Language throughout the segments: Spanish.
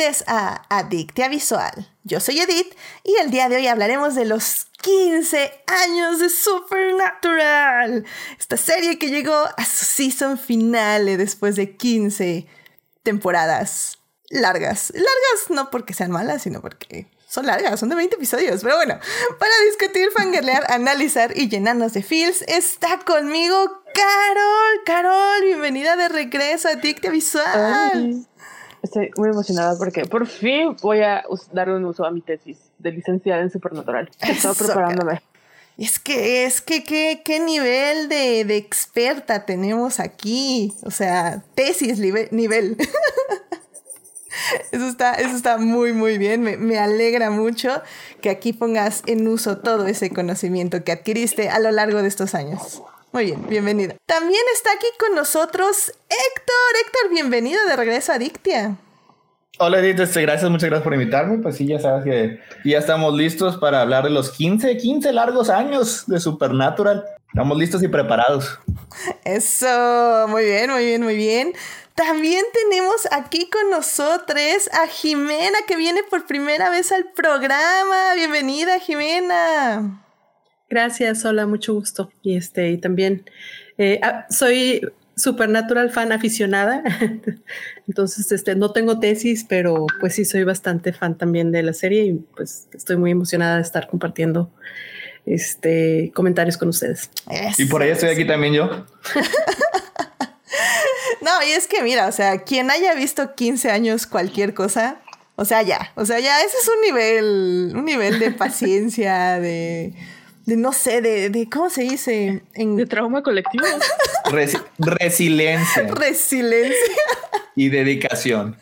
Bienvenidos a Adictia Visual. Yo soy Edith y el día de hoy hablaremos de los 15 años de Supernatural. Esta serie que llegó a su season finale después de 15 temporadas largas. Largas no porque sean malas, sino porque son largas, son de 20 episodios. Pero bueno, para discutir, fangirlear, analizar y llenarnos de feels, está conmigo Carol. Carol, bienvenida de regreso a Adictia Visual. Estoy muy emocionada porque por fin voy a dar un uso a mi tesis de licenciada en Supernatural. Estaba preparándome. Es que, es que, ¿qué, qué nivel de, de, experta tenemos aquí? O sea, tesis nivel. Eso está, eso está muy, muy bien. Me, me, alegra mucho que aquí pongas en uso todo ese conocimiento que adquiriste a lo largo de estos años. Muy bien, bienvenido. También está aquí con nosotros Héctor. Héctor, bienvenido de regreso a Dictia. Hola Edith, este, gracias, muchas gracias por invitarme. Pues sí, ya sabes que ya estamos listos para hablar de los 15, 15 largos años de Supernatural. Estamos listos y preparados. Eso, muy bien, muy bien, muy bien. También tenemos aquí con nosotros a Jimena que viene por primera vez al programa. Bienvenida, Jimena. Gracias, hola, mucho gusto. Y este, y también eh, ah, soy Supernatural fan aficionada. Entonces, este, no tengo tesis, pero pues sí soy bastante fan también de la serie y pues estoy muy emocionada de estar compartiendo este comentarios con ustedes. y por ahí estoy aquí también yo. no, y es que mira, o sea, quien haya visto 15 años cualquier cosa, o sea, ya, o sea, ya ese es un nivel, un nivel de paciencia, de de no sé, de, de ¿cómo se dice? En... De trauma colectivo. resiliencia. Resiliencia. Y dedicación.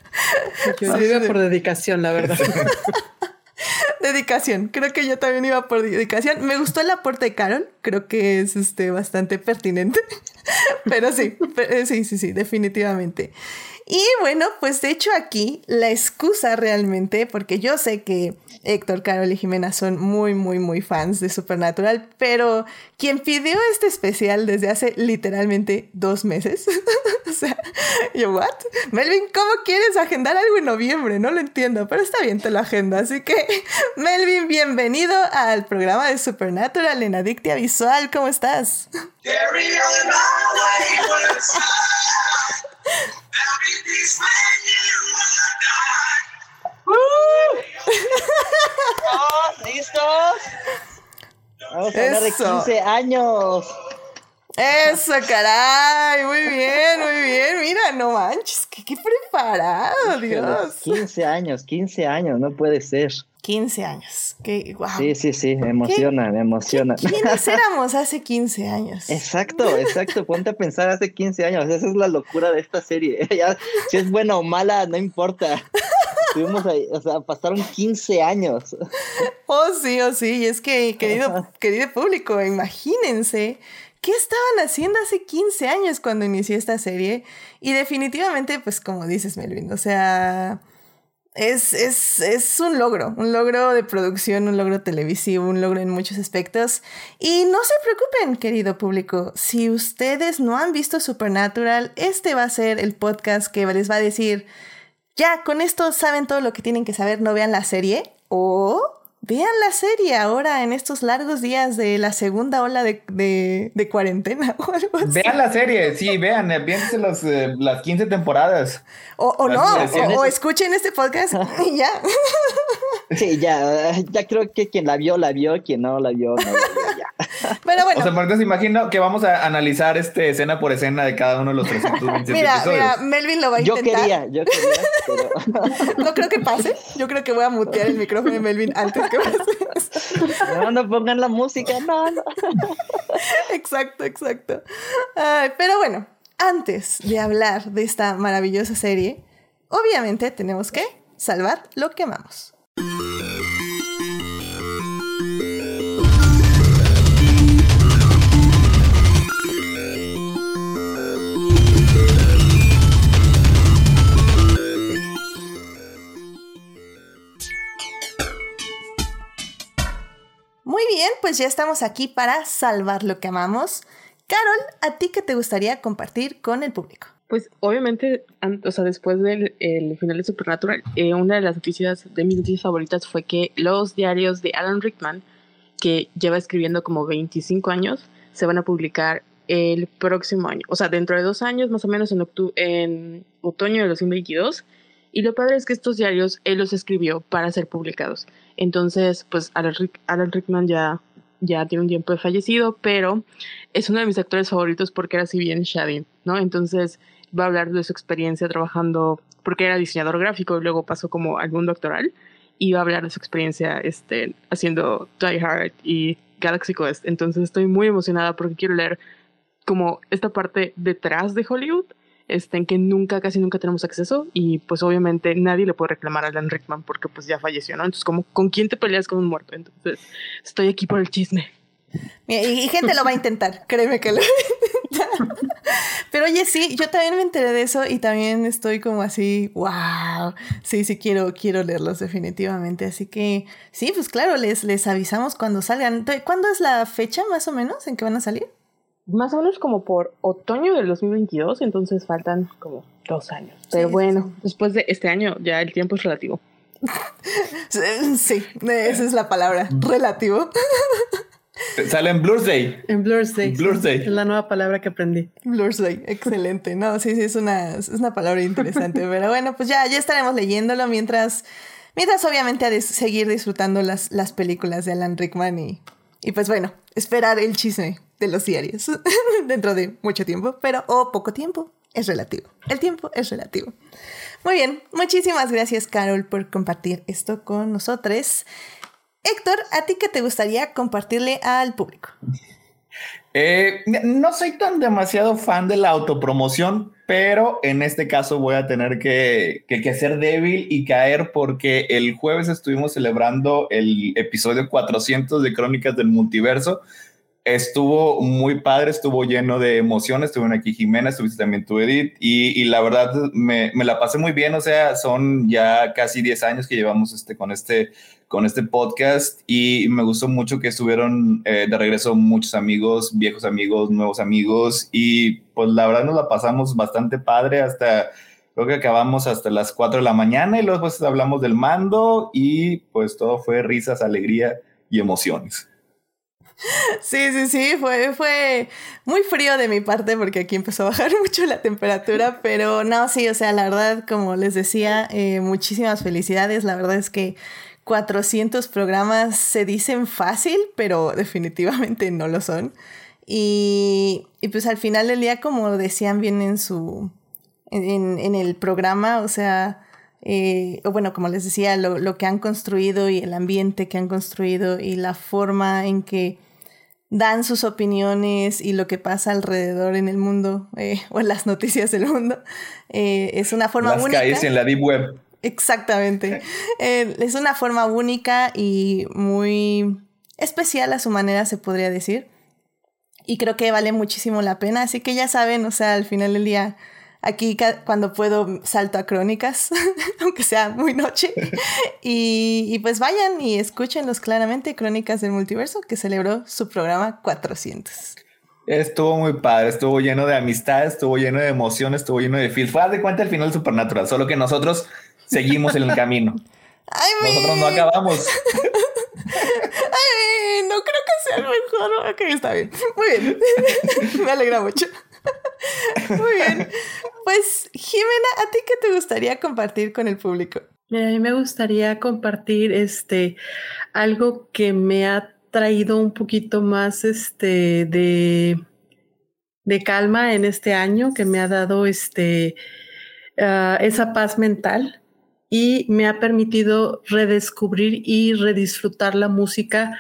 Yo iba por dedicación, la verdad. dedicación. Creo que yo también iba por dedicación. Me gustó el aporte de Carol. Creo que es este, bastante pertinente. Pero sí, sí, sí, sí, definitivamente. Y bueno, pues de hecho aquí la excusa realmente, porque yo sé que Héctor, Carol y Jimena son muy, muy, muy fans de Supernatural, pero quien pidió este especial desde hace literalmente dos meses, o sea, yo, ¿what? Melvin, ¿cómo quieres agendar algo en noviembre? No lo entiendo, pero está bien, te lo agenda. Así que, Melvin, bienvenido al programa de Supernatural en Adictia Visual. ¿Cómo estás? ¿Listos? Vamos a hablar de 15 años. Eso, caray. Muy bien, muy bien. Mira, no manches, qué, qué preparado, Dios. 15 años, 15 años, no puede ser. 15 años. Qué, wow. Sí, sí, sí, me emociona, me emociona. ¿Quiénes éramos hace 15 años? Exacto, exacto. Ponte a pensar hace 15 años. Esa es la locura de esta serie. si es buena o mala, no importa. Estuvimos ahí, o sea, pasaron 15 años. Oh, sí, oh, sí. Y es que, querido, querido público, imagínense ¿Qué estaban haciendo hace 15 años cuando inicié esta serie? Y definitivamente, pues como dices, Melvin, o sea, es, es, es, un logro, un logro de producción, un logro televisivo, un logro en muchos aspectos. Y no se preocupen, querido público, si ustedes no han visto Supernatural, este va a ser el podcast que les va a decir, ya, con esto saben todo lo que tienen que saber, no vean la serie. O Vean la serie ahora en estos largos días de la segunda ola de, de, cuarentena o algo así. Vean la serie, sí, vean, eh, véanse los, eh, las 15 temporadas. O, o no, o, escuchen este podcast y ya. Sí, ya, ya creo que quien la vio, la vio, quien no la vio, no la vio, ya. Pero bueno. O sea, porque se imagino que vamos a analizar este escena por escena de cada uno de los 320 mira, episodios. Mira, Melvin lo va a intentar. Yo quería, yo quería, pero... No creo que pase. Yo creo que voy a mutear el micrófono de Melvin antes que pase. No, no pongan la música, no, no. Exacto, exacto. Ay, pero bueno, antes de hablar de esta maravillosa serie, obviamente tenemos que salvar lo que amamos. Pues ya estamos aquí para salvar lo que amamos. Carol, ¿a ti qué te gustaría compartir con el público? Pues obviamente, o sea, después del final de Supernatural, eh, una de las noticias, de mis noticias favoritas fue que los diarios de Alan Rickman, que lleva escribiendo como 25 años, se van a publicar el próximo año. O sea, dentro de dos años, más o menos en, en otoño de 2022. Y lo padre es que estos diarios él los escribió para ser publicados. Entonces, pues Alan, Rickman ya, ya tiene un tiempo de fallecido, pero es uno de mis actores favoritos porque era así bien shady, ¿no? Entonces, va a hablar de su experiencia trabajando, porque era diseñador gráfico y luego pasó como al mundo actoral, y va a hablar de su experiencia este, haciendo Die Hard y Galaxy Quest. Entonces estoy muy emocionada porque quiero leer como esta parte detrás de Hollywood, este, en que nunca, casi nunca tenemos acceso y pues obviamente nadie le puede reclamar a Alan Rickman porque pues ya falleció, ¿no? Entonces como, ¿con quién te peleas con un muerto? Entonces estoy aquí por el chisme. Y, gente lo va a intentar, créeme que lo va a intentar. Pero oye, sí, yo también me enteré de eso y también estoy como así, wow, sí, sí, quiero, quiero leerlos definitivamente. Así que sí, pues claro, les, les avisamos cuando salgan. ¿Cuándo es la fecha más o menos en que van a salir? Más o menos como por otoño del 2022, entonces faltan como dos años. Pero bueno, después de este año ya el tiempo es relativo. sí, esa es la palabra, relativo. Sale en Blur's Day. En Blur's Day. Blur's Day. Es la nueva palabra que aprendí. Blur's Day, excelente. No, sí, sí, es una, es una palabra interesante. pero bueno, pues ya, ya estaremos leyéndolo mientras, mientras obviamente a seguir disfrutando las, las películas de Alan Rickman y, y pues bueno, esperar el chisme de los diarios dentro de mucho tiempo, pero o poco tiempo, es relativo. El tiempo es relativo. Muy bien, muchísimas gracias Carol por compartir esto con nosotros. Héctor, ¿a ti qué te gustaría compartirle al público? Eh, no soy tan demasiado fan de la autopromoción, pero en este caso voy a tener que, que, ser débil y caer porque el jueves estuvimos celebrando el episodio 400 de Crónicas del Multiverso. Estuvo muy padre, estuvo lleno de emociones. Estuvieron aquí Jimena, estuviste también tú, Edith, y, y la verdad me, me, la pasé muy bien. O sea, son ya casi 10 años que llevamos este, con este con este podcast y me gustó mucho que estuvieron eh, de regreso muchos amigos, viejos amigos, nuevos amigos y pues la verdad nos la pasamos bastante padre hasta, creo que acabamos hasta las 4 de la mañana y luego pues hablamos del mando y pues todo fue risas, alegría y emociones. Sí, sí, sí, fue, fue muy frío de mi parte porque aquí empezó a bajar mucho la temperatura, pero no, sí, o sea, la verdad, como les decía, eh, muchísimas felicidades, la verdad es que 400 programas se dicen fácil, pero definitivamente no lo son. Y, pues al final del día, como decían bien en su, en, el programa, o sea, eh, o bueno, como les decía, lo, que han construido y el ambiente que han construido y la forma en que dan sus opiniones y lo que pasa alrededor en el mundo eh, o en las noticias del mundo, eh, es una forma las única. en la Deep Web. Exactamente. Eh, es una forma única y muy especial a su manera, se podría decir. Y creo que vale muchísimo la pena. Así que ya saben, o sea, al final del día, aquí cuando puedo salto a crónicas, aunque sea muy noche. Y, y, pues vayan y escúchenlos claramente, Crónicas del Multiverso, que celebró su programa 400. Estuvo muy padre, estuvo lleno de amistad, estuvo lleno de emoción, estuvo lleno de feel. Fue de cuenta el final Supernatural, solo que nosotros seguimos en el camino. Nosotros no acabamos. Ay, no creo que sea el mejor. Ok, está bien. Muy bien. Me alegra mucho. Muy bien. Pues, Jimena, ¿a ti qué te gustaría compartir con el público? Mira, a mí me gustaría compartir este algo que me ha traído un poquito más este de, de calma en este año, que me ha dado este ah, esa paz mental y me ha permitido redescubrir y redisfrutar la música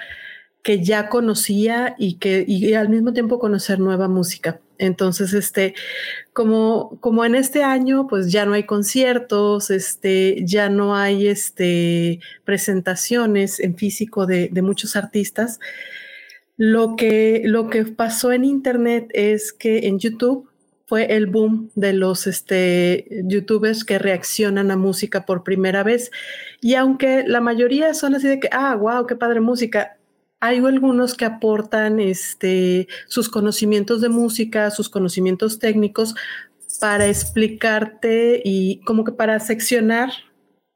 que ya conocía y que y al mismo tiempo conocer nueva música. Entonces, este, como, como en este año, pues ya no hay conciertos, este, ya no hay este, presentaciones en físico de, muchos artistas. Lo que, lo que pasó en Internet es que en YouTube fue el boom de los este, youtubers que reaccionan a música por primera vez. Y aunque la mayoría son así de que, ah, wow, qué padre música, hay algunos que aportan este, sus conocimientos de música, sus conocimientos técnicos para explicarte y como que para seccionar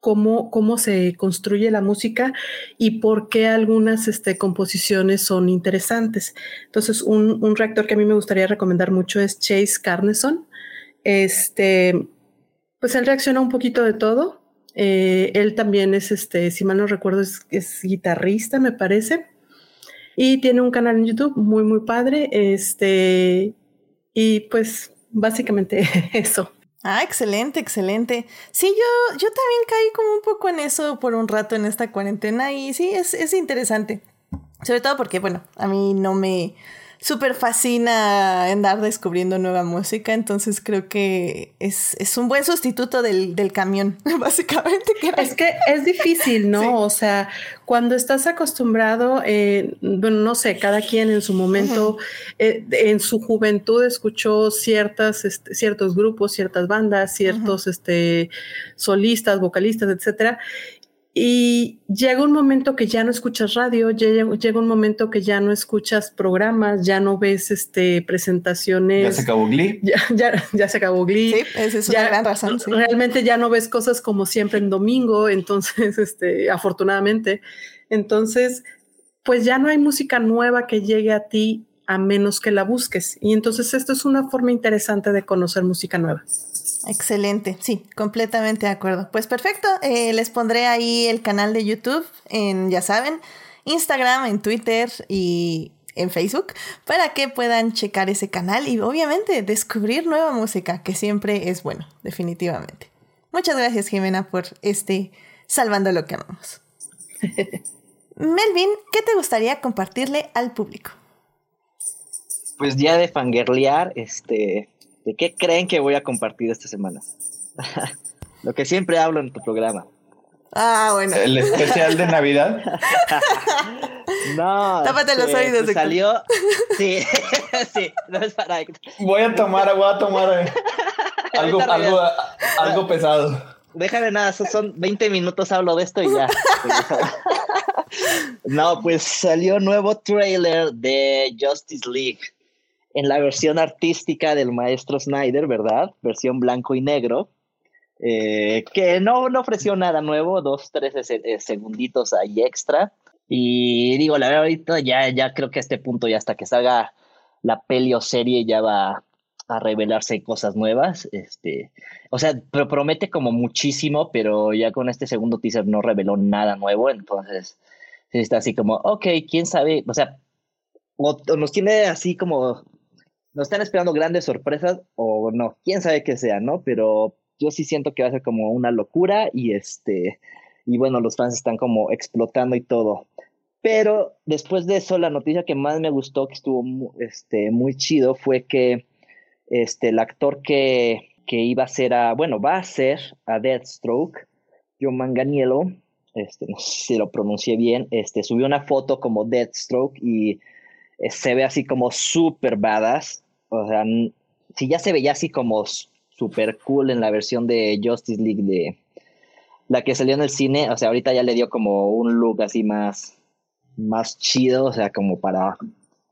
cómo, cómo se construye la música y por qué algunas este, composiciones son interesantes. Entonces, un, un reactor que a mí me gustaría recomendar mucho es Chase Carneson. Este, pues él reacciona un poquito de todo. Eh, él también es, este, si mal no recuerdo, es, es, guitarrista, me parece. Y tiene un canal en YouTube muy, muy padre. Este, y pues básicamente eso. Ah, excelente, excelente. Sí, yo, yo también caí como un poco en eso por un rato en esta cuarentena y sí, es, es interesante. Sobre todo porque, bueno, a mí no me, súper fascina andar descubriendo nueva música, entonces creo que es, es un buen sustituto del, del camión, básicamente. Es que es difícil, ¿no? O sea, cuando estás acostumbrado, eh, bueno, no sé, cada quien en su momento, eh, en su juventud escuchó ciertas, este, ciertos grupos, ciertas bandas, ciertos este, solistas, vocalistas, etcétera, y llega un momento que ya no escuchas radio, llega, llega, un momento que ya no escuchas programas, ya no ves este, presentaciones. Ya se acabó Glee. Ya, ya, ya se acabó Glee. Sí, esa es una gran razón. Sí. Realmente ya no ves cosas como siempre en domingo, entonces, este, afortunadamente. Entonces, pues ya no hay música nueva que llegue a ti a menos que la busques. Y entonces esto es una forma interesante de conocer música nueva. Excelente, sí, completamente de acuerdo. Pues perfecto, eh, les pondré ahí el canal de YouTube en, ya saben, Instagram, en Twitter y en Facebook para que puedan checar ese canal y obviamente descubrir nueva música, que siempre es bueno, definitivamente. Muchas gracias Jimena por este Salvando lo que amamos. Melvin, ¿qué te gustaría compartirle al público? Pues ya de fangirlear, este, ¿De qué creen que voy a compartir esta semana? Lo que siempre hablo en tu programa. Ah, bueno. El especial de Navidad. no. Tápate los este, oídos. pues salió. Sí, sí. No es para. Voy a tomar, voy a tomar eh, algo, algo, algo pesado. Déjame nada, son 20 minutos hablo de esto y ya. no, pues salió nuevo trailer de Justice League en la versión artística del maestro Snyder, ¿verdad? Versión blanco y negro. Eh, que no, no ofreció nada nuevo, dos, tres eh, segunditos ahí extra. Y digo, la verdad, ahorita ya, ya creo que a este punto, ya hasta que salga la peli o serie, ya va a revelarse cosas nuevas. Este, o sea, promete como muchísimo, pero ya con este segundo teaser no reveló nada nuevo. Entonces, está así como, ok, quién sabe, o sea, o nos tiene así como nos están esperando grandes sorpresas o no, quién sabe qué sea, ¿no? Pero yo sí siento que va a ser como una locura y este, y bueno, los fans están como explotando y todo. Pero después de eso, la noticia que más me gustó, que estuvo este, muy chido, fue que este, el actor que, que iba a ser a, bueno, va a ser a Deathstroke, Joe Manganiello, este, no sé si lo pronuncié bien, este, subió una foto como Deathstroke y eh, se ve así como súper badass. O sea, si ya se veía así como súper cool en la versión de Justice League de la que salió en el cine, o sea, ahorita ya le dio como un look así más, más chido, o sea, como para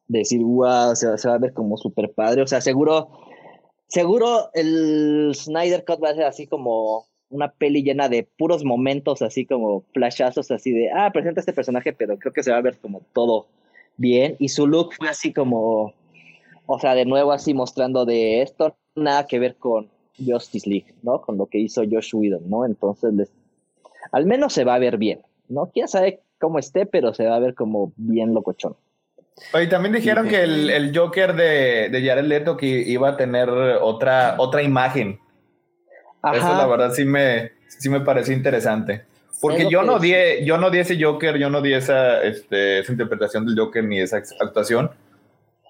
decir, wow, se, se va a ver como súper padre. O sea, seguro, seguro el Snyder Cut va a ser así como una peli llena de puros momentos, así como flashazos, así de, ah, presenta este personaje, pero creo que se va a ver como todo bien. Y su look fue así como, o sea, de nuevo así mostrando de esto, nada que ver con Justice League, ¿no? Con lo que hizo Josh Whedon, ¿no? Entonces, les, al menos se va a ver bien, ¿no? Quién sabe cómo esté, pero se va a ver como bien locochón. Oye, también dijeron que el, el Joker de, de, Jared Leto que iba a tener otra, otra imagen. Ajá. Eso la verdad sí me, sí me pareció interesante. Porque yo no, di, yo no di ese Joker, yo no di esa, este, esa interpretación del Joker ni esa actuación,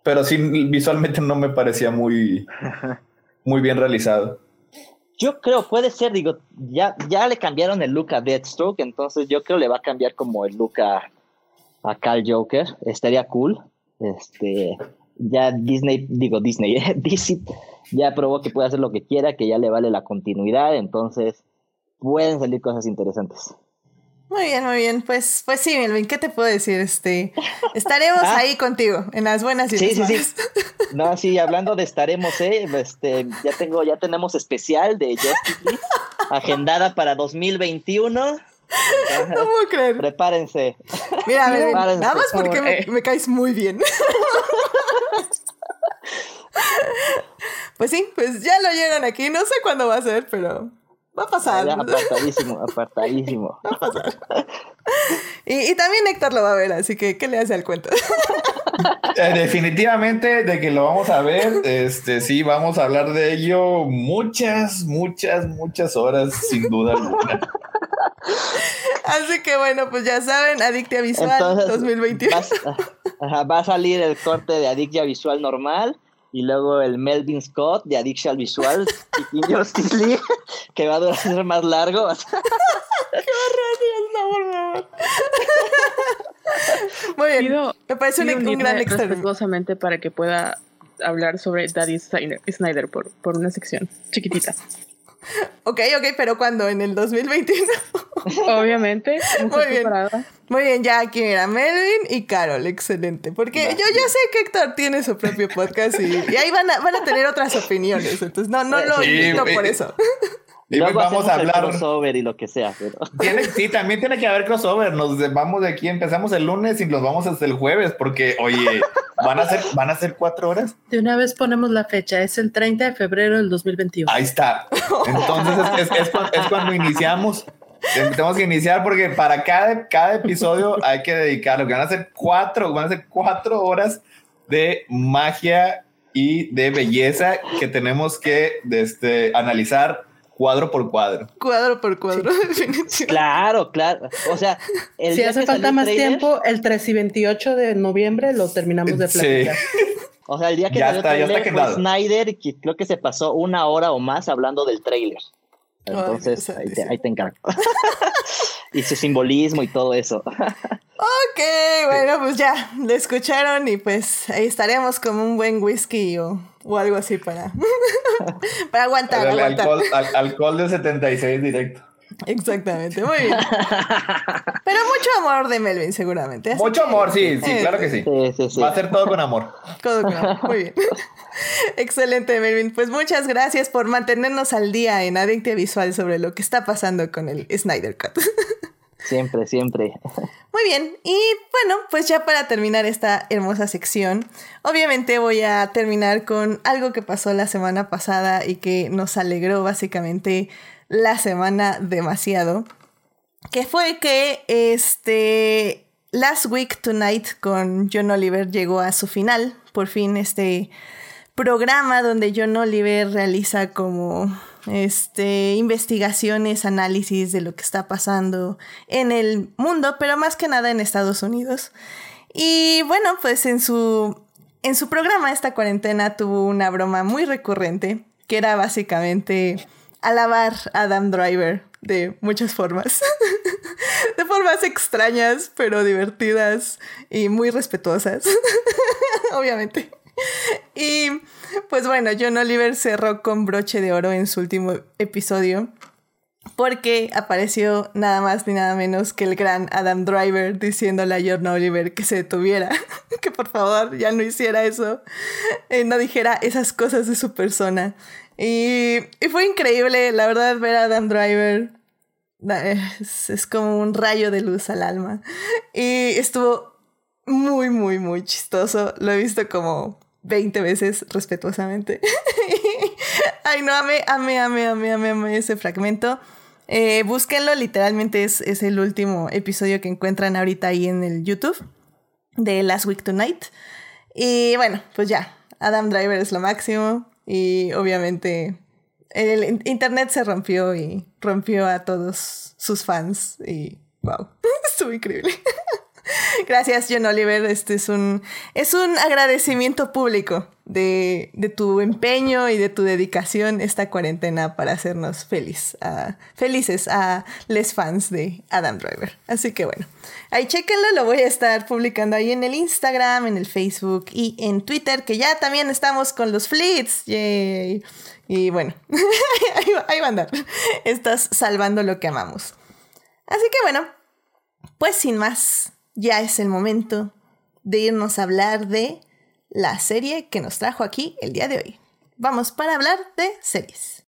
pero sí visualmente no me parecía muy, muy bien realizado. Yo creo, puede ser, digo, ya, ya le cambiaron el look a Deathstroke, entonces yo creo le va a cambiar como el look a, a Cal Joker, estaría cool. Este, ya Disney, digo Disney, DC ya probó que puede hacer lo que quiera, que ya le vale la continuidad, entonces pueden salir cosas interesantes. Muy bien, muy bien. Pues, pues sí, Melvin, ¿qué te puedo decir? Este, estaremos Ah. ahí contigo, en las buenas y Sí, sí, sí. No, sí, hablando de estaremos, eh, este, ya tengo, ya tenemos especial de Justice League agendada para 2021. No puedo creer. Prepárense. Mira, Melvin, Prepárense, nada más por porque me, me caes muy bien. Pues sí, pues ya lo oyeron aquí. No sé cuándo va a ser, pero va a pasar. Ya, apartadísimo, apartadísimo. Y, y también Héctor lo va a ver, así que ¿qué le hace al cuento? Eh, definitivamente de que lo vamos a ver, este sí, vamos a hablar de ello muchas, muchas, muchas horas, sin duda alguna. Así que bueno, pues ya saben, Adictia Visual Entonces, 2021. vas- ajá, va a salir el corte de Adictia Visual normal y luego el Melvin Scott de Adictia Visual y Justice League, que va a durar más largo. No, por favor. Muy bien. Pido, Me parece un, gran respetuosamente para que pueda hablar sobre Daddy Snyder, Snyder por, por una sección chiquitita. Ok, ok, pero ¿cuándo? ¿En el 2021? Obviamente, Muy bien. preparada. Muy bien, ya aquí mira, Melvin y Carol, excelente. Porque yo ya sé que Héctor tiene su propio podcast y, y ahí van a, van a tener otras opiniones. Entonces, no, no lo Sí, invito por eso. Y Luego vamos a hacemos el hablar. crossover y lo que sea. Pero... Tiene, sí, también tiene que haber crossover. Nos vamos de aquí, empezamos el lunes y nos vamos hasta el jueves, porque, oye, van a ser, van a ser cuatro horas. De una vez ponemos la fecha, es el 30 de febrero del 2021. Ahí está. Entonces es, es- es es cuando iniciamos. Tenemos que iniciar porque para cada, cada episodio hay que dedicarlo. que Van a ser cuatro, van a ser cuatro horas de magia y de belleza que tenemos que este, analizar cuadro por cuadro. Cuadro por cuadro. Claro, claro. O sea, el Si hace falta más tiempo, el 3 y 28 de noviembre lo terminamos de Sí. platicar. O sea, el día que Ya salió está, ya el está fue. Snyder, que creo que se pasó una hora o más hablando del tráiler. Entonces, ahí, te, santísimo. ahí te encargo. y su simbolismo y todo eso. Ok, bueno, pues ya, lo escucharon y pues ahí estaremos como un buen whisky o, o algo así para, para aguantar, El aguantar. alcohol, al- alcohol de 76 directo. Exactamente, muy bien. Pero mucho amor de Melvin, seguramente. así Mucho que- amor, sí, sí, Eh, claro que sí. Sí, sí, sí. Va a ser todo con amor. Todo claro. Muy bien. Excelente, Melvin. Pues muchas gracias por mantenernos al día en Adictia Visual sobre lo que está pasando con el Snyder Cut. Siempre, siempre. Muy bien, y bueno, pues ya para terminar esta hermosa sección, obviamente voy a terminar con algo que pasó la semana pasada y que nos alegró básicamente la semana demasiado, que fue que este Last Week Tonight con John Oliver llegó a su final, por fin este programa donde John Oliver realiza como este investigaciones, análisis de lo que está pasando en el mundo, pero más que nada en Estados Unidos. Y bueno, pues en su en su programa esta cuarentena tuvo una broma muy recurrente, que era básicamente alabar a Adam Driver de muchas formas. de formas extrañas, pero divertidas y muy respetuosas. Obviamente. Y pues bueno, John Oliver cerró con broche de oro en su último episodio porque apareció nada más ni nada menos que el gran Adam Driver diciéndole a John Oliver que se detuviera, que por favor ya no hiciera eso, eh, no dijera esas cosas de su persona. Y, y fue increíble, la verdad, ver a Adam Driver. Es, es como un rayo de luz al alma. Y estuvo muy, muy, muy chistoso. Lo he visto como 20 veces respetuosamente. Ay, no, amé, amé, amé, amé, amé, amé ese fragmento. Eh, búsquenlo, literalmente es, es el último episodio que encuentran ahorita ahí en el YouTube de Last Week Tonight. Y bueno, pues ya, Adam Driver es lo máximo y obviamente el in- internet se rompió y rompió a todos sus fans y wow, estuvo increíble. Gracias, John Oliver. Este es un, es un agradecimiento público de, de tu empeño y de tu dedicación esta cuarentena para hacernos feliz, a- felices a les fans de Adam Driver. Así que bueno, ahí chequenlo, lo voy a estar publicando ahí en el Instagram, en el Facebook y en Twitter, que ya también estamos con los fleets. Yay. Y bueno, ahí, va, ahí va a andar. Estás salvando lo que amamos. Así que bueno, pues sin más, ya es el momento de irnos a hablar de la serie que nos trajo aquí el día de hoy. Vamos para hablar de series.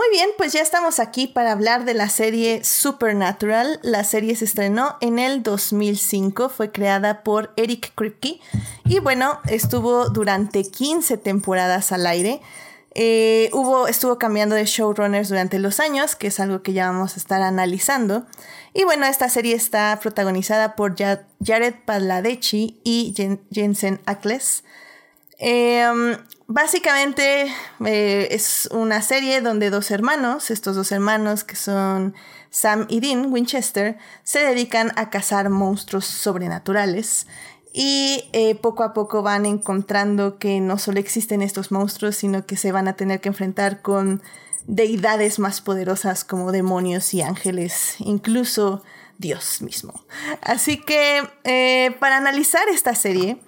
Muy bien, pues ya estamos aquí para hablar de la serie Supernatural. La serie se estrenó en el 2005, fue creada por Eric Kripke y bueno, estuvo durante 15 temporadas al aire. Eh, hubo, estuvo cambiando de showrunners durante los años, que es algo que ya vamos a estar analizando. Y bueno, esta serie está protagonizada por Jared Padalecki y Jensen Ackles. Em, básicamente eh, es una serie donde dos hermanos, estos dos hermanos que son Sam y Dean Winchester, se dedican a cazar monstruos sobrenaturales. Y eh, poco a poco van encontrando que no solo existen estos monstruos, sino que se van a tener que enfrentar con deidades más poderosas como demonios y ángeles, incluso Dios mismo. Así que eh, para analizar esta serie,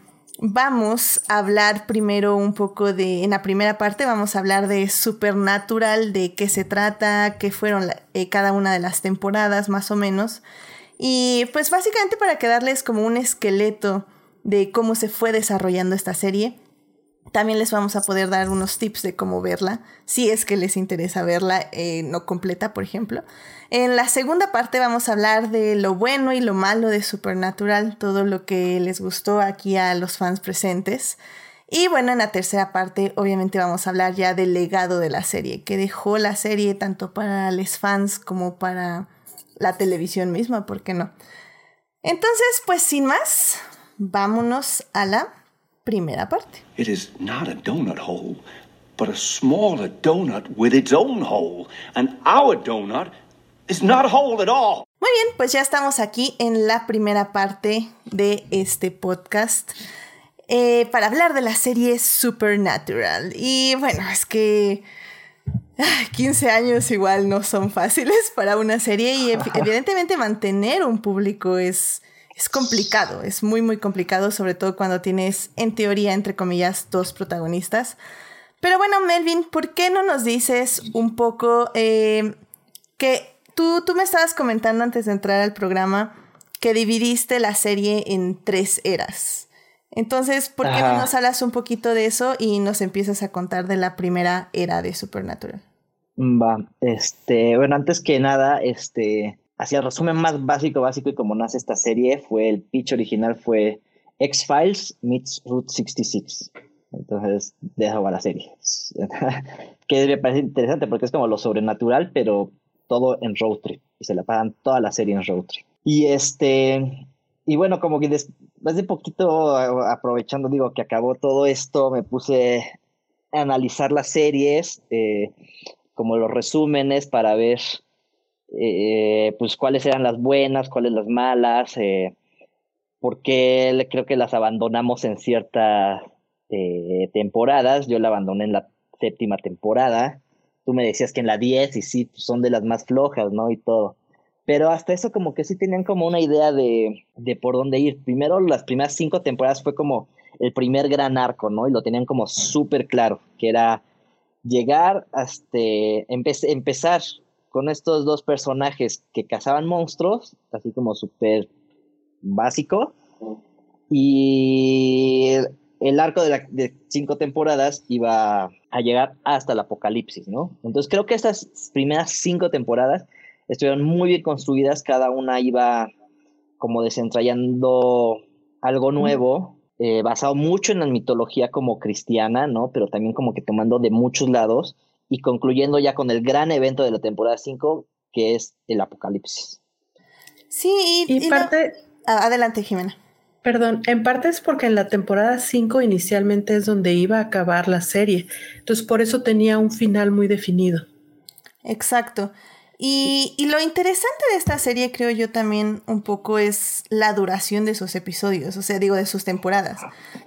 vamos a hablar primero un poco de, en la primera parte vamos a hablar de Supernatural, de qué se trata, qué fueron eh, cada una de las temporadas más o menos. Y pues básicamente para quedarles como un esqueleto de cómo se fue desarrollando esta serie. También les vamos a poder dar unos tips de cómo verla, si es que les interesa verla eh, no completa, por ejemplo. En la segunda parte vamos a hablar de lo bueno y lo malo de Supernatural, todo lo que les gustó aquí a los fans presentes. Y bueno, en la tercera parte obviamente vamos a hablar ya del legado de la serie, que dejó la serie tanto para los fans como para la televisión misma, ¿por qué no? Entonces, pues sin más, vámonos a la primera parte. It is not a donut hole, but a smaller donut with its own hole. And our donut is not a hole at all. Muy bien, pues ya estamos aquí en la primera parte de este podcast. Eh, para hablar de la serie Supernatural. Y bueno, es que 15 años igual no son fáciles para una serie y evidentemente mantener un público es, es complicado, es muy, muy complicado, sobre todo cuando tienes, en teoría, entre comillas, dos protagonistas. Pero bueno, Melvin, ¿por qué no nos dices un poco eh, que tú, tú me estabas comentando antes de entrar al programa que dividiste la serie en tres eras? Entonces, ¿por qué no nos hablas un poquito de eso y nos empiezas a contar de la primera era de Supernatural? Va, este, bueno, antes que nada, este, Así el resumen más básico, básico y como nace esta serie, fue el pitch original fue X-Files meets Route 66. Entonces, de eso va la serie. que me parece interesante porque es como lo sobrenatural, pero todo en road trip. Y se la pagan toda la serie en road trip. Y este, y bueno, como que después de poquito, aprovechando, digo, que acabó todo esto, me puse a analizar las series, eh, como los resúmenes para ver eh, pues cuáles eran las buenas, cuáles las malas, eh, porque creo que las abandonamos en ciertas eh, temporadas, yo la abandoné en la séptima temporada, tú me decías que en la 10 y sí, pues, son de las más flojas, ¿no? Y todo. Pero hasta eso como que sí tenían como una idea de, de por dónde ir. Primero, las primeras cinco temporadas fue como el primer gran arco, ¿no? Y lo tenían como súper claro, que era llegar hasta empezar con estos dos personajes que cazaban monstruos, así como súper básico. Y el arco de, cinco temporadas iba a llegar hasta el apocalipsis, ¿no? Entonces creo que estas primeras cinco temporadas estuvieron muy bien construidas, cada una iba como desentrañando algo nuevo, eh, basado mucho en la mitología como cristiana, ¿no? Pero también como que tomando de muchos lados y concluyendo ya con el gran evento de la temporada 5, que es el apocalipsis. Sí, y, parte... Adelante, Jimena. Perdón, en parte es porque en la temporada 5 inicialmente es donde iba a acabar la serie, entonces por eso tenía un final muy definido. Exacto. Y, y, lo interesante de esta serie, creo yo también un poco, es la duración de sus episodios, o sea, digo, de sus temporadas.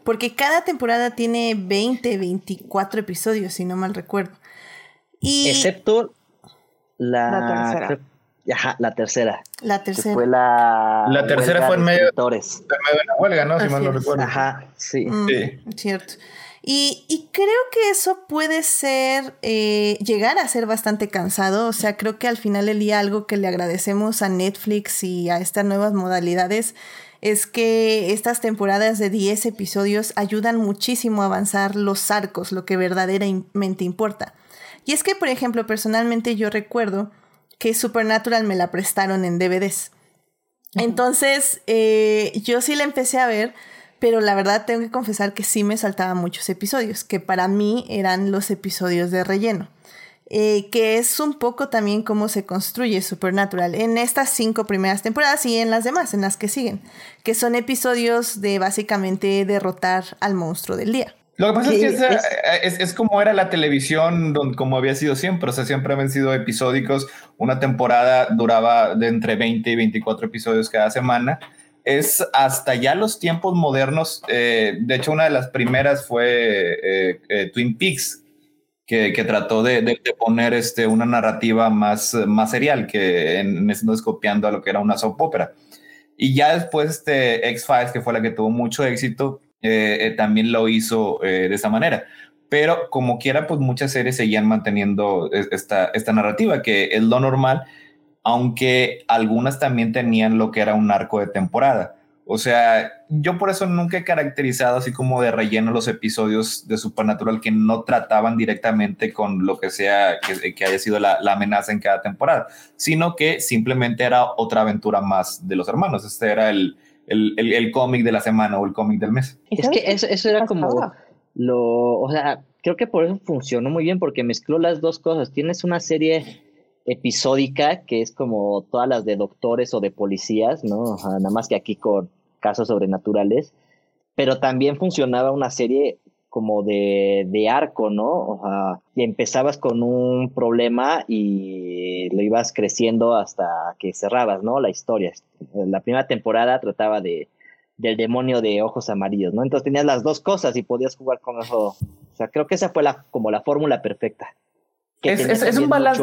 Porque cada temporada tiene 20, 24 episodios, si no mal recuerdo. Excepto la, Ajá, la tercera. La que tercera. fue la. La tercera fue en medio-. En medio de la huelga, ¿no? Si Así mal no es. recuerdo. Ajá, sí. Mm, Sí. Cierto. Y, y creo que eso puede ser, eh, llegar a ser bastante cansado. O sea, creo que al final del día algo que le agradecemos a Netflix y a estas nuevas modalidades es que estas temporadas de 10 episodios ayudan muchísimo a avanzar los arcos, lo que verdaderamente importa. Y es que, por ejemplo, personalmente yo recuerdo que Supernatural me la prestaron en DVDs. Entonces, eh, yo sí la empecé a ver, pero la verdad tengo que confesar que sí me saltaban muchos episodios, que para mí eran los episodios de relleno. Eh, que es un poco también cómo se construye Supernatural en estas cinco primeras temporadas y en las demás, en las que siguen, que son episodios de básicamente derrotar al monstruo del día. Lo que pasa es que esa- es- es, es como era la televisión, don- como había sido siempre. O sea, siempre habían sido episódicos. Una temporada duraba de entre 20 y 24 episodios cada semana. Es hasta ya los tiempos modernos. eh, de hecho, una de las primeras fue eh, eh, Twin Peaks, que, que trató de, de- de poner este, una narrativa más, eh, más serial, que en, en ese entonces copiando a lo que era una soap opera. Y ya después este X-Files, que fue la que tuvo mucho éxito, eh, eh, también lo hizo eh, de esa manera. Pero como quiera, pues muchas series seguían manteniendo es- esta, esta narrativa, que es lo normal, aunque algunas también tenían lo que era un arco de temporada. O sea, yo por eso nunca he caracterizado así como de relleno los episodios de Supernatural que no trataban directamente con lo que sea que, que haya sido la, la amenaza en cada temporada, sino que simplemente era otra aventura más de los hermanos. Este era el, el, el, el cómic de la semana o el cómic del mes. ¿Y Es que eso, eso era como lo, o sea, creo que por eso funcionó muy bien porque mezcló las dos cosas. Tienes una serie episódica que es como todas las de doctores o de policías, ¿no? O sea, nada más que aquí con casos sobrenaturales, pero también funcionaba una serie como de, de arco, ¿no? O sea, y empezabas con un problema y lo ibas creciendo hasta que cerrabas, ¿no? La historia. La primera temporada trataba de, del demonio de ojos amarillos, ¿no? Entonces tenías las dos cosas y podías jugar con eso. O sea, creo que esa fue la, como la fórmula perfecta. Que Es- tenía es- es un balance.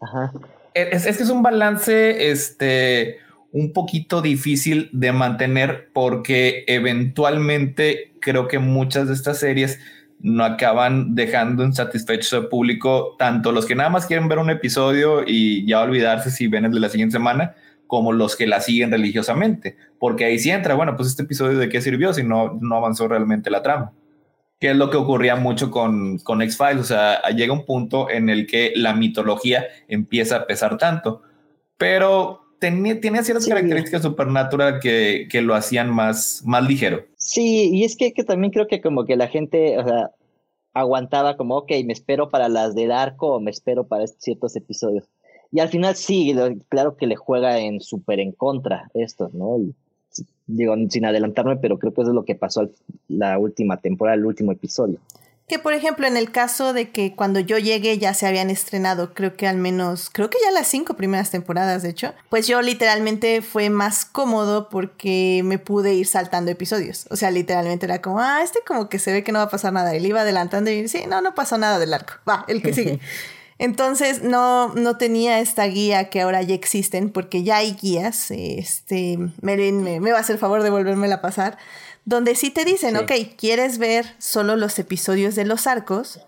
Ajá. Es, es que es un balance este, un poquito difícil de mantener porque eventualmente creo que muchas de estas series no acaban dejando insatisfecho al público, tanto los que nada más quieren ver un episodio y ya olvidarse si ven el de la siguiente semana, como los que la siguen religiosamente, porque ahí sí entra, bueno, pues este episodio de qué sirvió si no, no avanzó realmente la trama que es lo que ocurría mucho con, con X-Files. O sea, llega un punto en el que la mitología empieza a pesar tanto, pero tenía, tenía ciertas Sí. características supernatural que, que lo hacían más, más ligero. Sí, y es que, que también creo que como que la gente, o sea, aguantaba como, ok, me espero para las del arco o me espero para ciertos episodios. Y al final sí, claro que le juega en súper en contra esto, ¿no? Y, digo, sin adelantarme, pero creo que eso es lo que pasó la última temporada, el último episodio. Que por ejemplo, en el caso de que cuando yo llegué ya se habían estrenado, creo que al menos, creo que ya las cinco primeras temporadas, de hecho, pues yo literalmente fue más cómodo porque me pude ir saltando episodios. O sea, literalmente era como, ah, este como que se ve que no va a pasar nada. Y le iba adelantando y sí, no, no pasó nada del arco. Va, el que sigue. Entonces no, no tenía esta guía que ahora ya existen, porque ya hay guías. Este, Merin me, me va a hacer favor de volvérmela a pasar, donde sí te dicen, Sí. ok, ¿quieres ver solo los episodios de los arcos?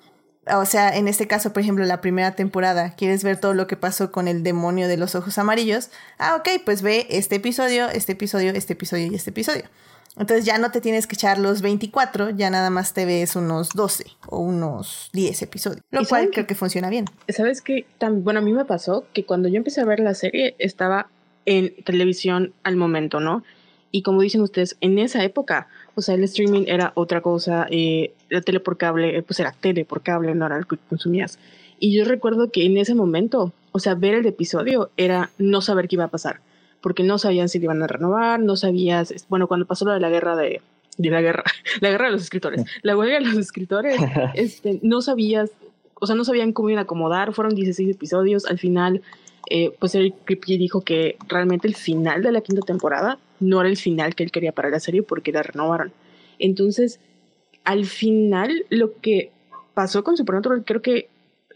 O sea, en este caso, por ejemplo, la primera temporada, ¿quieres ver todo lo que pasó con el demonio de los ojos amarillos? Ah, ok, pues ve este episodio, este episodio, este episodio y este episodio. Entonces ya no te tienes que echar los 24, ya nada más te ves unos 12 o unos 10 episodios. Lo ¿Y cual creo que funciona bien. ¿Sabes qué? Bueno, a mí me pasó que cuando yo empecé a ver la serie estaba en televisión al momento, ¿no? Y como dicen ustedes, en esa época, o sea, el streaming era otra cosa, eh, la tele por cable, eh, pues era tele por cable, no era lo que consumías. Y yo recuerdo que en ese momento, o sea, ver el episodio era no saber qué iba a pasar, porque no sabían si le iban a renovar, no sabías, bueno, cuando pasó lo de la guerra de, de la guerra, la guerra de los escritores, la huelga de los escritores, este, no sabías, o sea, no sabían cómo iban a acomodar, fueron 16 episodios, al final, eh, pues Eric Kripke dijo que realmente el final de la quinta temporada no era el final que él quería para la serie porque la renovaron. Entonces, al final, lo que pasó con Supernatural creo que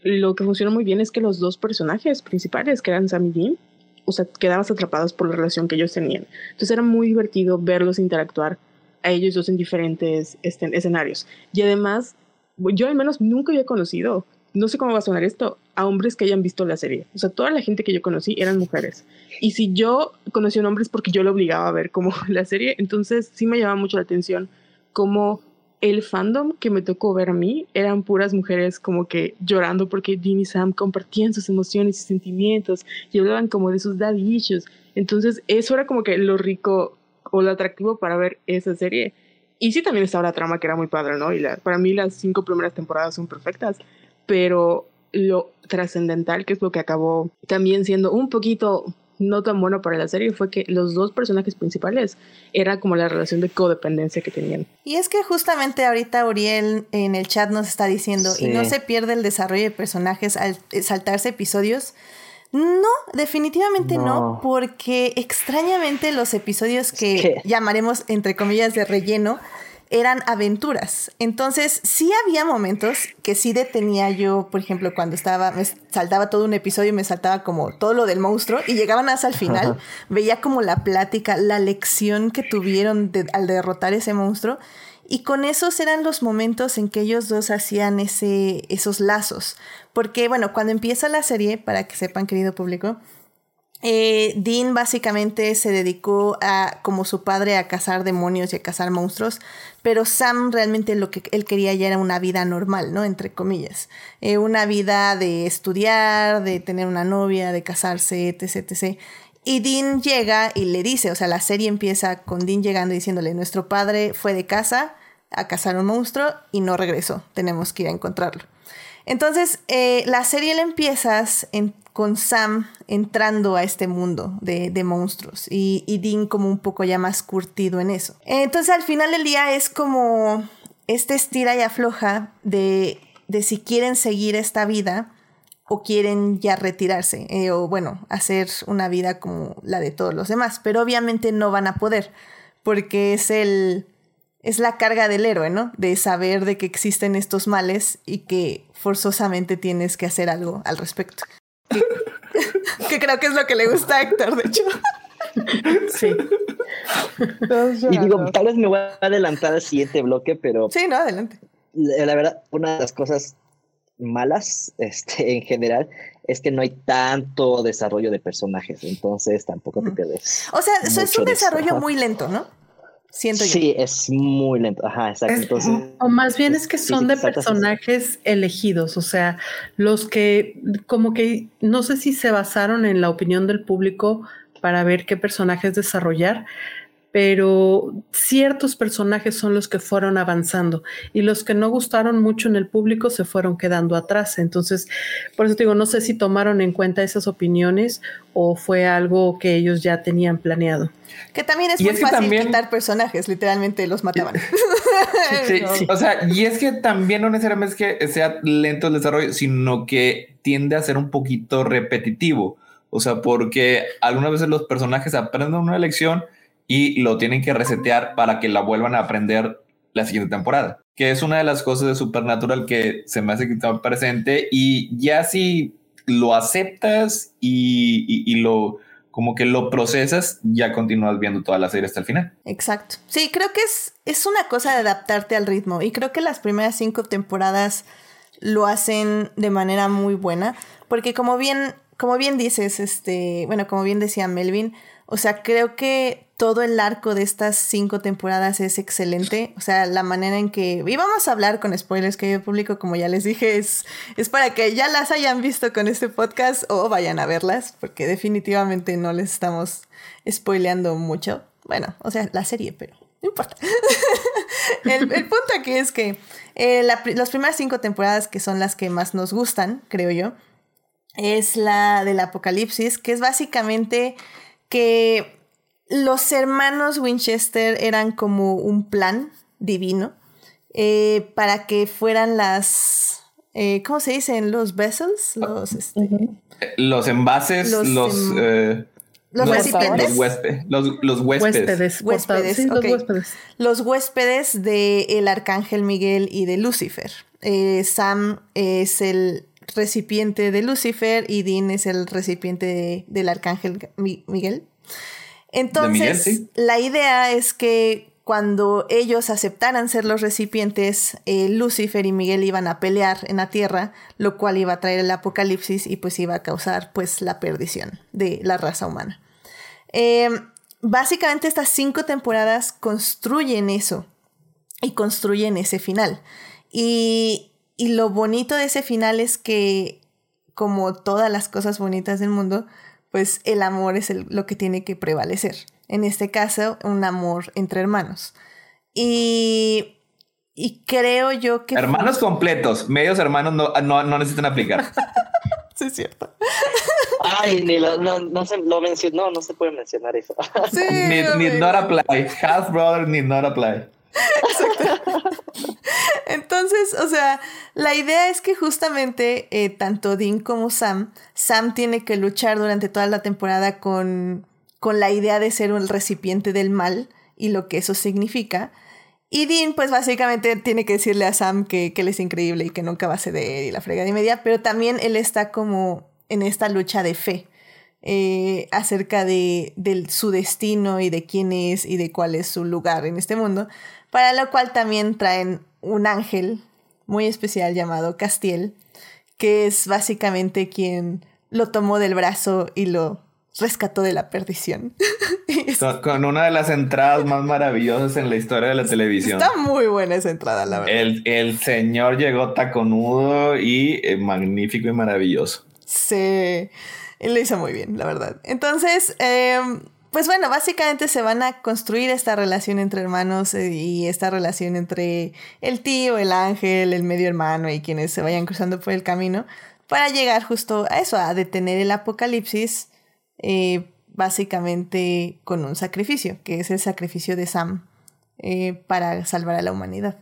lo que funcionó muy bien es que los dos personajes principales, que eran Sam y Dean, o sea, quedabas atrapados por la relación que ellos tenían. Entonces era muy divertido verlos interactuar a ellos dos en diferentes escenarios. Y además, yo al menos nunca había conocido, no sé cómo va a sonar esto, a hombres que hayan visto la serie. O sea, toda la gente que yo conocí eran mujeres. Y si yo conocí a un hombre es porque yo lo obligaba a ver como la serie, entonces sí me llamaba mucho la atención cómo el fandom que me tocó ver a mí eran puras mujeres como que llorando porque Dean y Sam compartían sus emociones y sentimientos y hablaban como de sus daddy issues. Entonces eso era como que lo rico o lo atractivo para ver esa serie. Y sí también estaba la trama que era muy padre, ¿no? Y la, para mí las cinco primeras temporadas son perfectas, pero lo trascendental, que es lo que acabó también siendo un poquito no tan bueno para la serie fue que los dos personajes principales era como la relación de codependencia que tenían. Y es que justamente ahorita Uriel en el chat nos está diciendo, y no se pierde el desarrollo de personajes al saltarse episodios. No, definitivamente no, porque extrañamente los episodios que llamaremos entre comillas de relleno eran aventuras. Entonces, sí había momentos que sí detenía yo, por ejemplo, cuando estaba, me saltaba todo un episodio y me saltaba como todo lo del monstruo y llegaban hasta el final, veía como la plática, la lección que tuvieron al derrotar ese monstruo. Y con esos eran los momentos en que ellos dos hacían ese, esos lazos. Porque, bueno, cuando empieza la serie, para que sepan, querido público, eh, Dean básicamente se dedicó a, como su padre, a cazar demonios y a cazar monstruos, pero Sam realmente lo que él quería ya era una vida normal, ¿no? Entre comillas. Eh, una vida de estudiar, de tener una novia, de casarse, etc, etc. Y Dean llega y le dice, o sea, la serie empieza con Dean llegando y diciéndole, nuestro padre fue de casa a cazar un monstruo y no regresó, tenemos que ir a encontrarlo. Entonces, eh, la serie la empiezas con Sam entrando a este mundo de, monstruos y, y, Dean como un poco ya más curtido en eso. Entonces, al final del día es como este estira y afloja de, de si quieren seguir esta vida o quieren ya retirarse eh, o bueno, hacer una vida como la de todos los demás, pero obviamente no van a poder porque es el es la carga del héroe, ¿no? De saber de que existen estos males y que forzosamente tienes que hacer algo al respecto. Que, creo que es lo que le gusta a Héctor, de hecho. sí. y digo, tal vez me voy a adelantar al siguiente bloque, pero. Sí, no, adelante. La, verdad, una de las cosas malas este, en general es que no hay tanto desarrollo de personajes, entonces tampoco te pierdes. O sea, eso es un desarrollo muy lento, ¿no? Siento sí, es muy lento. Ajá, exacto. o más bien es que son de personajes elegidos, o sea, los que como que no sé si se basaron en la opinión del público para ver qué personajes desarrollar, pero ciertos personajes son los que fueron avanzando y los que no gustaron mucho en el público se fueron quedando atrás. Entonces, por eso digo, no sé si tomaron en cuenta esas opiniones o fue algo que ellos ya tenían planeado. Que también es muy fácil quitar personajes, literalmente los mataban. Sí, sí, O sea, y es que también no necesariamente es que sea lento el desarrollo, sino que tiende a ser un poquito repetitivo. O sea, porque algunas veces los personajes aprenden una lección y lo tienen que resetear para que la vuelvan a aprender la siguiente temporada. Que es una de las cosas de Supernatural que se me hace que está presente y ya si lo aceptas y, lo como que lo procesas, ya continúas viendo toda la serie hasta el final. Exacto. Sí, creo que es, es una cosa de adaptarte al ritmo y creo que las primeras cinco temporadas lo hacen de manera muy buena porque como bien, como bien dices, este, bueno, como bien decía Melvin, o sea, creo que todo el arco de estas cinco temporadas es excelente. O sea, la manera en que... Y vamos a hablar con spoilers, que yo público, como ya les dije, es, es para que ya las hayan visto con este podcast o vayan a verlas, porque definitivamente no les estamos spoileando mucho. Bueno, o sea, la serie, pero no importa. el, punto aquí es que eh, las primeras cinco temporadas, que son las que más nos gustan, creo yo, es la del apocalipsis, que es básicamente que los hermanos Winchester eran como un plan divino eh, para que fueran las, eh, ¿cómo se dicen? Los vessels, los, este, los envases, los... los, em, eh, los, recipientes. Los, los, huéspedes. Huéspedes, Los huéspedes del arcángel Miguel y de Lucifer. Sam es el recipiente de Lucifer y Dean es el recipiente del arcángel Miguel. Entonces, la idea es que cuando ellos aceptaran ser los recipientes, eh, Lucifer y Miguel iban a pelear en la tierra, lo cual iba a traer el apocalipsis y pues iba a causar pues la perdición de la raza humana. Em, básicamente estas cinco temporadas construyen eso y construyen ese final. Y, y lo bonito de ese final es que, como todas las cosas bonitas del mundo, pues el amor es lo que tiene que prevalecer. En este caso, un amor entre hermanos. Y, y creo yo que... Hermanos completos, medios hermanos no, no, necesitan aplicar. sí, es cierto. Ay, ni lo, no, no, se, lo mencionó, no, se puede mencionar eso. Sí, need, not apply. Half brother need not apply. Entonces, o sea, la idea es que justamente eh, tanto Dean como Sam, Sam tiene que luchar durante toda la temporada con, con la idea de ser un recipiente del mal y lo que eso significa. Y Dean, pues básicamente tiene que decirle a Sam que, él es increíble y que nunca va a ceder y la frega de media, pero también él está como en esta lucha de fe. Eh, acerca de, de, su destino y de quién es y de cuál es su lugar en este mundo para lo cual también traen un ángel muy especial llamado Castiel, que es básicamente quien lo tomó del brazo y lo rescató de la perdición. con, una de las entradas más maravillosas en la historia de la televisión. Está muy buena esa entrada, la verdad. El, señor llegó taconudo y eh, magnífico y maravilloso. Sí, él lo hizo muy bien, la verdad. Entonces, eh, pues bueno, básicamente se van a construir esta relación entre hermanos eh, y esta relación entre el tío, el ángel, el medio hermano y quienes se vayan cruzando por el camino para llegar justo a eso, a detener el apocalipsis, eh, básicamente con un sacrificio, que es el sacrificio de Sam eh, para salvar a la humanidad.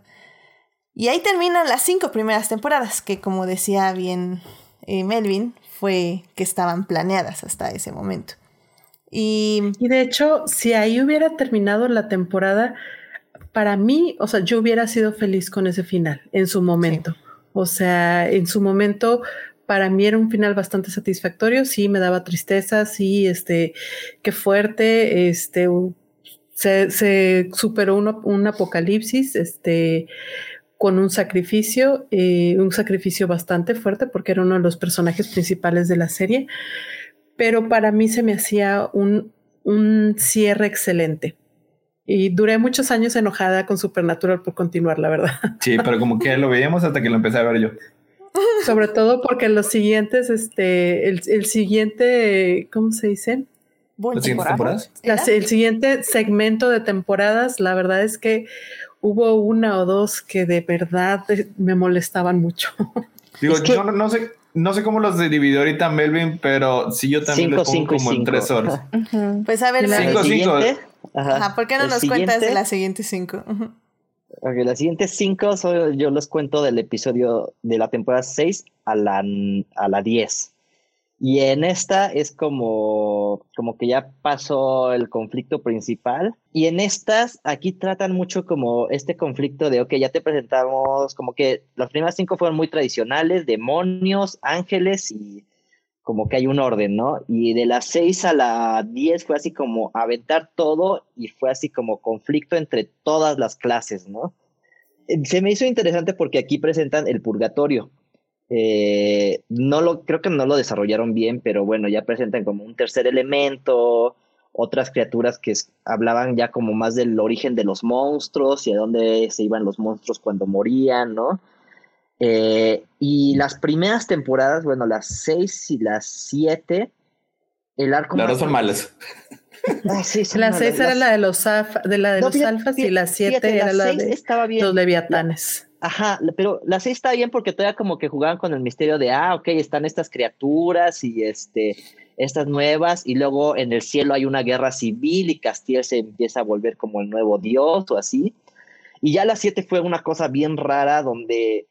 Y ahí terminan las cinco primeras temporadas, que como decía bien Melvin, fue que estaban planeadas hasta ese momento. Y, de hecho, si ahí hubiera terminado la temporada, para mí, o sea, yo hubiera sido feliz con ese final en su momento. O sea, en su momento, para mí era un final bastante satisfactorio. Sí, me daba tristeza, sí, este, qué fuerte, este, se, superó un, apocalipsis, este, con un sacrificio, eh, un sacrificio bastante fuerte porque era uno de los personajes principales de la serie pero para mí se me hacía un, cierre excelente. Y duré muchos años enojada con Supernatural por continuar, la verdad. Sí, pero como que lo veíamos hasta que lo empecé a ver yo. Sobre todo porque los siguientes, este, el, siguiente, ¿cómo se dice? ¿Las siguientes temporadas? el siguiente segmento de temporadas, la verdad es que hubo una o dos que de verdad me molestaban mucho. Digo, yo no, sé, no sé cómo los dividió ahorita Melvin, pero sí yo también cinco, les pongo como en tres horas. Pues a ver, la cinco, cinco. Ajá. ¿Por qué no nos cuentas de las siguientes cinco? Ok, las siguientes cinco yo les cuento del episodio de la temporada 6 a la, a la 10. Y en esta es como, como que ya pasó el conflicto principal. Y en estas, aquí tratan mucho como este conflicto de, ok, ya te presentamos, como que las primeras cinco fueron muy tradicionales, demonios, ángeles y como que hay un orden, ¿no? Y de las seis a la diez fue así como aventar todo y fue así como conflicto entre todas las clases, ¿no? Se me hizo interesante porque aquí presentan el purgatorio eh, no lo, creo que no lo desarrollaron bien, pero bueno, ya presentan como un tercer elemento, otras criaturas que hablaban ya como más del origen de los monstruos y a dónde se iban los monstruos cuando morían, ¿no? Eh, y las primeras temporadas, bueno, las seis y las siete, el arco... Las dos son malas. Sí, la seis era la de los, de la de los alfas y la siete era la de los leviatanes. Ajá, pero la seis está bien porque todavía como que jugaban con el misterio de, ah, ok, están estas criaturas y este, estas nuevas, y luego en el cielo hay una guerra civil y Castiel se empieza a volver como el nuevo dios o así. Y ya la siete fue una cosa bien rara donde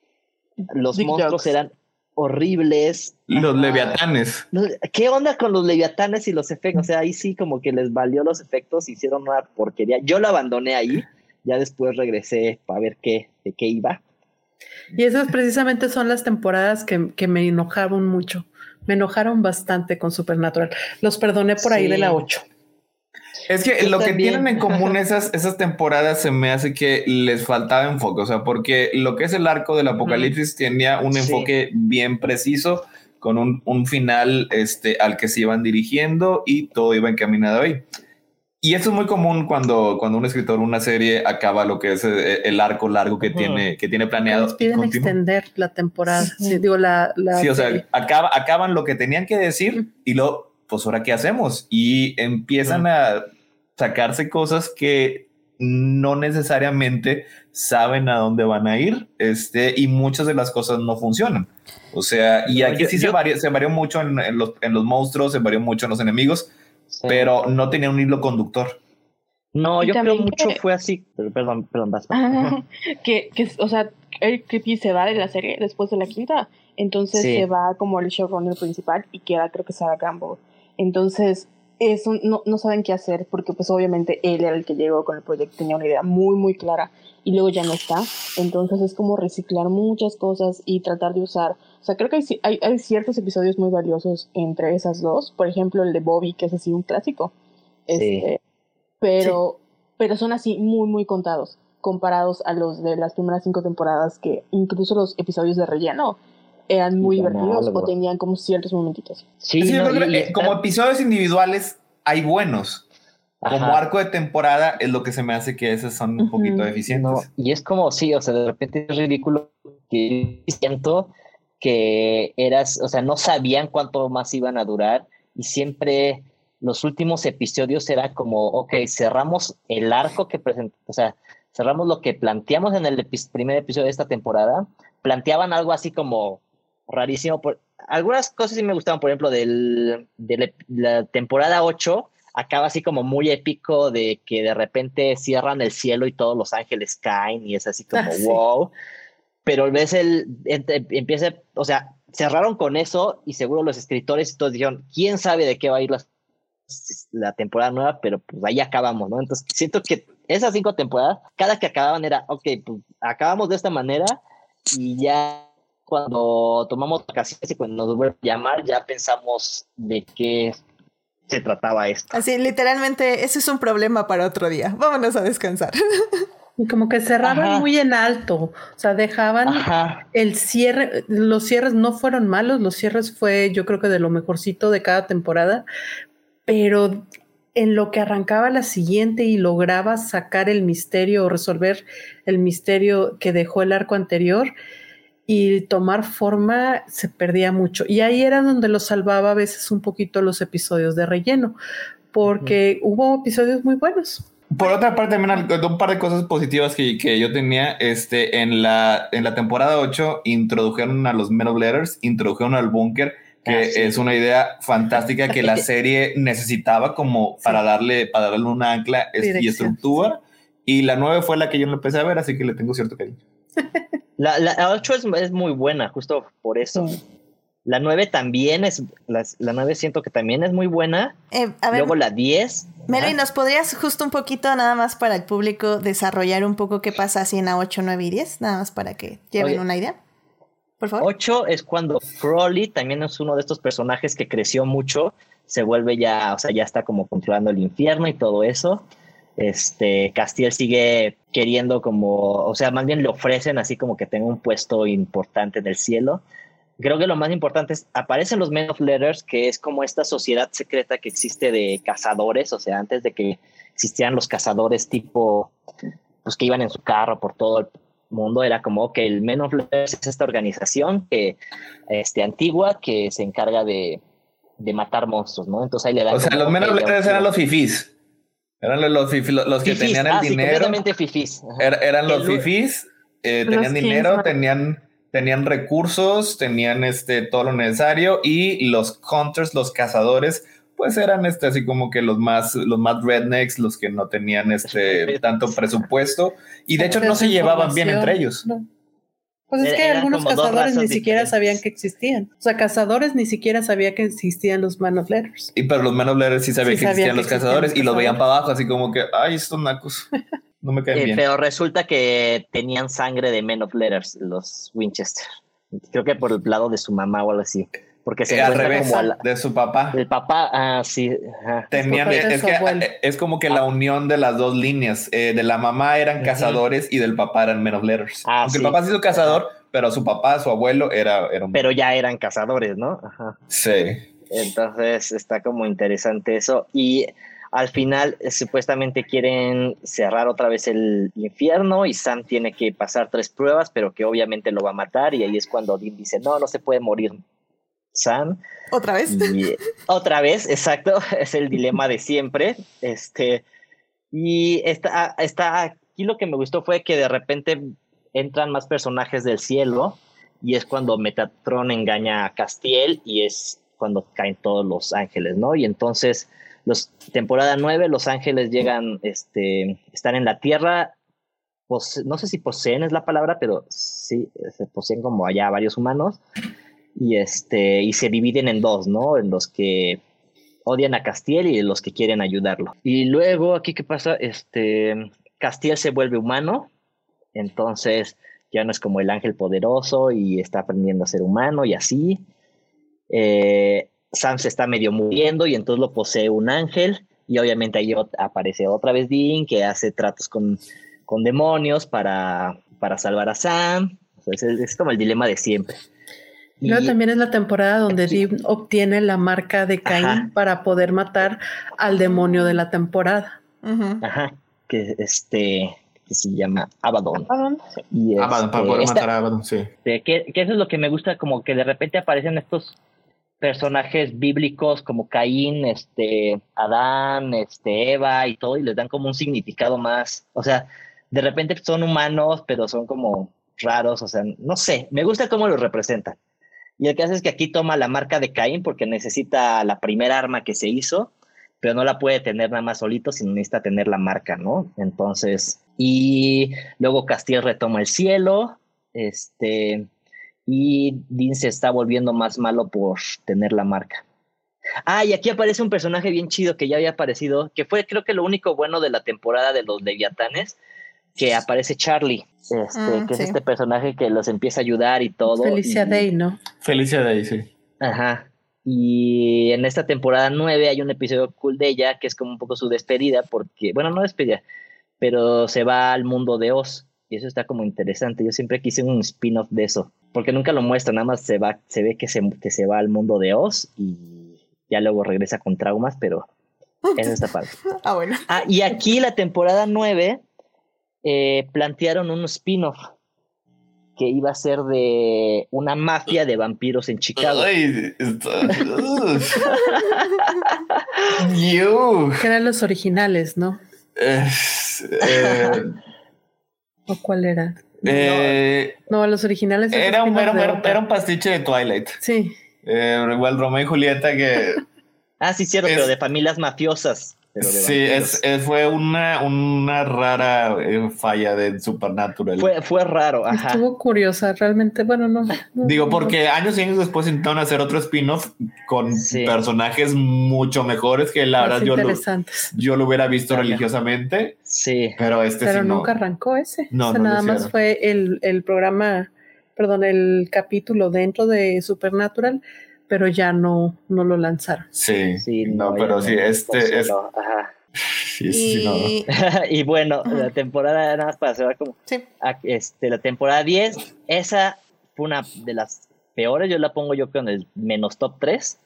los monstruos eran horribles. Los leviatanes. ¿Qué onda con los leviatanes y los efectos? O sea, ahí sí como que les valió los efectos, hicieron una porquería. Yo la abandoné ahí ya después regresé para ver qué, de qué iba. Y esas precisamente son las temporadas que, que me enojaron mucho. Me enojaron bastante con Supernatural. Los perdoné por ahí de la 8. Es que lo que tienen en común esas, esas temporadas se me hace que les faltaba enfoque, o sea, porque lo que es el arco del apocalipsis tenía un enfoque bien preciso, con un, un, final este, al que se iban dirigiendo y todo iba encaminado ahí. Y eso es muy común cuando, cuando un escritor, una serie acaba lo que es eh, el arco largo que, tiene, que tiene planeado. Les piden extender la temporada. Sí, digo, la, sí, o sea, acaba, acaban lo que tenían que decir y luego, pues ahora qué hacemos? Y empiezan a sacarse cosas que no necesariamente saben a dónde van a ir, este, y muchas de las cosas no funcionan. O sea, y aquí sí se, varió, se varió mucho en, los, en los monstruos, se varió mucho en los enemigos, pero no tenía un hilo conductor. No, yo creo mucho fue así. Perdón, perdón, que, que, o sea, el Creepy se va de la serie después de la quinta. Entonces se va como el showrunner principal y queda, creo que Sarah Campbell. Entonces, eso no, no saben qué hacer porque pues obviamente él era el que llegó con el proyecto, tenía una idea muy muy clara y luego ya no está. Entonces es como reciclar muchas cosas y tratar de usar. O sea, creo que hay, hay, ciertos episodios muy valiosos entre esas dos. Por ejemplo, el de Bobby, que es así un clásico. Este, pero, pero son así muy muy contados comparados a los de las primeras cinco temporadas que incluso los episodios de relleno eran muy divertidos o tenían como ciertos momentitos. Sí, eh, como episodios individuales hay buenos. Como arco de temporada es lo que se me hace que esos son un poquito deficientes. y es como, sí, o sea, de repente es ridículo que siento que eras, o sea, no sabían cuánto más iban a durar y siempre los últimos episodios era como, ok, cerramos el arco que presentó, o sea, cerramos lo que planteamos en el primer episodio de esta temporada, planteaban algo así como rarísimo. Por, algunas cosas sí me gustaban, por ejemplo, del, de la temporada 8 acaba así como muy épico de que de repente cierran el cielo y todos los ángeles caen y es así como ah, wow. Pero ves el empieza, o sea, cerraron con eso y seguro los escritores y todos dijeron, quién sabe de qué va a ir la, la temporada nueva, pero pues ahí acabamos, ¿no? Entonces siento que esas cinco temporadas, cada que acababan era, ok, pues acabamos de esta manera y ya cuando tomamos vacaciones y cuando nos vuelven a llamar, ya pensamos de qué se trataba esto. Así, literalmente, ese es un problema para otro día. Vámonos a descansar. Y como que cerraban muy en alto, o sea, dejaban el cierre, los cierres no fueron malos, los cierres fue yo creo que de lo mejorcito de cada temporada, pero en lo que arrancaba la siguiente y lograba sacar el misterio o resolver el misterio que dejó el arco anterior, y tomar forma se perdía mucho. Y ahí era donde lo salvaba a veces un poquito los episodios de relleno, porque hubo episodios muy buenos. Por otra parte, también un par de cosas positivas que, que, yo tenía. Este, en, la, en la temporada 8 introdujeron a los of Letters, introdujeron al búnker, que ah, es una idea fantástica que la serie necesitaba como para, darle, para darle una ancla y estructura. Y la 9 fue la que yo empecé a ver, así que le tengo cierto cariño. La, la 8 es, es, muy buena, justo por eso. La 9 también es, la, la 9 siento que también es muy buena. Eh, Luego la 10. Meli, ¿nos podrías justo un poquito, nada más para el público, desarrollar un poco qué pasa así en la 8, 9 y 10? Nada más para que lleven una idea. Por favor. 8 es cuando Crowley también es uno de estos personajes que creció mucho, se vuelve ya, o sea, ya está como controlando el infierno y todo eso. Este, Castiel sigue queriendo como, o sea, más bien le ofrecen así como que tenga un puesto importante en el cielo. Creo que lo más importante es, aparecen los Men of Letters, que es como esta sociedad secreta que existe de cazadores, o sea, antes de que existieran los cazadores tipo, pues que iban en su carro por todo el mundo, era como que el Men of Letters es esta organización que, este, antigua que se encarga de, de matar monstruos, ¿no? Entonces ahí le dan... O sea, los Men of Letters eran los fifís. Eran los, los, que tenían el ah, dinero. eran los fifís, eh, tenían dinero, tenían, tenían recursos, tenían este, todo lo necesario y los hunters, los cazadores, pues eran este, así como que los más, los más rednecks, los que no tenían este, tanto presupuesto y de hecho no se llevaban bien entre ellos. Pues es que algunos cazadores ni siquiera sabían que existían. O sea, cazadores ni siquiera sabían que existían los Man of Letters. Y pero los Man of Letters sí sabían que existían los cazadores y los veían para abajo, así como que, ay, estos nacos. No me caen Eh, bien. pero resulta que tenían sangre de Men of Letters, los Winchester. Creo que por el lado de su mamá o algo así. Porque se Eh, al revés como a la- de su papá. el papá, ah, sí, ajá. Tenían, es que eh, es como que la unión de las dos líneas. eh, de la mamá eran cazadores y del papá eran Men of Letters. Ah, Aunque sí. el papá se hizo cazador, pero su papá, su abuelo, era, era un. pero ya eran cazadores, ¿no? Ajá. sí. Entonces está como interesante eso. Y al final eh, supuestamente quieren cerrar otra vez el infierno y Sam tiene que pasar tres pruebas, pero que obviamente lo va a matar y ahí es cuando Dean dice, no, no se puede morir Sam. ¿Otra vez? Y otra vez, exacto, es el dilema de siempre. Este, y está, está, aquí lo que me gustó fue que de repente entran más personajes del cielo y es cuando Metatron engaña a Castiel y es cuando caen todos los ángeles, ¿no? Y entonces, los, temporada 9, los ángeles llegan, este, están en la tierra, pose- no sé si poseen es la palabra, pero sí, se poseen como allá varios humanos y este y se dividen en dos, ¿no? En los que odian a Castiel y en los que quieren ayudarlo. Y luego aquí qué pasa, este Castiel se vuelve humano, entonces ya no es como el ángel poderoso y está aprendiendo a ser humano y así. Eh, Sam se está medio muriendo y entonces lo posee un ángel y obviamente ahí aparece otra vez Dean que hace tratos con, con demonios para, para salvar a Sam. Es como el dilema de siempre. Y- Luego también es la temporada donde Dean obtiene la marca de Caín Ajá. para poder matar al demonio de la temporada. Ajá, que este que se llama Abaddon. Y Abaddon, para este, poder esta- matar a Abaddon, sí. que, que eso es lo que me gusta, como que de repente aparecen estos personajes bíblicos como Caín, este, Adán, este, Eva y todo, y les dan como un significado más. O sea, de repente son humanos, pero son como raros, o sea, no sé, me gusta cómo los representan. Y el caso es que aquí toma la marca de Caín porque necesita la primera arma que se hizo, pero no la puede tener nada más solito, sino necesita tener la marca, ¿no? Entonces, y luego Castiel retoma el cielo, este, y Dean se está volviendo más malo por tener la marca. Ah, y aquí aparece un personaje bien chido que ya había aparecido, que fue creo que lo único bueno de la temporada de los Leviatanes, que aparece Charlie, este, Mm, que es sí. este personaje que los empieza a ayudar y todo. Felicia y- Day, ¿no? Felicia Day, sí. Ajá. Y en esta temporada 9 hay un episodio cool de ella que es como un poco su despedida, porque, bueno, no despedida, pero se va al mundo de Oz. Y eso está como interesante. Yo siempre quise un spin-off de eso, porque nunca lo muestra, nada más se va, se ve que se, que se va al mundo de Oz y ya luego regresa con traumas, pero eso está padre. Ah, bueno. Ah, y aquí la temporada 9 eh, plantearon un spin-off que iba a ser de una mafia de vampiros en Chicago. Ay. Que eran los originales, ¿no? Eh, ¿O cuál era? eh, No, los originales. es era, un, era, era- era pastiche de Twilight. Sí. Eh, igual Romeo y Julieta que Ah, sí, cierto, Es- pero de familias mafiosas. Pero sí, es, es- fue una, una rara eh, falla de Supernatural. Fue, fue raro, ajá. Estuvo curiosa, realmente. Bueno, no. no, Digo, no. porque años y años después intentaron hacer otro spin-off con Sí. personajes mucho mejores que la Más verdad yo lo, yo lo hubiera visto Ajá. religiosamente, Sí. pero este Pero sí no. nunca arrancó ese. No, O sea, nada más fue el, el programa, perdón, el capítulo dentro de Supernatural, pero ya no, no lo lanzaron. Sí, Sí, no, no, pero sí, no, este pues, es. no, ajá. Sí, sí, sí, no. Y bueno, la temporada, nada más para cerrar como este, la temporada 10, esa fue una de las peores, yo la pongo yo con el menos top 3,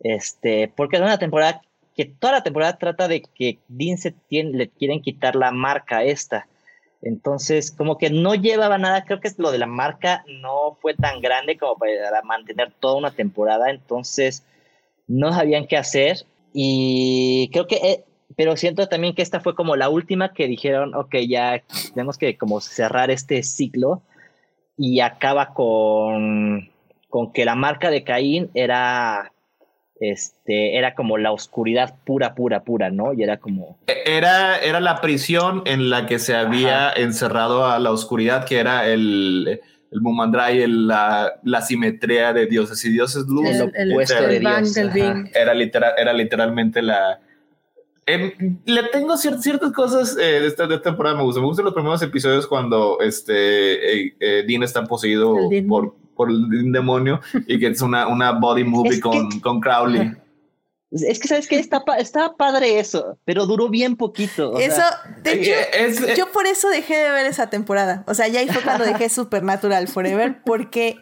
este, porque es una temporada que toda la temporada trata de que Dean se tiene, le quieren quitar la marca esta. Entonces, como que no llevaba nada, creo que lo de la marca no fue tan grande como para mantener toda una temporada, entonces no sabían qué hacer. Y creo que, eh, pero siento también que esta fue como la última que dijeron, ok, ya tenemos que como cerrar este ciclo. Y acaba con, con que la marca de Caín era, este, era como la oscuridad pura, pura, pura, ¿no? Y era como, Era, era la prisión en la que se había encerrado a la oscuridad, que era el, el Mumandrai, el- la, la simetría de dioses y dioses luz. El- El, el, opuesto el de Dios, del. Era, literal, era literalmente la, Em, le tengo ciertas cosas eh, de, esta, de esta temporada me gustan. Me gustan los primeros episodios cuando este eh, eh, Dean está poseído por, por el demonio y que es una, una body movie Es que- con, con Crowley. Es que, ¿sabes qué? Está, está padre eso, pero duró bien poquito. o Eso, sea, de hecho, Eh, es- eh, yo por eso dejé de ver esa temporada. O sea, ya ahí fue cuando dejé Supernatural Forever, porque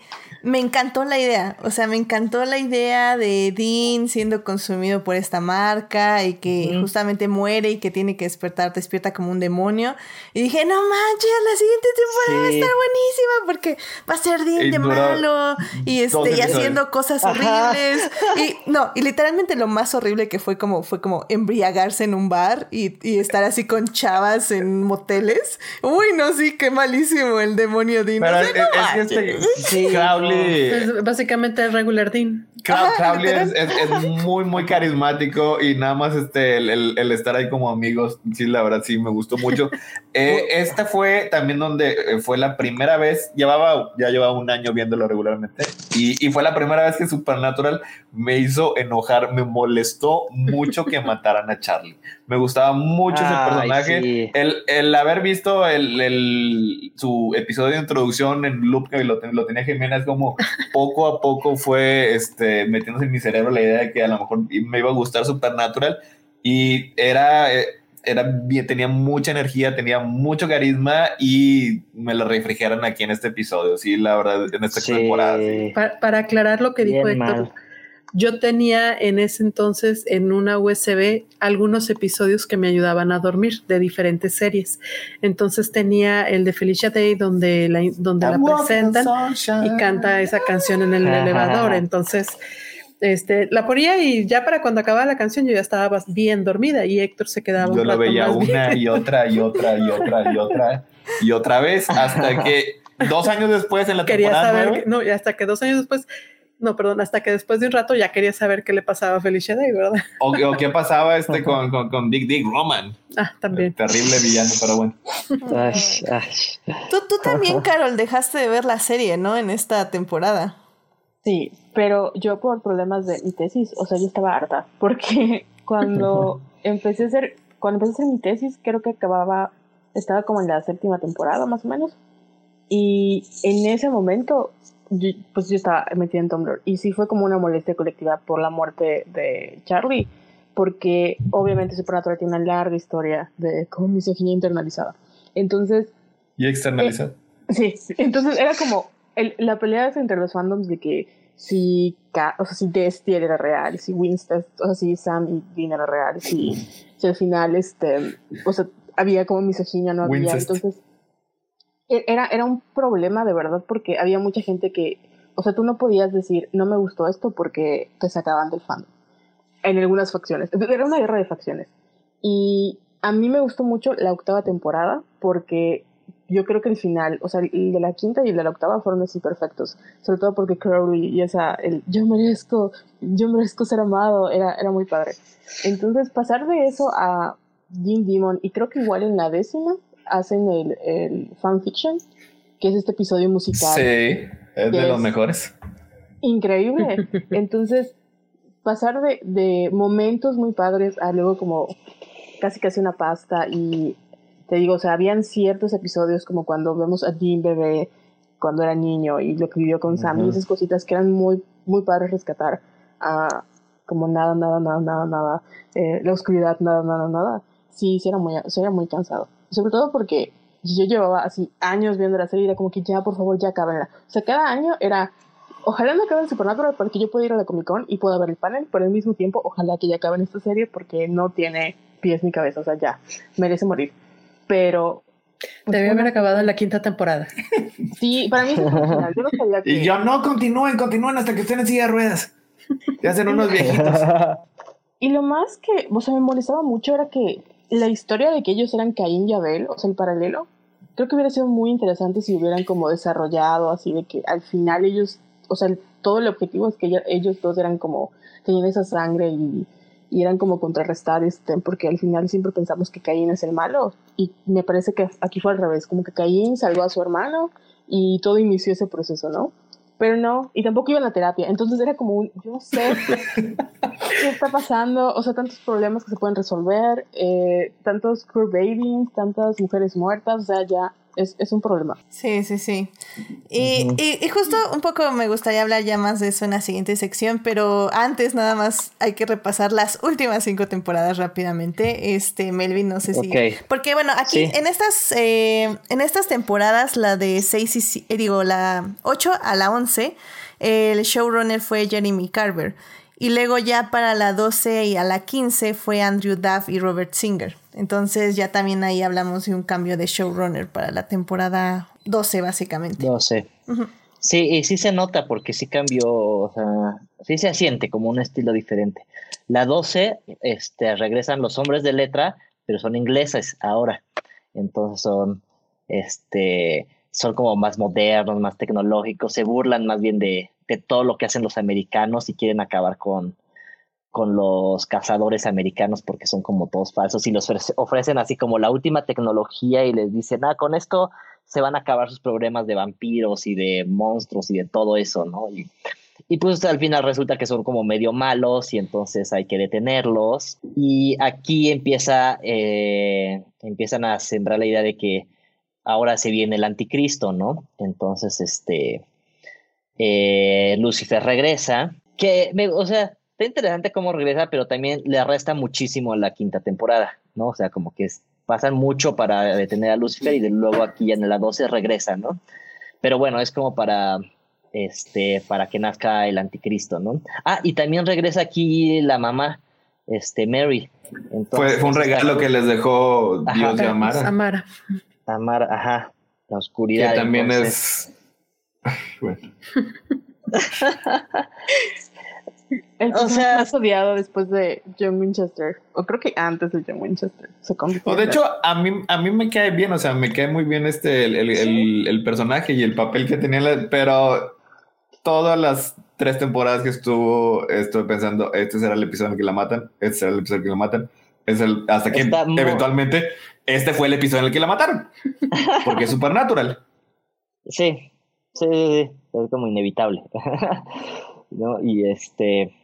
me encantó la idea. O sea, me encantó la idea de Dean siendo consumido por esta marca y que justamente muere y que tiene que despertar, despierta como un demonio. Y dije, no manches, la siguiente temporada va a estar buenísima porque va a ser Dean Y de malo y, este, y haciendo cosas Ajá. horribles. Y no, y literalmente lo más horrible que fue como, fue como embriagarse en un bar y, y estar así con chavas en moteles. Uy, no, sí, qué malísimo el demonio Dean. Pero O es, sea, no es que este. Sí, Crowley, Es básicamente el regular Dean. Crow- Crowley es, literal. es- es muy, muy carismático y nada más este, el, el- el estar ahí como amigos, sí, la verdad, sí, me gustó mucho. Eh, esta fue también donde eh, fue la primera vez, llevaba, ya llevaba un año viéndolo regularmente y, y fue la primera vez que Supernatural me hizo enojar, me molestó mucho que mataran a Charlie. Me gustaba mucho ese Ay, personaje. sí. El, el haber visto el, el- su episodio de introducción en loop que lo, lo tenía Jimena es como poco a poco fue este, metiéndose en mi cerebro la idea de que a lo mejor me iba a gustar Supernatural y era, eh, era tenía mucha energía, tenía mucho carisma y me lo refrigeran aquí en este episodio, sí, la verdad, en esta Sí. temporada. sí. Pa- para aclarar lo que dijo Héctor, mal. Yo tenía en ese entonces en una USB algunos episodios que me ayudaban a dormir de diferentes series. Entonces tenía el de Felicia Day donde la, donde la presentan y canta esa canción en el Ajá. elevador. Entonces, este, la ponía y ya para cuando acababa la canción yo ya estaba bien dormida y Héctor se quedaba un Yo lo rato veía más una bien. y otra y otra y otra y otra y otra vez hasta que dos años después en la Quería temporada saber, nueve, que- no, y hasta que dos años después, no, perdón, hasta que después de un rato ya quería saber qué le pasaba a Felicia Day, ¿verdad? o, o qué pasaba este con, con, con Big Dick Roman, Ah, también. terrible villano, pero bueno. Ay, ay. Tú, tú también, Carol, dejaste de ver la serie, ¿no? En esta temporada. Sí, pero yo por problemas de mi tesis, o sea, yo estaba harta, porque cuando empecé a hacer, cuando empecé a hacer mi tesis, creo que acababa, estaba como en la séptima temporada más o menos, y en ese momento, pues yo estaba metida en Tumblr, y sí fue como una molestia colectiva por la muerte de Charlie, porque obviamente Supernatural tiene una larga historia de como misoginia internalizada. Entonces, Y externalizado. Sí, entonces era como el- la pelea entre los fandoms de que si, o sea, si Destiel era real, si Winston, o sea, si Sam y Dean era real, si, si al final, este, o sea, había como misoginia, no había. Wincest. Entonces, era, era un problema de verdad porque había mucha gente que, o sea, tú no podías decir, no me gustó esto porque te sacaban del fandom. En algunas facciones. Era una guerra de facciones. Y a mí me gustó mucho la octava temporada porque yo creo que el final, o sea, el de la quinta y el de la octava fueron así perfectos. Sobre todo porque Crowley y esa, el yo merezco, yo merezco ser amado, era, era muy padre. Entonces, pasar de eso a Dean Demon, y creo que igual en la décima hacen el, el fanfiction, que es este episodio musical Sí, es de los mejores. increíble. Entonces, pasar de, de momentos muy padres a luego como casi casi una pasta y te digo, o sea, habían ciertos episodios como cuando vemos a Dean bebé cuando era niño y lo que vivió con Sam y Ujú. esas cositas que eran muy, muy padres rescatar a como nada, nada, nada, nada, nada, eh, la oscuridad, nada, nada, nada. Sí, sí era muy, sí era muy cansado. Sobre todo porque yo llevaba así años viendo la serie y era como que ya, por favor, ya acabenla. O sea, cada año era ojalá no acaben Supernatural para que yo pueda ir a la Comic Con y pueda ver el panel, pero al mismo tiempo, ojalá que ya acaben esta serie porque no tiene pies ni cabeza, o sea, ya, merece morir. Pero. pues, Debió haber acabado en la quinta temporada. Sí, para mí es el final. Yo no sabía que. Y yo, no, continúen, continúen hasta que estén en silla de ruedas. Ya hacen unos viejitos. Y lo más que, o sea, me molestaba mucho era que la historia de que ellos eran Caín y Abel, o sea, el paralelo, creo que hubiera sido muy interesante si hubieran como desarrollado así de que al final ellos, o sea, todo el objetivo es que ellos dos eran como, tenían esa sangre y, y eran como contrarrestar este, porque al final siempre pensamos que Caín es el malo y me parece que aquí fue al revés, como que Caín salvó a su hermano y todo inició ese proceso, ¿no? Pero no, y tampoco iba a la terapia. Entonces era como un, yo no sé qué está pasando, o sea, tantos problemas que se pueden resolver, eh, tantos queer babies, tantas mujeres muertas, o sea, ya es, es un problema. Sí, sí, sí. Y, y, y, justo un poco me gustaría hablar ya más de eso en la siguiente sección, pero antes nada más hay que repasar las últimas cinco temporadas rápidamente. Este, Melvin, no sé si... Ok. Porque bueno, aquí Sí. en estas eh, en estas temporadas, la de 6 y si- eh, digo, la 8 a la 11, el showrunner fue Jeremy Carver. Y luego ya para la 12 y a la 15 fue Andrew Duff y Robert Singer. Entonces ya también ahí hablamos de un cambio de showrunner para la temporada 12 básicamente. No sé. Ujú. Sí, y sí se nota porque sí cambió, o sea, sí se siente como un estilo diferente. La 12, este, regresan los hombres de letra, pero son ingleses ahora. Entonces son, este, son como más modernos, más tecnológicos, se burlan más bien de, de todo lo que hacen los americanos y quieren acabar con, con los cazadores americanos porque son como todos falsos y los ofrece- ofrecen así como la última tecnología y les dicen, ah, con esto se van a acabar sus problemas de vampiros y de monstruos y de todo eso, ¿no? Y, y pues al final resulta que son como medio malos y entonces hay que detenerlos. Y aquí empieza, eh, empiezan a sembrar la idea de que ahora se viene el anticristo, ¿no? Entonces, este, eh, Lucifer regresa, que, me, o sea, está interesante cómo regresa, pero también le resta muchísimo a la quinta temporada, ¿no? O sea, como que es- pasan mucho para detener a Lucifer y de luego aquí en la 12 regresa, ¿no? Pero bueno, es como para, este, para que nazca el anticristo, ¿no? Ah, y también regresa aquí la mamá, este, Mary. Fue, Entonces, fue un regalo que les dejó Ajá. Dios de Amara. Amara. Amar, ajá, la Que oscuridad. también entonces- es. Bueno. El O sea- más odiado después de John Winchester, o creo que antes de John Winchester, se O de hecho, a mí, a mí me cae bien, o sea, me cae muy bien este, el, el- el- el personaje y el papel que tenía, la- pero todas las tres temporadas que estuvo, estuve pensando, este será el episodio en el que la matan, este será el episodio en el que la matan, es el, hasta que Está muy- eventualmente este fue el episodio en el que la mataron, porque es supernatural. Sí, sí, sí, sí, es como inevitable. ¿No? Y este.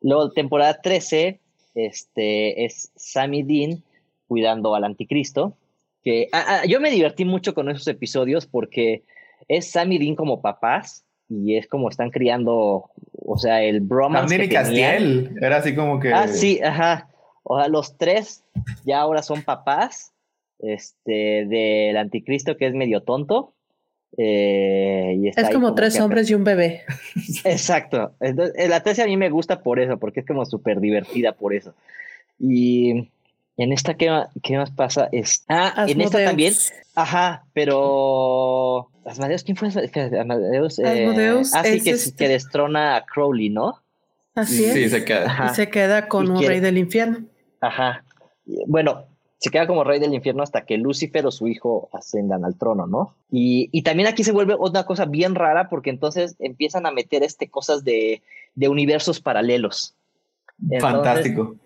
Luego, temporada 13, este, es Sammy Dean cuidando al anticristo. Que ah, ah, yo me divertí mucho con esos episodios porque es Sammy Dean como papás y es como están criando, o sea, el bromance. Abner y. Castiel, era así como que... Ah, sí, ajá. O sea, los tres ya ahora son papás. Este, del anticristo que es medio tonto. Eh, y está Es como tres hombres y un bebé. Exacto. Entonces, eh, la tesis a mí me gusta por eso, porque es como súper divertida por eso. Y en esta, ¿qué, qué más pasa? Es, ah, en esta Asmodeus. también. Ajá, pero. Asmodeus, ¿quién fue? Asmodeus. eh, Asmodeus ah, es que, este- que destrona a Crowley, ¿no? Así es. Sí, se queda. Ajá. Y se queda con Y un quiere- rey del infierno. Ajá. Bueno, se queda como rey del infierno hasta que Lucifer o su hijo ascendan al trono, ¿no? Y, y también aquí se vuelve una cosa bien rara porque entonces empiezan a meter este cosas de, de universos paralelos. Entonces, Fantástico.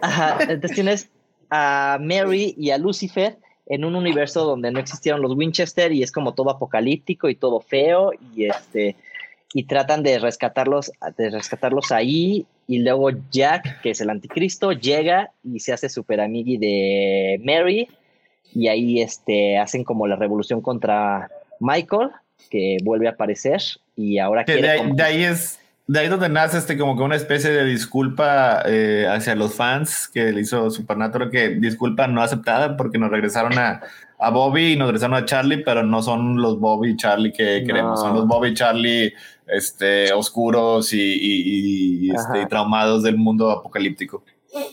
Ajá, entonces tienes a Mary y a Lucifer en un universo donde no existieron los Winchester y es como todo apocalíptico y todo feo y este y tratan de rescatarlos de rescatarlos ahí y luego Jack que es el anticristo llega y se hace super amigui de Mary y ahí este hacen como la revolución contra Michael que vuelve a aparecer y ahora Que quiere de, ahí, como- de ahí es de ahí donde nace este como que una especie de disculpa eh, hacia los fans que le hizo Supernatural que disculpa no aceptada porque nos regresaron a, a Bobby y nos regresaron a Charlie pero no son los Bobby y Charlie que No. queremos son los Bobby y Charlie este oscuros y, y- y, este, y traumados del mundo apocalíptico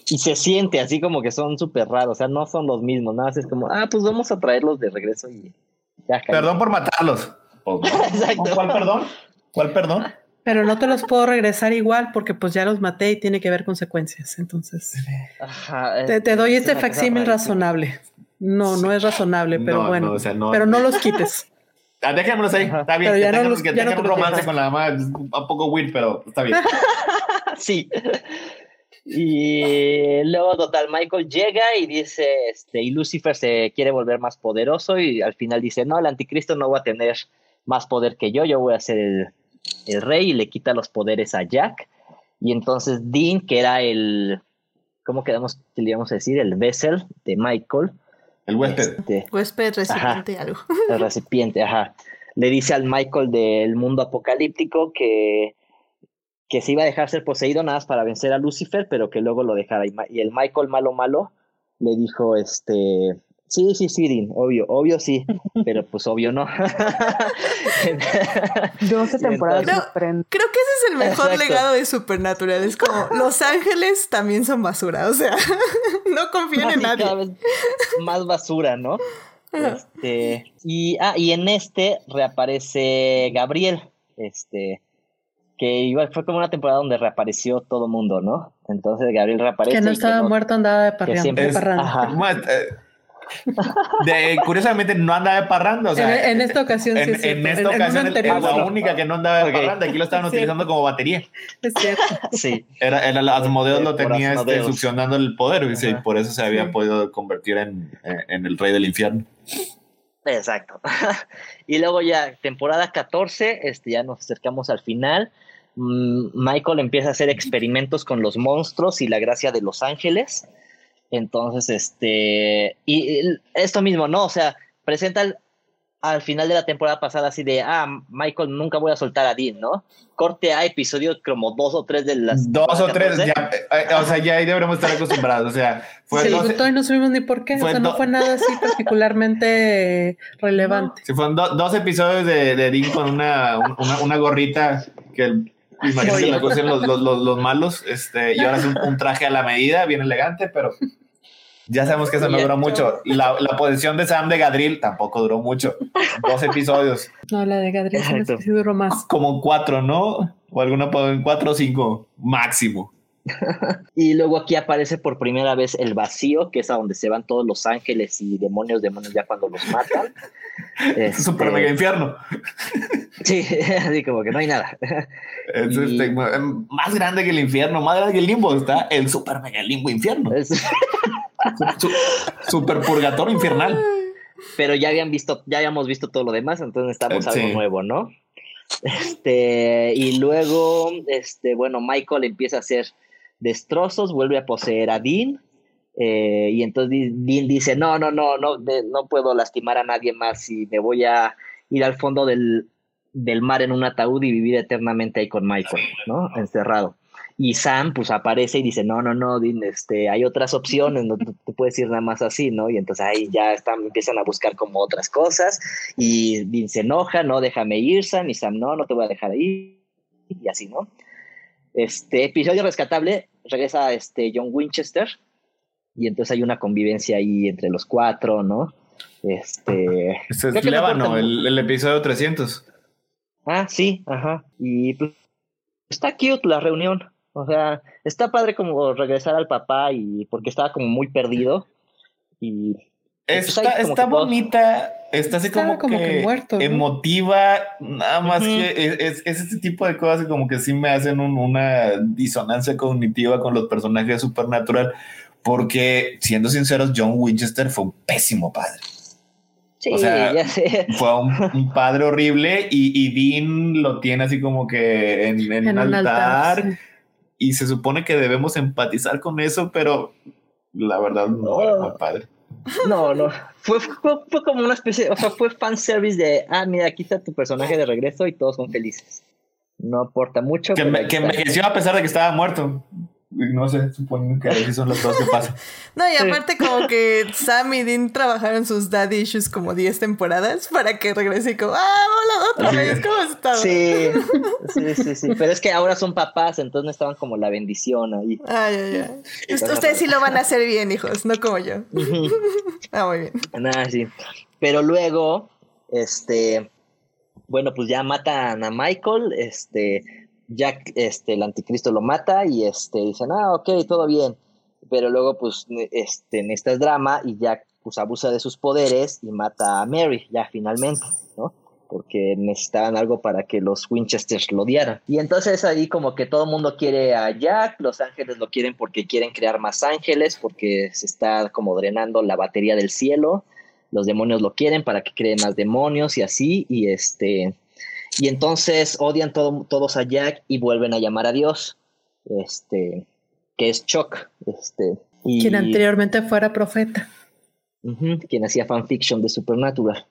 y se siente así como que son súper raros, o sea, no son los mismos, nada más es como, ah, pues vamos a traerlos de regreso y ya. perdón por matarlos Pues, no. Exacto. ¿cuál perdón? ¿cuál perdón? Pero no te los puedo regresar igual porque pues ya los maté y tiene que haber consecuencias. Entonces, Ajá, te, te doy es este facsímil razonable. No, no es razonable, pero No, bueno. no, o sea, no- pero no los quites. Ah, ahí, Ajá. está bien. Pero ya que no tengan, los- que ya no tengan te un romance con la mamá, es un poco weird, pero está bien. Sí. Y luego, total, Michael llega y dice, este, y Lucifer se quiere volver más poderoso y al final dice, no, el anticristo no va a tener más poder que yo, yo voy a ser el, el rey y le quita los poderes a Jack. Y entonces Dean, que era el, ¿cómo quedamos, que le íbamos a decir? El vessel de Michael. El huésped. este, Huésped, recipiente, algo. el recipiente, ajá. Le dice al Michael del mundo apocalíptico que, que se iba a dejar ser poseído nada más para vencer a Lucifer, pero que luego lo dejara. Y, y el Michael malo malo le dijo, este, sí, sí, sí, Dean, obvio, obvio sí, pero pues obvio no. 12 Sí, temporadas Friends. Creo que ese es el mejor Exacto. legado de Supernatural. Es como, Los Ángeles también son basura. O sea, no confíen en cada nadie. vez más basura, ¿no? Este, y, ah, y en este reaparece Gabriel, este, que igual fue como una temporada donde reapareció todo mundo, ¿no? Entonces Gabriel reaparece. Que no estaba no- muerto, andaba de parranda. siempre es- ajá. Eh, de- curiosamente no anda de parranda, o sea, en, en esta ocasión sí en, es cierto. en esta En- ocasión es la única que no andaba de parranda. Aquí lo estaban Sí. utilizando como batería. Es cierto. Sí, Era, era Asmodeus lo Por tenía este, succionando el poder y por eso se había Sí. podido convertir en, en el rey del infierno. exacto. y luego ya, temporada 14, este, ya nos acercamos al final. Mm, Michael empieza a hacer experimentos con los monstruos y la gracia de los ángeles. Entonces, este, y y esto mismo, ¿no? O sea, presenta al, al final de la temporada pasada así de, ah, Michael, nunca voy a soltar a Dean, ¿no? Corte a episodio como dos o tres de las... Dos o tres, 14. ya, eh, o sea, ya ahí deberíamos estar acostumbrados. O sea, fue Sí, dos- todavía no supimos ni por qué. o sea, no fue nada así particularmente relevante. Sí, fueron do- dos episodios de, de Dean con una, un- una, una gorrita que imagínate la cosa los, los, los, los malos. Este, y ahora es un, un traje a la medida, bien elegante, pero ya sabemos que eso no duró mucho. La, la posición de Sam de Gadril tampoco duró mucho. Dos episodios, No, la de que sí duró más. como cuatro, ¿no? O alguna po- cuatro o cinco máximo. Y luego aquí aparece por primera vez el vacío, que es a donde se van todos los ángeles y demonios, demonios ya cuando los matan. Es Este, super mega infierno. Sí, así como que no hay nada. Es Y- este, más grande que el infierno, más grande que el limbo. Está el super mega limbo infierno. Es- Su- super purgatorio infernal. pero ya habían visto, ya habíamos visto todo lo demás, entonces estamos Eh, algo nuevo, ¿no? Este, y luego, este, bueno, Michael empieza a hacer destrozos, vuelve a poseer a Dean. Eh, y entonces Dean dice, no, no, no, no, no puedo lastimar a nadie más y me voy a ir al fondo del, del mar en un ataúd y vivir eternamente ahí con Michael, ¿no? Encerrado. Y Sam, pues aparece y dice, no, no, no, Dean, este, hay otras opciones, no te, te puedes ir nada más así, ¿no? Y entonces ahí ya están, empiezan a buscar como otras cosas y Dean se enoja, no, déjame ir, Sam, y Sam, no, no te voy a dejar ir, y así, ¿no? Este episodio rescatable, regresa este John Winchester y entonces hay una convivencia ahí entre los cuatro, ¿no? Este... Este es no el, el episodio 300. Ah, sí, ajá. Y pues está cute la reunión. O sea, está padre como regresar al papá y porque estaba como muy perdido. Y pues, Está, como está todos- bonita, está así como, como que, que muerto, ¿no? emotiva, nada más que es, es- es este tipo de cosas que como que sí me hacen un- una disonancia cognitiva con los personajes de Supernatural, porque siendo sinceros, John Winchester fue un pésimo padre. Sí, o sea, ya sé. Fue un, un padre horrible y, y Dean lo tiene así como que en, en un altar, sí. y se supone que debemos empatizar con eso, pero la verdad no era muy padre. No, no. Fue, fue, fue como una especie, o sea, fue fanservice de, ah, mira, aquí está tu personaje de regreso y todos son felices. No aporta mucho. Que, me- envejeció a pesar de que estaba muerto. No sé, supongo que así son las cosas que pasan. No, y aparte como que Sam y Dean trabajaron sus daddy issues como 10 temporadas para que regrese y como, ah, hola otra Sí. vez, ¿cómo estado? Sí, sí, sí, sí. Pero es que ahora son papás, entonces no estaban como la bendición ahí. Ay, ay, ay. Ust- Ustedes sí lo van a hacer bien, hijos, no como yo. Ah, muy bien. Nada, sí. Pero luego, este, bueno, pues ya matan a Michael, este, Jack, este, el anticristo lo mata y este, dicen, ah, ok, todo bien. Pero luego, pues, este, en este drama y Jack, pues, abusa de sus poderes y mata a Mary, ya finalmente, ¿no? Porque necesitaban algo para que los Winchesters lo odiaran. Y entonces ahí como que todo el mundo quiere a Jack, los ángeles lo quieren porque quieren crear más ángeles, porque se está como drenando la batería del cielo los demonios lo quieren para que creen más demonios y así, y este, Y entonces odian todo- todos a Jack y vuelven a llamar a Dios, este, que es Chuck, este, y, Quien anteriormente fuera profeta. Quien hacía fanfiction de Supernatural.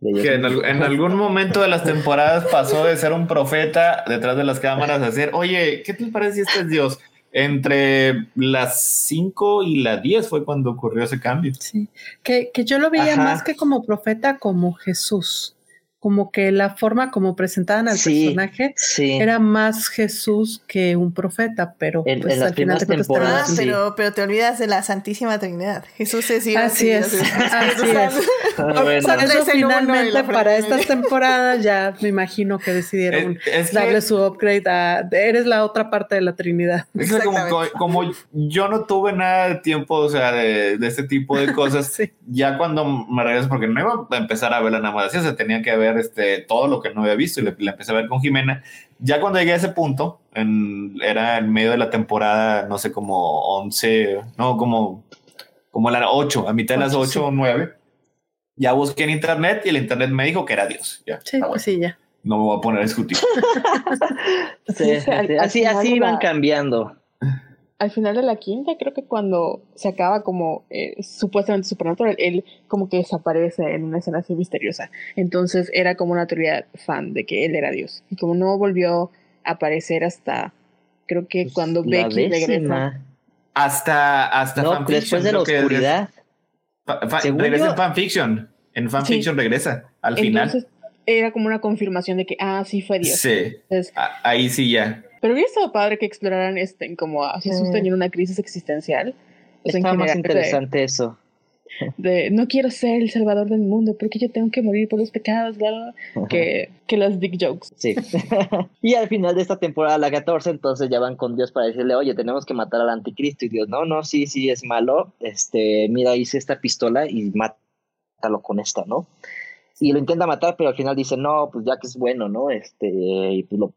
De Que en, al- en algún momento de las temporadas pasó de ser un profeta detrás de las cámaras a ser, oye, ¿qué te parece si este es Dios? Entre las 5 y las 10 fue cuando ocurrió ese cambio. Sí. Que, que yo lo veía Ajá. más que como profeta, como Jesús. Como que la forma como presentaban al Sí. personaje Sí. era más Jesús que un profeta, pero En- pues en las al final temporadas, Ah, pero, pero te olvidas de la Santísima Trinidad. Jesús es Dios. Así y es, Dios así es. Ah, bueno. Eso y finalmente para estas temporadas ya me imagino que decidieron Es- es que- darle su upgrade a eres la otra parte de la Trinidad. Es que como, como yo no tuve nada de tiempo, o sea, de, de este tipo de cosas, Sí. ya cuando me regreso, porque no iba a empezar a verla nada más así, o sea, tenía que ver este, todo lo que no había visto y le- la empecé a ver con Jimena. Ya cuando llegué a ese punto, en- era en medio de la temporada, no sé, como 11, no, como, como la 8, a mitad de las Ocho, 8 o 9. Ya busqué en internet y el internet me dijo que era Dios. Ya, Sí, bueno, pues sí, ya. no me voy a poner a discutir. Sí, Sí, sí, sí, así, así iban la- cambiando. Al final de la quinta, creo que cuando se acaba como eh, supuestamente Supernatural, él como que desaparece en una escena así misteriosa. Entonces era como una teoría fan de que él era Dios. Y como no volvió a aparecer hasta, creo que cuando Pues, La Becky regresa. Hasta, hasta No, fanfiction, después de la oscuridad. Fa- fa- Según regresa yo- en fanfiction. En fanfiction regresa al Entonces final. era como una confirmación de que, ah, sí fue Dios. Sí, Entonces, a- ahí sí ya. Pero hubiera estado padre que exploraran este, como a Jesús teniendo una crisis existencial. O sea, Estaba más general, de- interesante eso. de no quiero ser el salvador del mundo porque yo tengo que morir por los pecados, bla, bla, bla, que, que las dick jokes. Sí. y al final de esta temporada, la 14, entonces ya van con Dios para decirle, oye, tenemos que matar al anticristo. Y Dios, no, no, sí, sí, es malo. Este, mira, hice esta pistola y mátalo con esta, ¿no? Y lo intenta matar, pero al final dice, no, pues ya que es bueno, ¿no? Este, y pues lo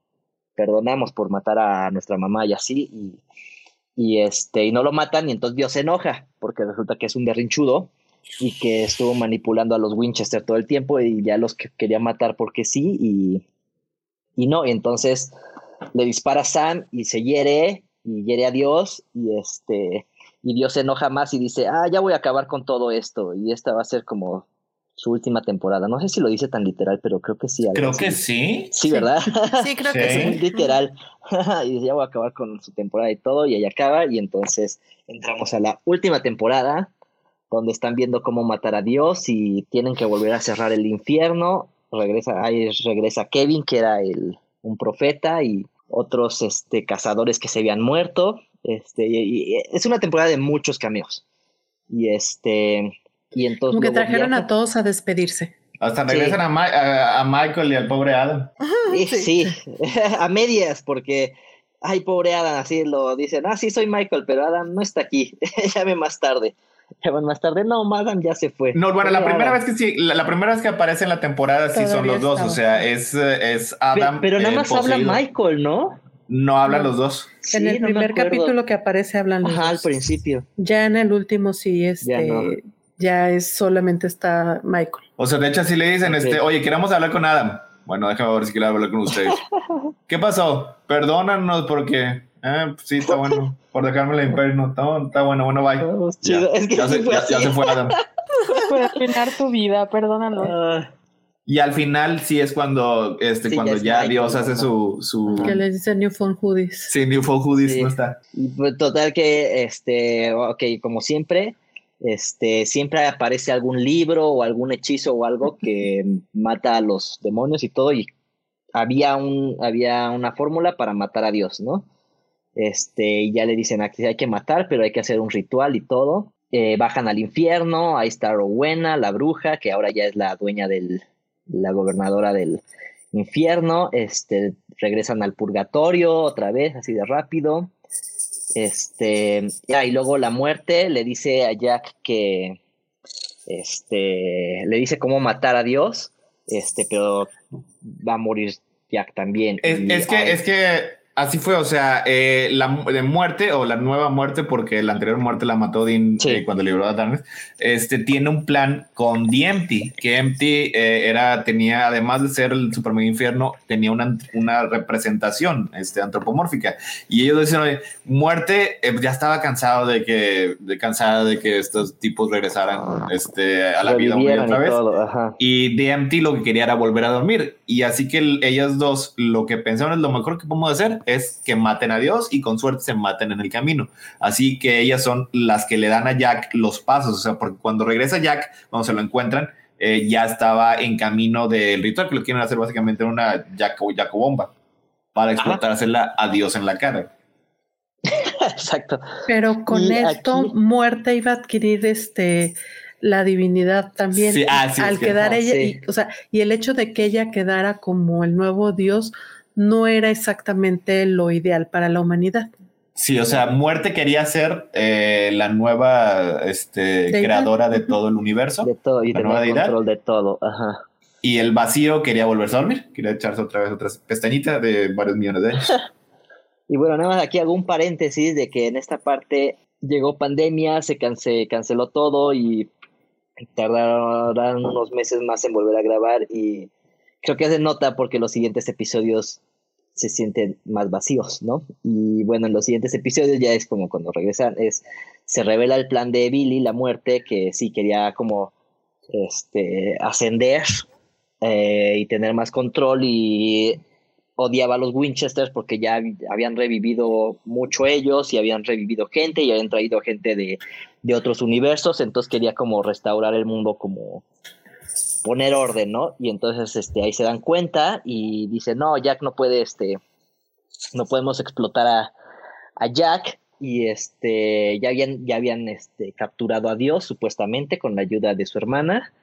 perdonamos por matar a nuestra mamá y así. Y, y este, y no lo matan, y entonces Dios se enoja, porque resulta que es un berrinchudo y que estuvo manipulando a los Winchester todo el tiempo y ya los que quería matar porque sí y, y no, y entonces le dispara a Sam y se hiere y hiere a Dios y este y Dios se enoja más y dice, ah, ya voy a acabar con todo esto y esta va a ser como su última temporada. No sé si lo dice tan literal, pero creo que sí. Creo que sí. Sí, ¿verdad? Sí, creo que Sí. sí. Muy literal. y dice, ya voy a acabar con su temporada y todo, y ahí acaba, y entonces entramos a la última temporada, donde están viendo cómo matar a Dios y tienen que volver a cerrar el infierno. Regresa, ahí regresa Kevin, que era el, un profeta, y otros este, cazadores que se habían muerto. Este, y, y es una temporada de muchos cameos. Y este. Y entonces. Como que trajeron viaja- a todos a despedirse. Hasta Sí. regresan a, Ma- a- a Michael y al pobre Adam. Eh, Sí. Sí, a medias, porque, ay, pobre Adam, así lo dicen, ah, sí, soy Michael, pero Adam no está aquí, llame más tarde. Llaman más tarde, no, Adam ya se fue. No, bueno, la primera Adam. vez que sí, la, la primera vez que aparece en la temporada sí son los dos, o sea, es, es Adam. pero nada eh, más habla. Michael, ¿no? No hablan No. los dos. Sí, en el primer capítulo que aparece hablan los Ajá, al dos. principio. Ya en el último sí, este, Ya ya, es solamente está Michael. O sea, de hecho, así le dicen, este, oye, queremos hablar con Adam. Bueno, déjame ver si quiero hablar con ustedes. ¿Qué pasó? Perdónanos porque, eh, sí, está bueno, por dejarme la imperio, no, está, está bueno, bueno, bye. Ya, chido. Es que ya sí se, fue ya- ya así. se fue Adam. Puede arruinar tu vida, perdónanos. Ah, Y al final sí es cuando, este, Sí, cuando ya es ya Michael, Dios hace su, su, Que les dice New Phone Hoodies. sí, New Folk Hoodies, Sí. no está. pues, total que, este, ok, como siempre, este, siempre aparece algún libro o algún hechizo o algo que mata a los demonios y todo, y había un, había una fórmula para matar a Dios, ¿no? Este, y ya le dicen aquí hay que matar, pero hay que hacer un ritual y todo. Eh, bajan al infierno, ahí está Rowena, la bruja, que ahora ya es la dueña del, la gobernadora del infierno, este, regresan al purgatorio otra vez, así de rápido. Este, ya, y luego la muerte le dice a Jack que, este, le dice cómo matar a Dios, este, pero va a morir Jack también. Es, que, es que Así fue, o sea, eh, la de muerte o la nueva muerte, porque la anterior muerte la mató Dean Sí. eh, cuando liberó a Darkness, este tiene un plan con The Empty, que Empty eh, era, tenía, además de ser el super mega infierno, tenía una, una representación este, antropomórfica. Y ellos decían, "Oye, muerte, eh, ya estaba cansado de que, de cansada de que estos tipos regresaran este, a la vida una y otra y vez. ajá. Y DMT lo que quería era volver a dormir. Y así que el- ellas dos lo que pensaron es lo mejor que podemos hacer es que maten a Dios y con suerte se maten en el camino. Así que ellas son las que le dan a Jack los pasos. O sea, porque cuando regresa Jack, cuando se lo encuentran, eh, ya estaba en camino del ritual que lo quieren hacer básicamente en una Jaco, Jacobomba para explotársela a Dios en la cara. Exacto. Pero con Y esto, aquí- muerte iba a adquirir este la divinidad también. Sí, ah, sí, al es que- quedar ella, sí. y, o sea, y el hecho de que ella quedara como el nuevo Dios no era exactamente lo ideal para la humanidad. Sí, o sea, Muerte quería ser eh, la nueva este, creadora de todo el universo. De todo y La nueva tener deidad. control de todo. Ajá. Y el vacío quería volverse a dormir, quería echarse otra vez otras pestañitas de varios millones de años. Y bueno, nada más aquí hago un paréntesis de que en esta parte llegó pandemia, se cance- canceló todo y tardaron unos meses más en volver a grabar y creo que se nota porque los siguientes episodios se sienten más vacíos, ¿no? Y bueno, en los siguientes episodios ya es como cuando regresan, es se revela el plan de Billy, la muerte, que sí quería como este ascender eh, y tener más control y odiaba a los Winchesters porque ya hab- habían revivido mucho ellos y habían revivido gente y habían traído gente de, de otros universos, entonces quería como restaurar el mundo como poner orden, ¿no? Y entonces este ahí se dan cuenta y dicen, "No, Jack no puede este no podemos explotar a, a Jack y este ya habían ya habían este capturado a Dios supuestamente con la ayuda de su hermana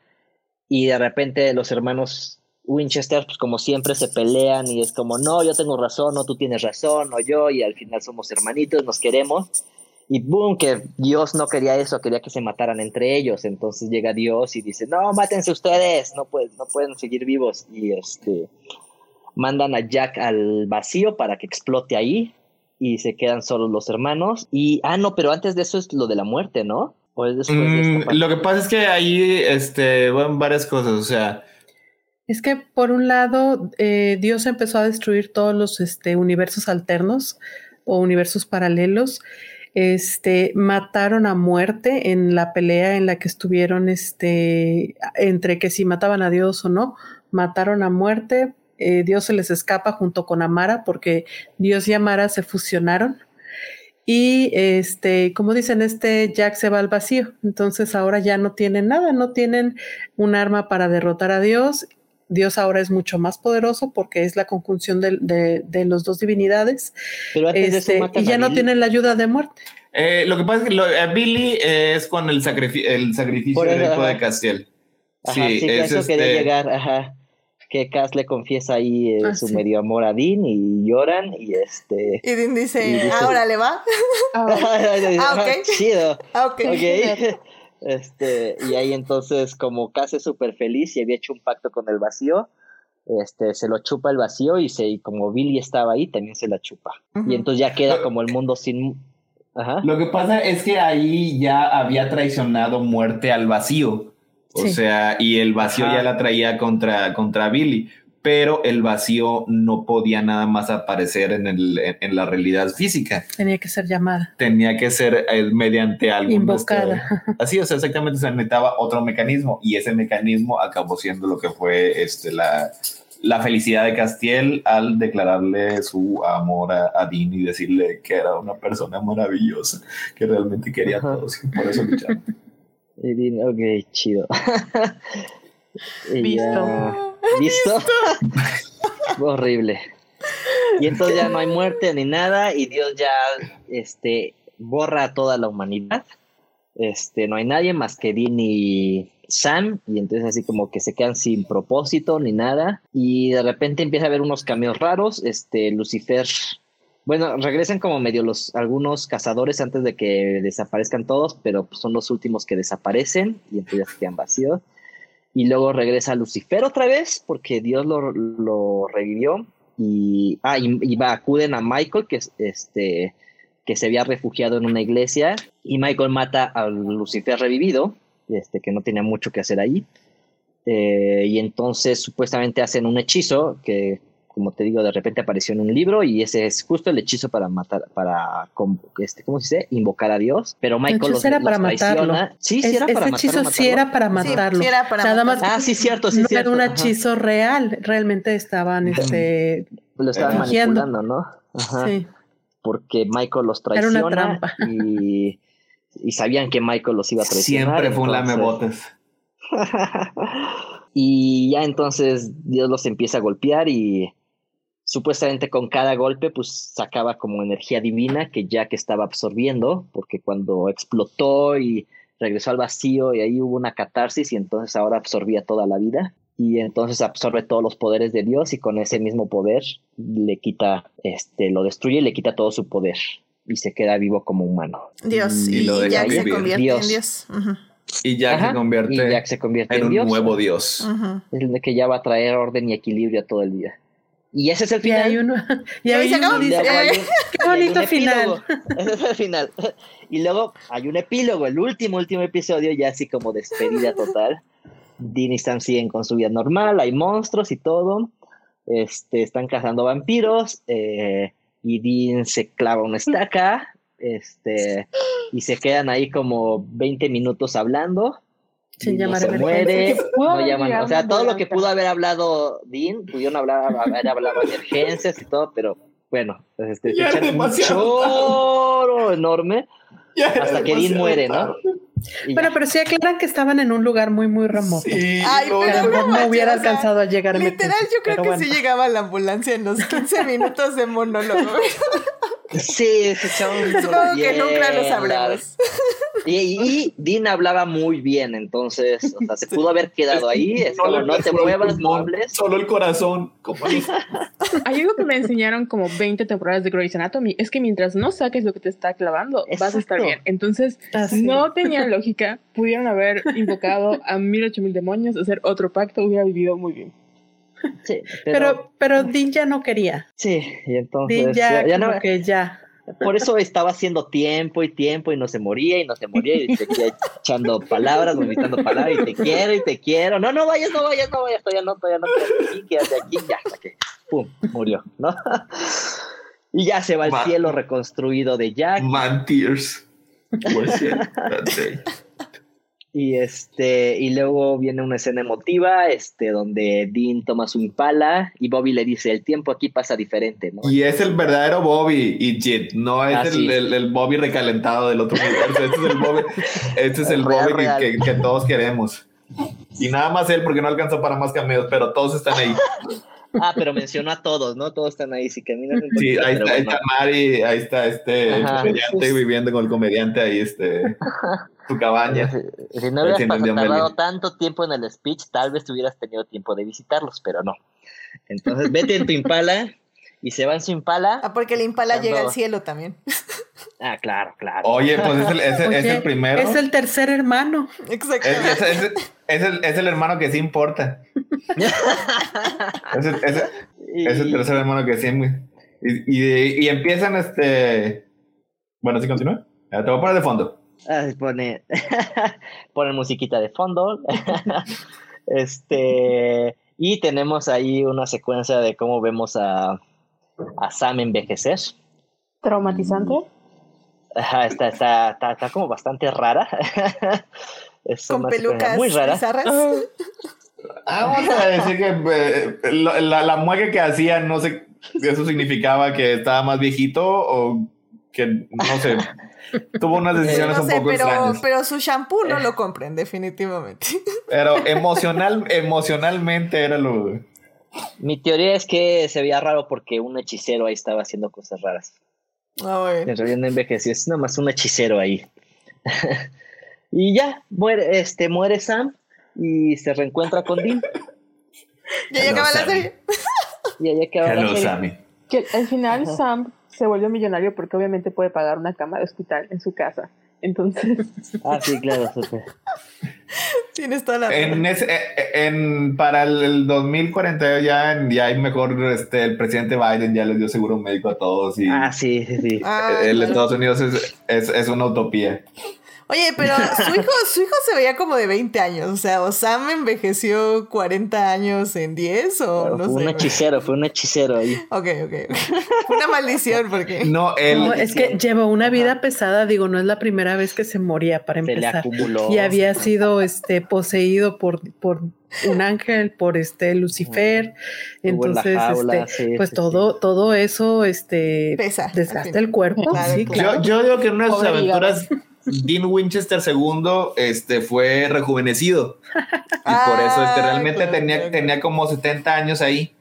y de repente los hermanos Winchester, pues como siempre se pelean y es como, no, yo tengo razón, no, tú tienes razón, no yo, y al final somos hermanitos, nos queremos. Y boom, que Dios no quería eso, quería que se mataran entre ellos. Entonces llega Dios y dice, no, mátense ustedes, no, pueden, no pueden seguir vivos. Y este, mandan a Jack al vacío para que explote ahí y se quedan solos los hermanos. Y, ah, no, pero antes de eso es lo de la muerte, ¿no? ¿O es después de Mm, esta parte? lo que pasa es que ahí este, van varias cosas, o sea, Es que por un lado, eh, Dios empezó a destruir todos los este, universos alternos o universos paralelos. Este, mataron a muerte en la pelea en la que estuvieron este, entre que si mataban a Dios o no. Mataron a muerte. eh, Dios se les escapa junto con Amara porque Dios y Amara se fusionaron. Y este, como dicen, este Jack se va al vacío. Entonces ahora ya no tienen nada, no tienen un arma para derrotar a Dios. Dios ahora es mucho más poderoso porque es la conjunción de, de, de los dos divinidades. Pero antes de eso Este, y ya no tienen la ayuda de muerte. eh, lo que pasa es que lo- eh, Billy eh, es con el, sacrifi- el sacrificio eso, del hijo ajá. de Castiel. Ajá, sí, sí, es eso quería este- llegar, ajá. Que Cass le confiesa ahí eh, Ah, su sí. medio amor a Dean y lloran y este... Y Dean dice, Y dice- ahora le va. Ah, ok. Chido. Ah, ok. Ok. Este, y ahí entonces, como Cass es súper feliz y había hecho un pacto con el vacío, este, se lo chupa el vacío y, se, y como Billy estaba ahí, también se la chupa. Y entonces ya queda como el mundo sin... Ajá. Lo que pasa es que ahí ya había traicionado muerte al vacío. O Sí. sea, y el vacío Ajá. ya la traía contra, contra Billy. Pero el vacío no podía nada más aparecer en, el, en, en la realidad física. Tenía que ser llamada, Tenía que ser eh, mediante algún invocada. este, así, o sea, exactamente se necesitaba otro mecanismo. Y ese mecanismo acabó siendo lo que fue este, la, la felicidad de Castiel al declararle su amor a, a Dean y decirle que era una persona maravillosa, que realmente quería a todos y por eso lucharon. Y Dean, ok, chido. Visto. ¿Visto? Horrible. Y entonces ya no hay muerte ni nada y Dios ya este borra a toda la humanidad. Este, no hay nadie más que Dean y Sam y entonces así como que se quedan sin propósito ni nada y de repente empieza a haber unos cambios raros, este Lucifer bueno, regresan como medio los algunos cazadores antes de que desaparezcan todos, pero pues, son los últimos que desaparecen y entonces ya se quedan vacíos. Y luego regresa Lucifer otra vez porque Dios lo, lo revivió y, ah, y, va, acuden a Michael, que, es- este, que se había refugiado en una iglesia, y Michael mata a Lucifer revivido, este, que no tenía mucho que hacer ahí. Eh, y entonces supuestamente hacen un hechizo que, como te digo, de repente apareció en un libro y ese es justo el hechizo para matar, para, este, ¿cómo se dice? Invocar a Dios. Pero Michael los, era los para traiciona. matarlo. Sí, sí Es- era para ese matarlo, hechizo sí era para matarlo. sí era para Nada más. Ah, sí, cierto, sí, no cierto. era un ajá. hechizo real, realmente estaban este, Lo estaban fingiendo. manipulando, ¿no? Ajá. sí. Porque Michael los Era traiciona una trampa. y, y sabían que Michael los iba a traicionar. Siempre fue un lamebotes. y ya entonces Dios los empieza a golpear y supuestamente con cada golpe pues sacaba como energía divina que Jack estaba absorbiendo porque cuando explotó y regresó al vacío y ahí hubo una catarsis y entonces ahora absorbía toda la vida y entonces absorbe todos los poderes de Dios y con ese mismo poder le quita este lo destruye y le quita todo su poder y se queda vivo como humano. Dios, Y y, lo Jack se convierte Dios. en Dios. Y Jack Ajá, se convierte y Jack se convierte en en, un Dios. nuevo dios. Es el de que ya va a traer orden y equilibrio a todo el día. Y ese es el Y final. hay uno, y ahí se acabó. Dice, un- qué bonito final. Ese es el final. Y luego hay un epílogo, el último, último episodio, ya así como despedida total. Dean y Sam siguen con su vida normal, hay monstruos y todo. Este, están cazando vampiros. eh, y Dean se clava una estaca. Este, y se quedan ahí como 20 minutos hablando. Sin no llamar se muere. No llaman- o sea, todo lo que pudo haber hablado Dean, pudieron hablar, haber hablado de emergencias y todo, pero bueno, pues, este, Ya un choro enorme Ya era hasta que Dean muere, ¿no? Y Bueno, ya. pero sí aclaran que estaban en un lugar muy, muy remoto. Sí, Ay, no, pero no no hubiera o sea, alcanzado a llegar a Literal, yo creo que bueno. sí llegaba la ambulancia en los 15 minutos de monólogo. Sí, se echaron un Supongo que nunca lo sabremos. Y, y Dean hablaba muy bien, entonces, o sea, se pudo haber quedado ahí. Es como, no te muevas, hables. Solo el corazón. Hay algo que me enseñaron como 20 temporadas de Grey's Anatomy, es que mientras no saques lo que te está clavando, vas a estar bien. Entonces, Así. no tenía lógica, pudieron haber invocado a mil ocho mil demonios, hacer otro pacto, hubiera vivido muy bien. Sí, pero, Pero, pero Dean ya no quería. sí, y entonces Dean ya, ya, ya como no, que ya. Por eso estaba haciendo tiempo y tiempo y no se moría y no se moría y seguía echando palabras, vomitando palabras y te quiero y te quiero. No, no vayas, no vayas, no vayas, todavía no, todavía no, quédate aquí, quédate aquí, ya, hasta que, pum, murió, ¿no? Y ya se va al Ma- cielo reconstruido de Jack Man tears. Was it that day. Y este y luego viene una escena emotiva este donde Dean toma su impala y Bobby le dice el tiempo aquí pasa diferente, ¿no? Y es el verdadero Bobby y Jit, no es Ah, el, sí. el- el Bobby recalentado del otro universo. Este es el Bobby, este es el Real, Bobby que- real. Que, que todos queremos. Y nada más él porque no alcanzó para más cameos, pero todos están ahí. Ah, pero mencionó a todos, ¿no? Todos están ahí, si caminan un Sí, poquito, ahí está, ahí bueno. está Mari, ahí está este Ajá. comediante viviendo con el comediante ahí, este, su cabaña. Si, si no hubieras tardado tanto tiempo en el speech, tal vez hubieras tenido tiempo de visitarlos, pero no. Entonces vete en tu impala y se va en su impala. Ah, porque el impala Cuando- llega al cielo también. Ah, claro, claro. Oye, pues es el, es el- es Oye, el primero. Es el tercer hermano. Exacto. Es, es- es- es el, es el hermano que sí importa. Es el, es el- Y- es el tercer hermano que sí. Y, y, y empiezan este. Bueno, sí continúa. Te voy a poner de fondo. Ah, pone, pone musiquita de fondo. este, y tenemos ahí una secuencia de cómo vemos a, a Sam envejecer. Traumatizante. Ajá, está, está, está, está como bastante rara. es Con pelucas muy rara. bizarras. Ah, vamos a decir que eh, lo- la, la mueca que hacía, no sé, eso significaba que estaba más viejito o que, no sé, tuvo unas decisiones No un sé, poco pero, extrañas. pero su shampoo no lo compren, definitivamente. Pero emocional, emocionalmente era lo. Mi teoría es que se veía raro porque un hechicero ahí estaba haciendo cosas raras. Ah, bueno. En realidad no envejeció, es nada más un hechicero ahí. y ya, muere, este, muere Sam y se reencuentra con Dean. Ya acaba la Sammy. serie. Y ahí acaba la serie. Que al final Sam se vuelve millonario porque obviamente puede pagar una cama de hospital en su casa. Entonces, Ah, sí, claro, súper. Tienes toda la En ese, eh, eh, en, para el, el 2040 ya, ya hay mejor, este, el presidente Biden ya les dio seguro médico a todos y Ah, sí, sí, sí. Ah, el claro. Estados Unidos es, es, es una utopía. Oye, pero su hijo, su hijo se veía como de 20 años. O sea, o Sam envejeció 40 años en 10 o Pero no fue un sé. hechicero, fue un hechicero ahí. Ok, ok. una maldición porque... No, él, No, es que lleva una vida pesada, digo, no es la primera vez que se moría para Se le empezar. acumuló. Y había sido este poseído por, por un ángel, por este Lucifer. Entonces, jaula, este, sí, pues sí, todo, todo eso este Pesa, desgasta el cuerpo. Claro, sí, claro. claro. yo, yo digo que en una de sus Pobre aventuras, Dean Winchester II este, fue rejuvenecido. Y por eso este, realmente claro, tenía, tenía como 70 años ahí.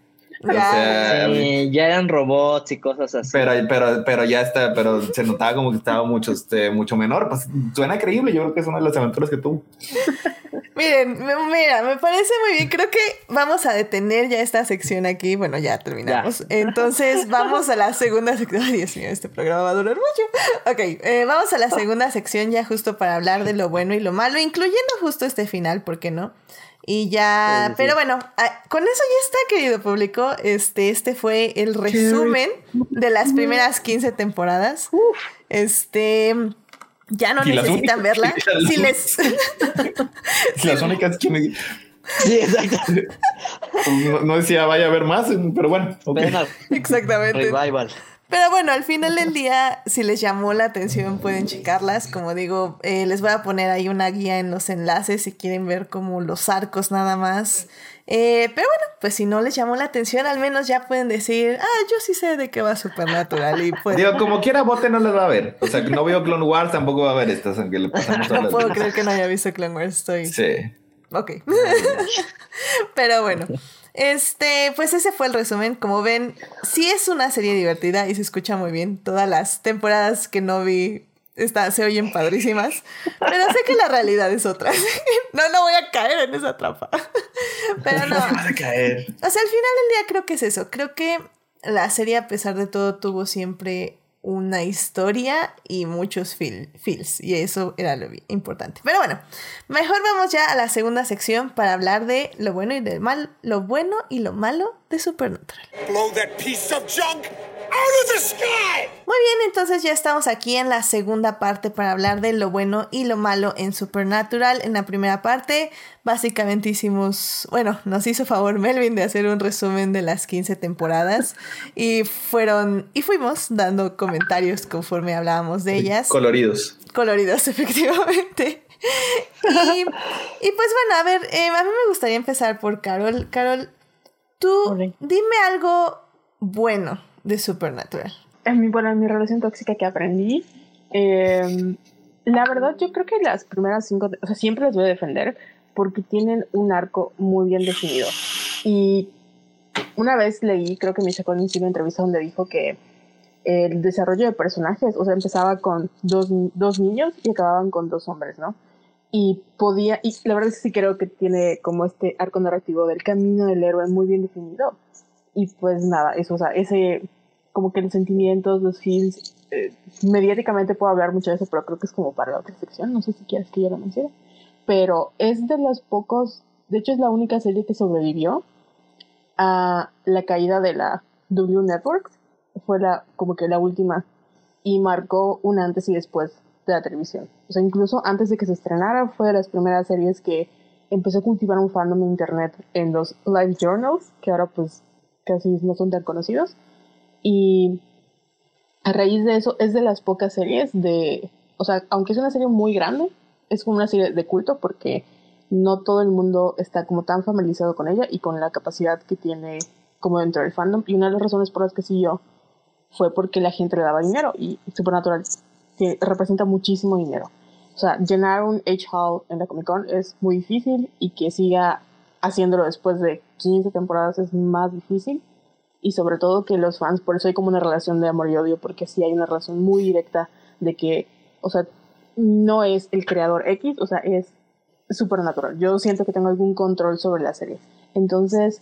O Ya, sea, Sí, ya eran robots y cosas así. pero, pero, pero ya está, pero se notaba como que estaba mucho, este, mucho menor. Pues suena creíble, yo creo que es una de las aventuras que tuvo. Miren, mira, me parece muy bien. Creo que vamos a detener ya esta sección aquí. Bueno, ya terminamos. Entonces, vamos a la segunda sección. Ay, Dios mío, este programa va a durar mucho. Ok, eh, vamos a la segunda sección ya justo para hablar de lo bueno y lo malo, incluyendo justo este final, ¿por qué no? Y ya, Sí, sí, sí. pero bueno, ah, con eso ya está, querido público. Este, este fue el resumen de las primeras 15 temporadas. Este, ya no necesitan únicas- verla. las Si les, Las únicas que me- Sí, exacto. no, no decía vaya a haber más, pero bueno. ok. Ven al exactamente. revival. Pero bueno, al final del día, si les llamó la atención, pueden checarlas. Como digo, eh, les voy a poner ahí una guía en los enlaces si quieren ver como los arcos nada más. Eh, pero bueno, pues si no les llamó la atención, al menos ya pueden decir, ah, yo sí sé de qué va Supernatural. Y pues Digo, como quiera, bote no las va a ver. O sea, no veo Clone Wars, tampoco va a ver estas, aunque le pasamos todas no las puedo veces. creer que no haya visto Clone Wars. Estoy. Sí. Ok. Pero bueno. Este, pues ese fue el resumen. Como ven, sí es una serie divertida y se escucha muy bien. Todas las temporadas que no vi está, se oyen padrísimas. Pero sé que la realidad es otra. no, no voy a caer en esa trampa. Pero no. Vas a caer. O sea, al final del día creo que es eso. Creo que la serie, a pesar de todo, tuvo siempre una historia y muchos feel- feels. Y eso era lo importante. Pero bueno, mejor vamos ya a la segunda sección para hablar de lo bueno y lo mal, lo bueno y lo malo de Supernatural. Blow that piece of junk out of the sky! Muy bien, entonces ya estamos aquí en la segunda parte para hablar de lo bueno y lo malo en Supernatural. En la primera parte, básicamente hicimos, bueno, nos hizo favor Melvin de hacer un resumen de las 15 temporadas y fueron, y fuimos dando comentarios conforme hablábamos de ellas Coloridos. coloridos, efectivamente. Y, y pues bueno, a ver, eh, a mí me gustaría empezar por Carol. Carol, tú dime algo bueno de Supernatural. Bueno, en mi relación tóxica que aprendí, eh, la verdad yo creo que las primeras cinco, o sea, siempre las voy a defender porque tienen un arco muy bien definido. Y una vez leí, creo que Misha Collins hizo una entrevista donde dijo que el desarrollo de personajes, o sea, empezaba con dos, dos niños y acababan con dos hombres, ¿no? Y podía, y la verdad es que sí creo que tiene como este arco narrativo del camino del héroe muy bien definido. Y pues nada, eso, o sea, ese, como que los sentimientos, los feels, eh, mediáticamente puedo hablar mucho de eso, pero creo que es como para la otra sección, no sé si quieres que yo lo mencione. Pero es de los pocos, de hecho es la única serie que sobrevivió a la caída de la W Networks, fue la, como que la última, y marcó un antes y después de la televisión. O sea, incluso antes de que se estrenara, fue de las primeras series que empezó a cultivar un fandom en internet en los live journals, que ahora pues casi no son tan conocidos. Y a raíz de eso es de las pocas series de, o sea, aunque es una serie muy grande, es como una serie de culto porque no todo el mundo está como tan familiarizado con ella y con la capacidad que tiene como dentro del fandom. Y una de las razones por las que siguió fue porque la gente le daba dinero y Supernatural que representa muchísimo dinero. O sea, llenar un H-Hall en la Comic Con es muy difícil y que siga haciéndolo después de 15 temporadas es más difícil. Y sobre todo que los fans, por eso hay como una relación de amor y odio, porque sí hay una relación muy directa de que, o sea, no es el creador X, o sea, es supernatural. Yo siento que tengo algún control sobre la serie. Entonces,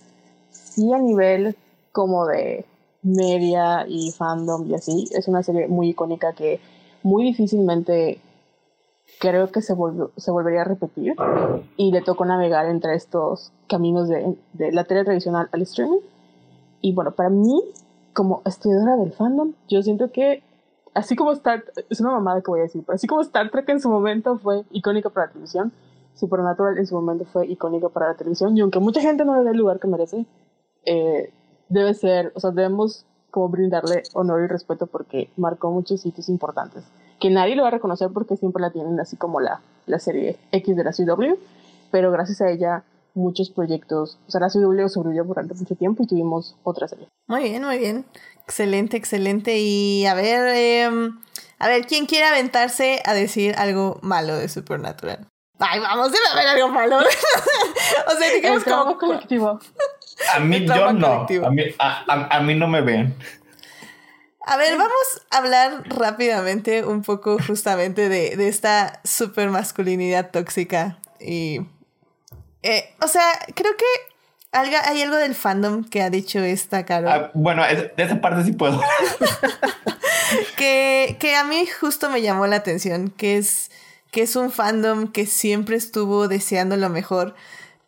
sí a nivel como de media y fandom y así, es una serie muy icónica que muy difícilmente creo que se, volvió, se volvería a repetir. Y le tocó navegar entre estos caminos de, de la tele tradicional al streaming. Y bueno, para mí, como estudiadora del fandom, yo siento que así como Star es una mamada que voy a decir, pero así como Star Trek en su momento fue icónica para la televisión, Supernatural en su momento fue icónica para la televisión. Y aunque mucha gente no le dé el lugar que merece, eh, debe ser, o sea, debemos como brindarle honor y respeto porque marcó muchos sitios importantes que nadie lo va a reconocer porque siempre la tienen así como la, la serie X de la CW, pero gracias a ella muchos proyectos, o sea, la CW sobrevivió durante mucho tiempo y tuvimos otra serie. Muy bien, muy bien. Excelente, excelente. Y a ver, em, a ver, ¿quién quiere aventarse a decir algo malo de Supernatural? Ay, vamos, debe haber algo malo. o sea, digamos como... colectivo. A mí yo no. A mí, a, a mí no me ven. A ver, vamos a hablar rápidamente un poco justamente de, de esta super masculinidad tóxica. Y. Eh, o sea, creo que hay algo del fandom que ha dicho esta Carol. Ah, bueno, de esa parte sí puedo. que, que a mí justo me llamó la atención, que es, que es un fandom que siempre estuvo deseando lo mejor,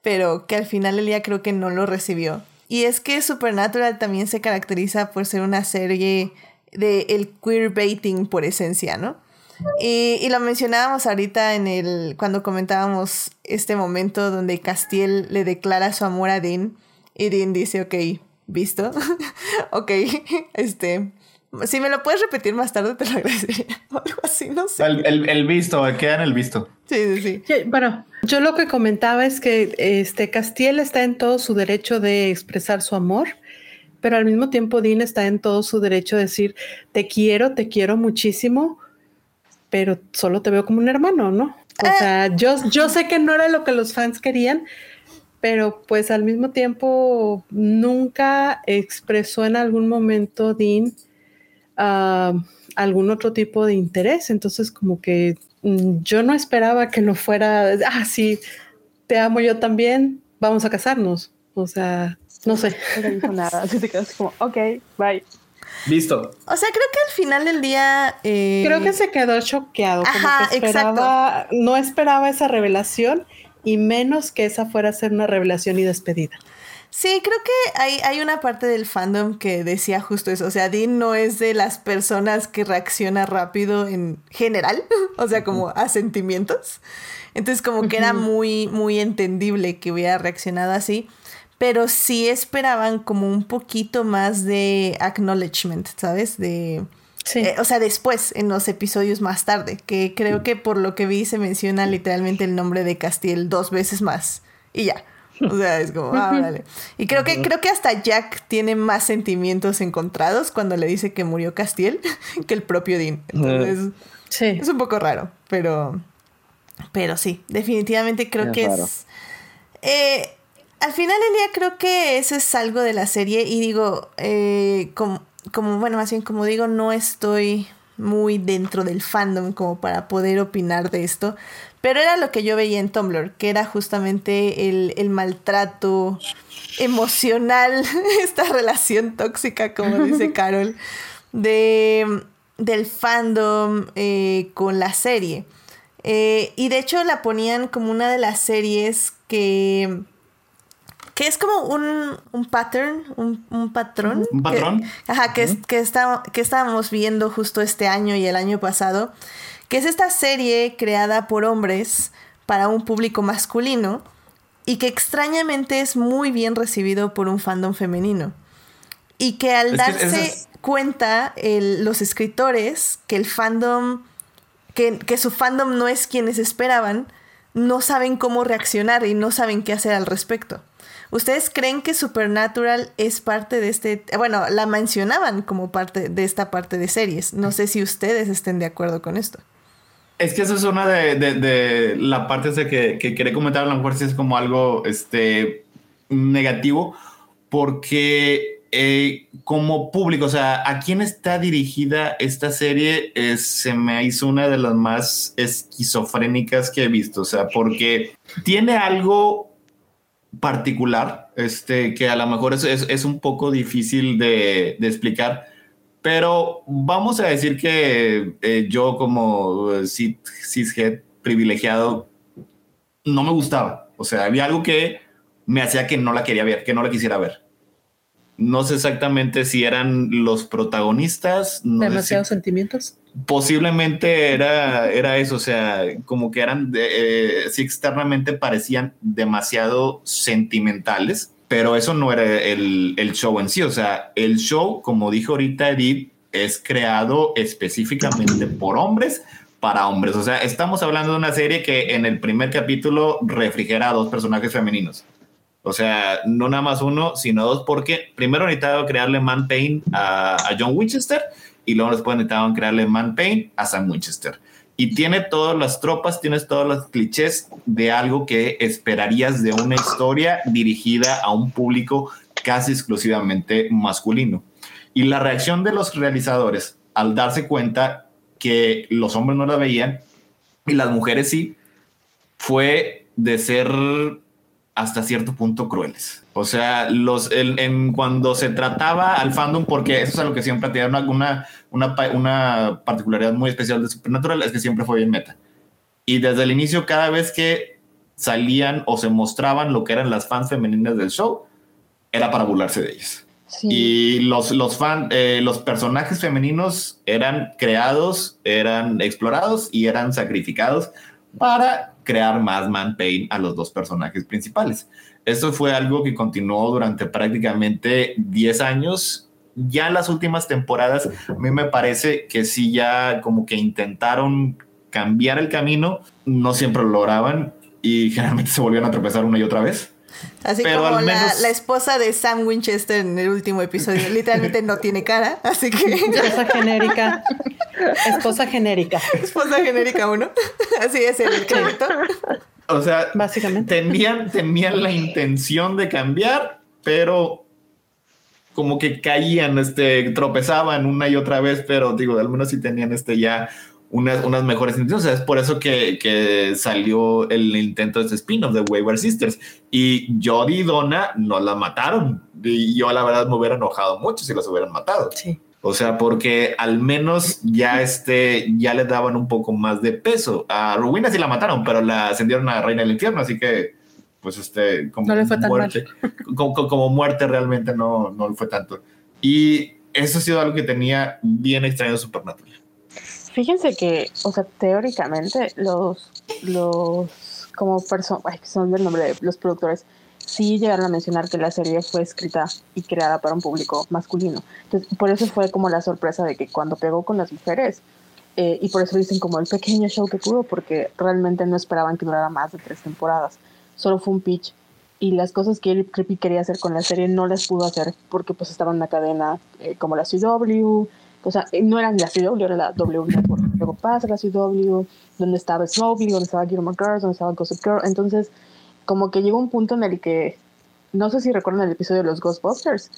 pero que al final el día creo que no lo recibió. Y es que Supernatural también se caracteriza por ser una serie de el queerbaiting por esencia, ¿no? Y, y, lo mencionábamos ahorita en el cuando comentábamos este momento donde Castiel le declara su amor a Dean y Dean dice, ok, visto, ok, este, si me lo puedes repetir más tarde te lo agradecería, algo así, no sé. El, el, visto, queda en el visto. Sí, sí, sí. Bueno, yo lo que comentaba es que este Castiel está en todo su derecho de expresar su amor pero al mismo tiempo Dean está en todo su derecho de decir, te quiero, te quiero muchísimo, pero solo te veo como un hermano, ¿no? O eh. sea, yo, yo sé que no era lo que los fans querían, pero pues al mismo tiempo nunca expresó en algún momento Dean ah, algún otro tipo de interés, entonces como que mm, yo no esperaba que lo fuera, ah, sí, te amo yo también, vamos a casarnos, o sea, no sé. No dijo nada. Así te quedas como, ok, bye. Listo. O sea, creo que al final del día. Eh... Creo que se quedó choqueado. Ajá, como que esperaba, exacto. No esperaba esa revelación y menos que esa fuera a ser una revelación y despedida. Sí, creo que hay, hay una parte del fandom que decía justo eso. O sea, Dean no es de las personas que reacciona rápido en general, o sea, como a sentimientos. Entonces, como que era muy, muy entendible que hubiera reaccionado así pero sí esperaban como un poquito más de acknowledgement, ¿sabes? De... Sí. Eh, o sea, después, en los episodios más tarde, que creo que por lo que vi se menciona literalmente el nombre de Castiel dos veces más. Y ya. O sea, es como, ah, vale. Y creo que, creo que hasta Jack tiene más sentimientos encontrados cuando le dice que murió Castiel que el propio Dean. Entonces, sí. es un poco raro, pero, pero sí, definitivamente creo que es... Eh, al final del día creo que eso es algo de la serie y digo, eh, como, como, bueno, más bien como digo, no estoy muy dentro del fandom como para poder opinar de esto, pero era lo que yo veía en Tumblr, que era justamente el, el maltrato emocional, esta relación tóxica, como dice Carol, de, del fandom eh, con la serie. Eh, y de hecho la ponían como una de las series que que es como un, un pattern, un, un, patrón. Un patrón. Que, ajá, que, es, que, está, que estábamos viendo justo este año y el año pasado, que es esta serie creada por hombres para un público masculino y que extrañamente es muy bien recibido por un fandom femenino. Y que al darse es... cuenta el, los escritores que el fandom, que, que su fandom no es quienes esperaban, no saben cómo reaccionar y no saben qué hacer al respecto. ¿Ustedes creen que Supernatural es parte de este, bueno, la mencionaban como parte de esta parte de series? No sé si ustedes estén de acuerdo con esto. Es que eso es una de, de, de la parte de que, que quería comentar, a lo mejor si es como algo este, negativo, porque eh, como público, o sea, ¿a quién está dirigida esta serie? Se me hizo una de las más esquizofrénicas que he visto, o sea, porque tiene algo particular, este, que a lo mejor es, es, un poco difícil de, explicar, pero vamos a decir que eh, yo como cis, cishead, privilegiado no me gustaba. O sea, había algo que me hacía que no la quería ver, que no la quisiera ver. No sé exactamente si eran los protagonistas. No Demasiados sentimientos. Posiblemente era, era eso, o sea, como que eran, de, eh, sí externamente parecían demasiado sentimentales, pero eso no era el, el, show en sí, o sea, el show, como dijo ahorita Edith, es creado específicamente por hombres para hombres, o sea, estamos hablando de una serie que en el primer capítulo refrigera a dos personajes femeninos. O sea, no nada más uno, sino dos, porque primero necesitaba crearle man pain a, a John Winchester y luego después necesitaban crearle man pain a Sam Winchester. Y tiene todas las tropas, tienes todos los clichés de algo que esperarías de una historia dirigida a un público casi exclusivamente masculino. Y la reacción de los realizadores al darse cuenta que los hombres no la veían y las mujeres sí, fue de ser hasta cierto punto crueles. O sea, los, el, en, cuando se trataba al fandom, porque eso es algo que siempre tiene una, una, una, una particularidad muy especial de Supernatural, es que siempre fue bien meta. Y desde el inicio, cada vez que salían o se mostraban lo que eran las fans femeninas del show, era para burlarse de ellas. Sí. Y los, los, fan, eh, los personajes femeninos eran creados, eran explorados y eran sacrificados para crear más man pain a los dos personajes principales. Esto fue algo que continuó durante prácticamente 10 años. Ya en las últimas temporadas, a mí me parece que sí ya como que intentaron cambiar el camino, no siempre lo lograban y generalmente se volvían a tropezar una y otra vez. Así Pero como la, la, esposa de Sam Winchester en el último episodio, literalmente no tiene cara, así que... Esposa genérica. Esposa genérica. Esposa genérica uno. Así es el crédito. O sea, básicamente tenían, tenían la intención de cambiar, pero como que caían, este, tropezaban una y otra vez, pero digo, al menos si tenían este ya unas, unas mejores intenciones. O sea, es por eso que, que salió el intento de este spin-off de Wayward Sisters. Y Jodie y Donna no la mataron. Y yo, la verdad, me hubiera enojado mucho si las hubieran matado. Sí. O sea, porque al menos ya este, ya le daban un poco más de peso. A Rowena sí la mataron, pero la ascendieron a Reina del Infierno, así que, pues, este, como no le fue tan muerte, como, como, muerte realmente no, no fue tanto. Y eso ha sido algo que tenía bien extraño Supernatural. Fíjense que, o sea, teóricamente los, los, como personas, son del nombre de los productores, sí llegaron a mencionar que la serie fue escrita y creada para un público masculino. Entonces, por eso fue como la sorpresa de que cuando pegó con las mujeres, eh, y por eso dicen como el pequeño show que pudo, porque realmente no esperaban que durara más de tres temporadas. Solo fue un pitch. Y las cosas que Creepy quería hacer con la serie no las pudo hacer porque pues estaba en una cadena eh, como la CW, o sea, eh, no era la CW, era la W Network. Luego pasa la CW, donde estaba Smallville, donde estaba Gilmore Girls, donde estaba Gossip Girl. Entonces, como que llegó un punto en el que, no sé si recuerdan el episodio de los Ghostbusters,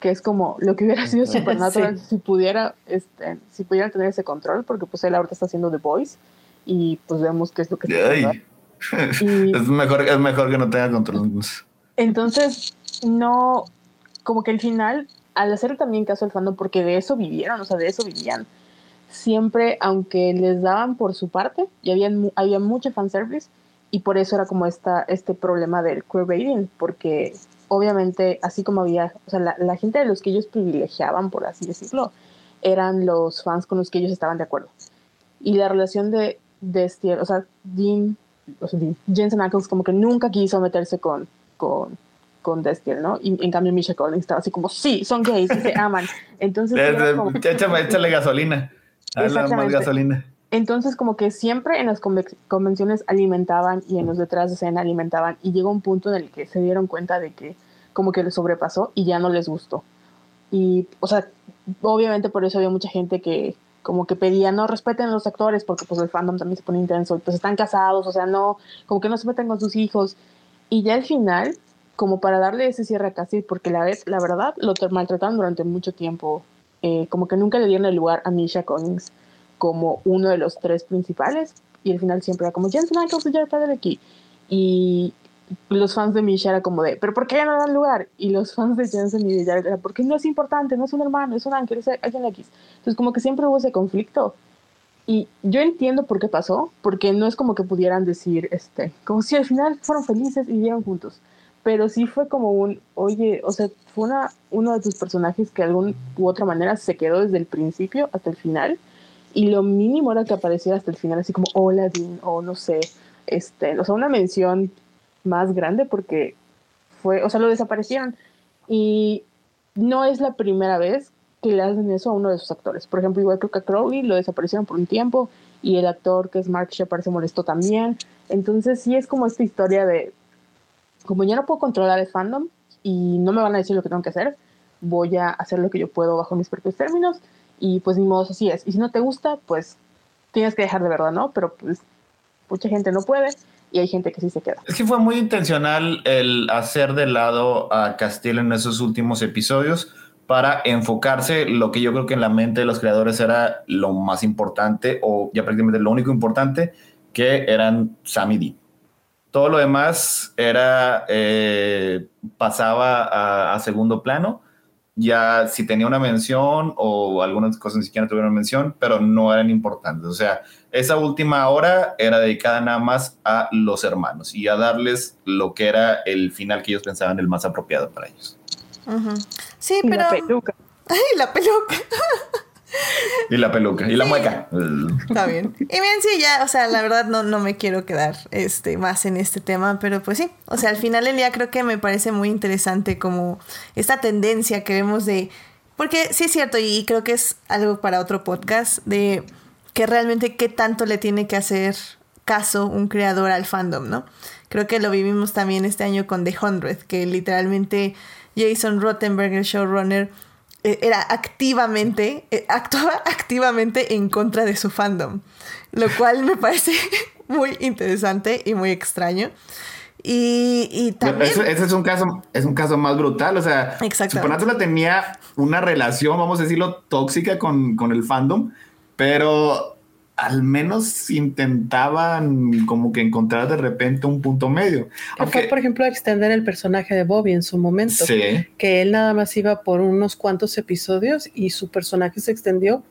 que es como lo que hubiera sido Supernatural si pudiera, este, si pudieran tener ese control, porque pues él ahorita está haciendo The Voice y pues vemos qué es lo que y, es mejor es mejor que no tenga control. Entonces, no, como que el final al hacer también caso al fandom, porque de eso vivieron, o sea, de eso vivían, siempre, aunque les daban por su parte, y había, había mucho fanservice, y por eso era como esta, este problema del queerbaiting, porque obviamente, así como había, o sea, la, gente de los que ellos privilegiaban, por así decirlo, eran los fans con los que ellos estaban de acuerdo. Y la relación de, de este, o sea, Dean, o sea, Dean, Jensen Ackles como que nunca quiso meterse con, con con Destiel, ¿no? Y en cambio Misha Collins estaba así como, sí, son gays y se aman. Entonces... como... échale, échale gasolina. más gasolina. Entonces como que siempre en las convenciones alimentaban y en los detrás de escena alimentaban y llegó un punto en el que se dieron cuenta de que como que les sobrepasó y ya no les gustó. Y, o sea, obviamente por eso había mucha gente que como que pedía no respeten a los actores porque pues el fandom también se pone intenso y pues están casados, o sea, no, como que no se meten con sus hijos. Y ya al final como para darle ese cierre a Cassie, porque la, vez, la verdad lo maltrataron durante mucho tiempo. Eh, como que nunca le dieron el lugar a Misha Collins como uno de los tres principales. Y al final siempre era como Jensen Ackles y Jared Padalecki. Y los fans de Misha era como de, ¿pero por qué no dan lugar? Y los fans de Jensen y de Jared era, porque no es importante, no es un hermano, es un ángel, es alguien X. Entonces como que siempre hubo ese conflicto. Y yo entiendo por qué pasó, porque no es como que pudieran decir, este, como si al final fueron felices y vivieron juntos. Pero sí fue como un, oye, o sea, fue una, uno de tus personajes que de alguna u otra manera se quedó desde el principio hasta el final. Y lo mínimo era que apareciera hasta el final, así como, hola, Dean, o no sé, este, o sea, una mención más grande porque fue, o sea, lo desaparecieron. Y no es la primera vez que le hacen eso a uno de sus actores. Por ejemplo, igual creo que a Crowley lo desaparecieron por un tiempo y el actor que es Mark Shepard se molestó también. Entonces sí es como esta historia de, como ya no puedo controlar el fandom y no me van a decir lo que tengo que hacer, voy a hacer lo que yo puedo bajo mis propios términos y pues ni modo así es. Y si no te gusta, pues tienes que dejar de verdad, ¿no? Pero pues mucha gente no puede y hay gente que sí se queda. Es que fue muy intencional el hacer de lado a Castile en esos últimos episodios para enfocarse lo que yo creo que en la mente de los creadores era lo más importante o ya prácticamente lo único importante que eran Sam y Dean. Todo lo demás era eh, pasaba a, a, segundo plano. Ya si tenía una mención o algunas cosas ni siquiera tuvieron mención, pero no eran importantes. O sea, esa última hora era dedicada nada más a los hermanos y a darles lo que era el final que ellos pensaban el más apropiado para ellos. Ujú. Sí, Y pero. la peluca. Ay, la peluca. Y la peluca y la mueca. Está bien. Y bien, sí, ya, o sea, la verdad no, no me quiero quedar este, más en este tema, pero pues sí, o sea, al final del día creo que me parece muy interesante como esta tendencia que vemos de, porque sí es cierto y creo que es algo para otro podcast, de que realmente qué tanto le tiene que hacer caso un creador al fandom, ¿no? Creo que lo vivimos también este año con The Hundred, que literalmente Jason Rottenberg, el showrunner, era activamente, eh, actuaba activamente en contra de su fandom, lo cual me parece muy interesante y muy extraño. Y, y también... Ese, ese es un caso, es un caso más brutal. O sea. Supernatural tenía una relación, vamos a decirlo, tóxica con, con el fandom, pero al menos intentaban como que encontrar de repente un punto medio. Que fue, por ejemplo, extender el personaje de Bobby en su momento. Sí. Que él nada más iba por unos cuantos episodios y su personaje se extendió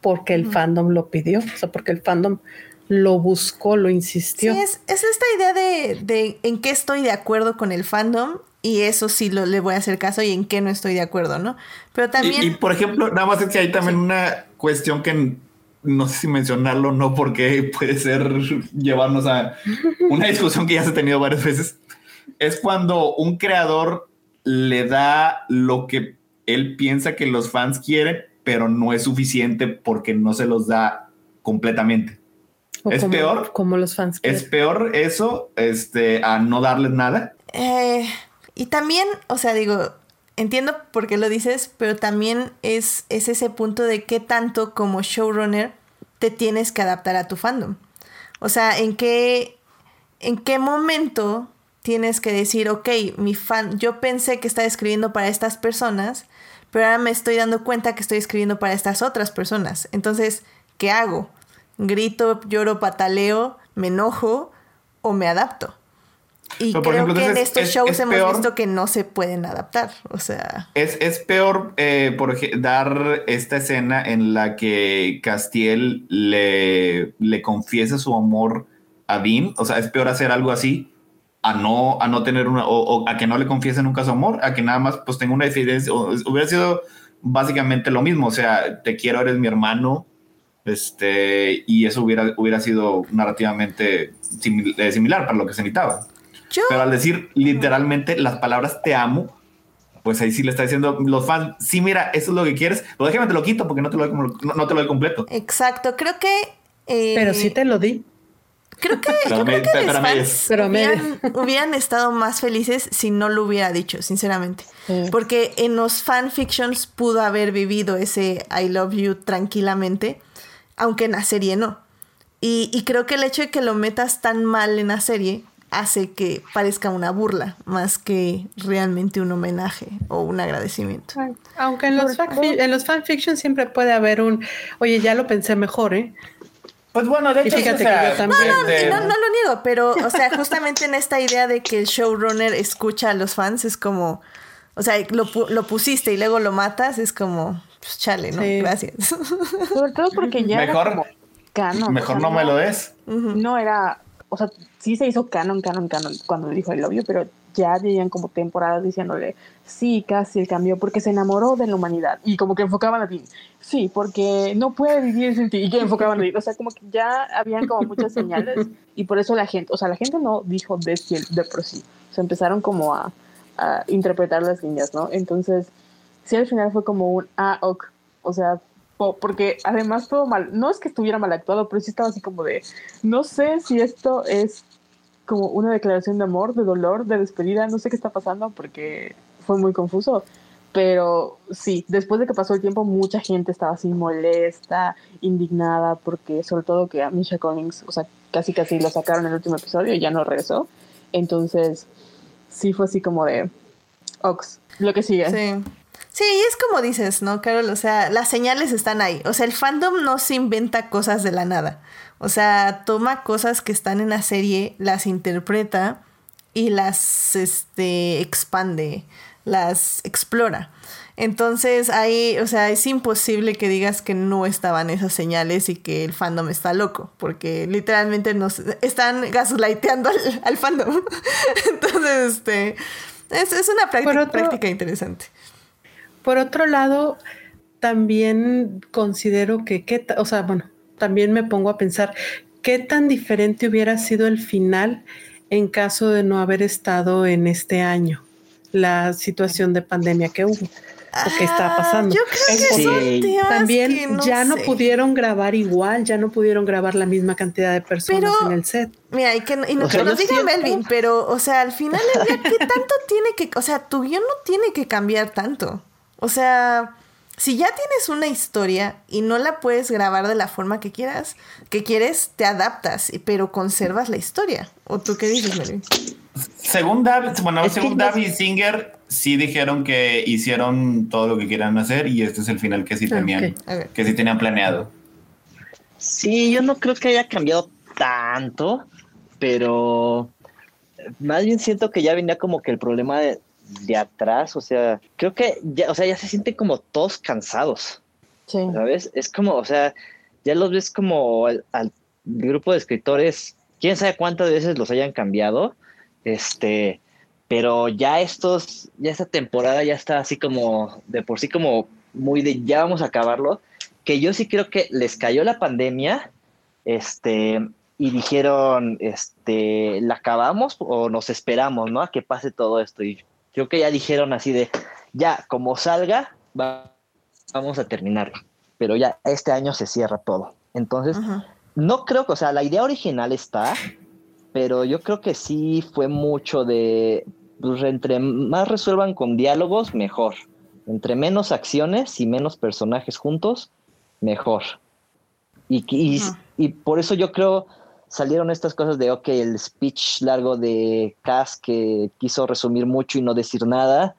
porque el fandom lo pidió. O sea, porque el fandom lo buscó, lo insistió. Sí, es, es esta idea de, de en qué estoy de acuerdo con el fandom y eso sí lo, le voy a hacer caso y en qué no estoy de acuerdo, ¿no? Pero también... Y, y, por ejemplo, nada más es que hay también una cuestión que no sé si mencionarlo o no, porque puede ser llevarnos a una discusión que ya se ha tenido varias veces. Es cuando un creador le da lo que él piensa que los fans quieren, pero no es suficiente porque no se los da completamente. O es como, peor. Como los fans. Es peor eso, este, a no darles nada. Eh, y también, o sea, digo, entiendo por qué lo dices, pero también es, es ese punto de qué tanto como showrunner te tienes que adaptar a tu fandom. O sea, en qué, en qué momento tienes que decir, ok, mi fan, yo pensé que estaba escribiendo para estas personas, pero ahora me estoy dando cuenta que estoy escribiendo para estas otras personas. Entonces, ¿qué hago? ¿Grito, lloro, pataleo, me enojo o me adapto? Y Pero, por creo ejemplo, que en estos es- shows es hemos peor- visto que no se pueden adaptar. O sea, Es, es peor eh, por dar esta escena en la que Castiel le, le confiesa su amor a Dean. O sea, es peor hacer algo así a no, a no tener una, o, o a que no le confiese nunca su amor, a que nada más pues tenga una diferencia. o- hubiera sido básicamente lo mismo. O sea, te quiero, eres mi hermano. Este, y eso hubiera, hubiera sido narrativamente simil- eh, similar para lo que se necesitaba. Yo, Pero al decir literalmente las palabras te amo, pues ahí sí le está diciendo los fans, sí, mira, eso es lo que quieres, pero déjame te lo quito porque no te lo doy, como- no, no te lo doy completo. exacto, creo que... eh, Pero sí te lo di. Creo que, Pero yo me- creo que pero los fans pero hubieran, hubieran estado más felices si no lo hubiera dicho, sinceramente. Sí. Porque en los fanfictions pudo haber vivido ese I love you tranquilamente, aunque en la serie no. Y, y creo que el hecho de que lo metas tan mal en la serie hace que parezca una burla más que realmente un homenaje o un agradecimiento. Aunque en los, en los fanfictions siempre puede haber un, oye, ya lo pensé mejor, ¿eh? Pues bueno, de Y hecho, fíjate o sea, que yo también- No, y no, no lo niego, pero, o sea, justamente en esta idea de que el showrunner escucha a los fans es como, o sea, lo, pu- lo pusiste y luego lo matas, es como, pues chale, ¿no? Sí. Gracias. Sobre todo porque ya era Mejor. como canon. Mejor no me lo des. No era, o sea, sí se hizo canon, canon, canon cuando dijo el obvio, pero ya llegan como temporadas diciéndole, sí, casi el cambio, porque se enamoró de la humanidad. Y como que enfocaban a ti, sí, porque no puede vivir sin ti. Y que enfocaban a ti. O sea, como que ya habían como muchas señales. Y por eso la gente, o sea, la gente no dijo de, de por sí. Se empezaron como a, a interpretar las líneas, ¿no? Entonces, sí, al final fue como un, ah, ok. O sea, porque además todo mal, no es que estuviera mal actuado, pero sí estaba así como de, no sé si esto es como una declaración de amor, de dolor, de despedida, no sé qué está pasando porque fue muy confuso. Pero sí, después de que pasó el tiempo, mucha gente estaba así molesta, indignada, porque sobre todo que a Misha Collins, o sea, casi casi lo sacaron en el último episodio y ya no regresó. Entonces, sí fue así como de, Ox, lo que sigue. Sí. Sí, es como dices, ¿no, Carol? O sea, las señales están ahí. O sea, el fandom no se inventa cosas de la nada. O sea, toma cosas que están en la serie, las interpreta y las este, expande, las explora. Entonces ahí, o sea, es imposible que digas que no estaban esas señales y que el fandom está loco, porque literalmente nos están gaslighteando al, fandom. Entonces, este, es, una práctica, práctica interesante. Por otro lado, también considero que, o sea, bueno, también me pongo a pensar qué tan diferente hubiera sido el final en caso de no haber estado en este año la situación de pandemia que hubo o que está ah, pasando. Yo creo que también ya no pudieron grabar igual, ya no pudieron grabar la misma cantidad de personas en el set. Mira, y que, y no, que nos diga Melvin, pero, o sea, al final, ¿qué tanto tiene que, o sea, tu guion no tiene que cambiar tanto? O sea, si ya tienes una historia y no la puedes grabar de la forma que quieras, que quieres, te adaptas, pero conservas la historia. ¿O tú qué dices, Melvin? Según David, bueno, según David Singer, sí dijeron que hicieron todo lo que quieran hacer y este es el final que sí tenían, que sí tenían planeado. Sí, yo no creo que haya cambiado tanto, pero más bien siento que ya venía como que el problema de, de atrás, o sea, creo que ya, o sea, ya se sienten como todos cansados. Sí. ¿Sabes? Es como, o sea, ya los ves como al, grupo de escritores, quién sabe cuántas veces los hayan cambiado, este, pero ya estos, ya esta temporada ya está así como, de por sí como muy de, ya vamos a acabarlo, que yo sí creo que les cayó la pandemia, este, y dijeron, este, ¿la acabamos o nos esperamos, no? A que pase todo esto. Y creo que ya dijeron así de, ya, como salga, vamos a terminarlo. Pero ya este año se cierra todo. Entonces, no creo que, o sea, la idea original está, pero yo creo que sí fue mucho de, pues, entre más resuelvan con diálogos, mejor. Entre menos acciones y menos personajes juntos, mejor. Y, y, y por eso yo creo salieron estas cosas de, ok, el speech largo de Cass que quiso resumir mucho y no decir nada,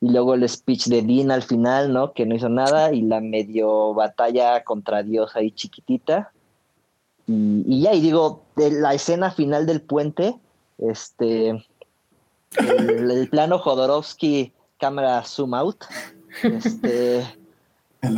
y luego el speech de Dean al final, ¿no? Que no hizo nada, y la medio batalla contra Dios ahí chiquitita. Y, ya, y digo, de la escena final del puente, este, el, plano Jodorowsky, cámara zoom out, este,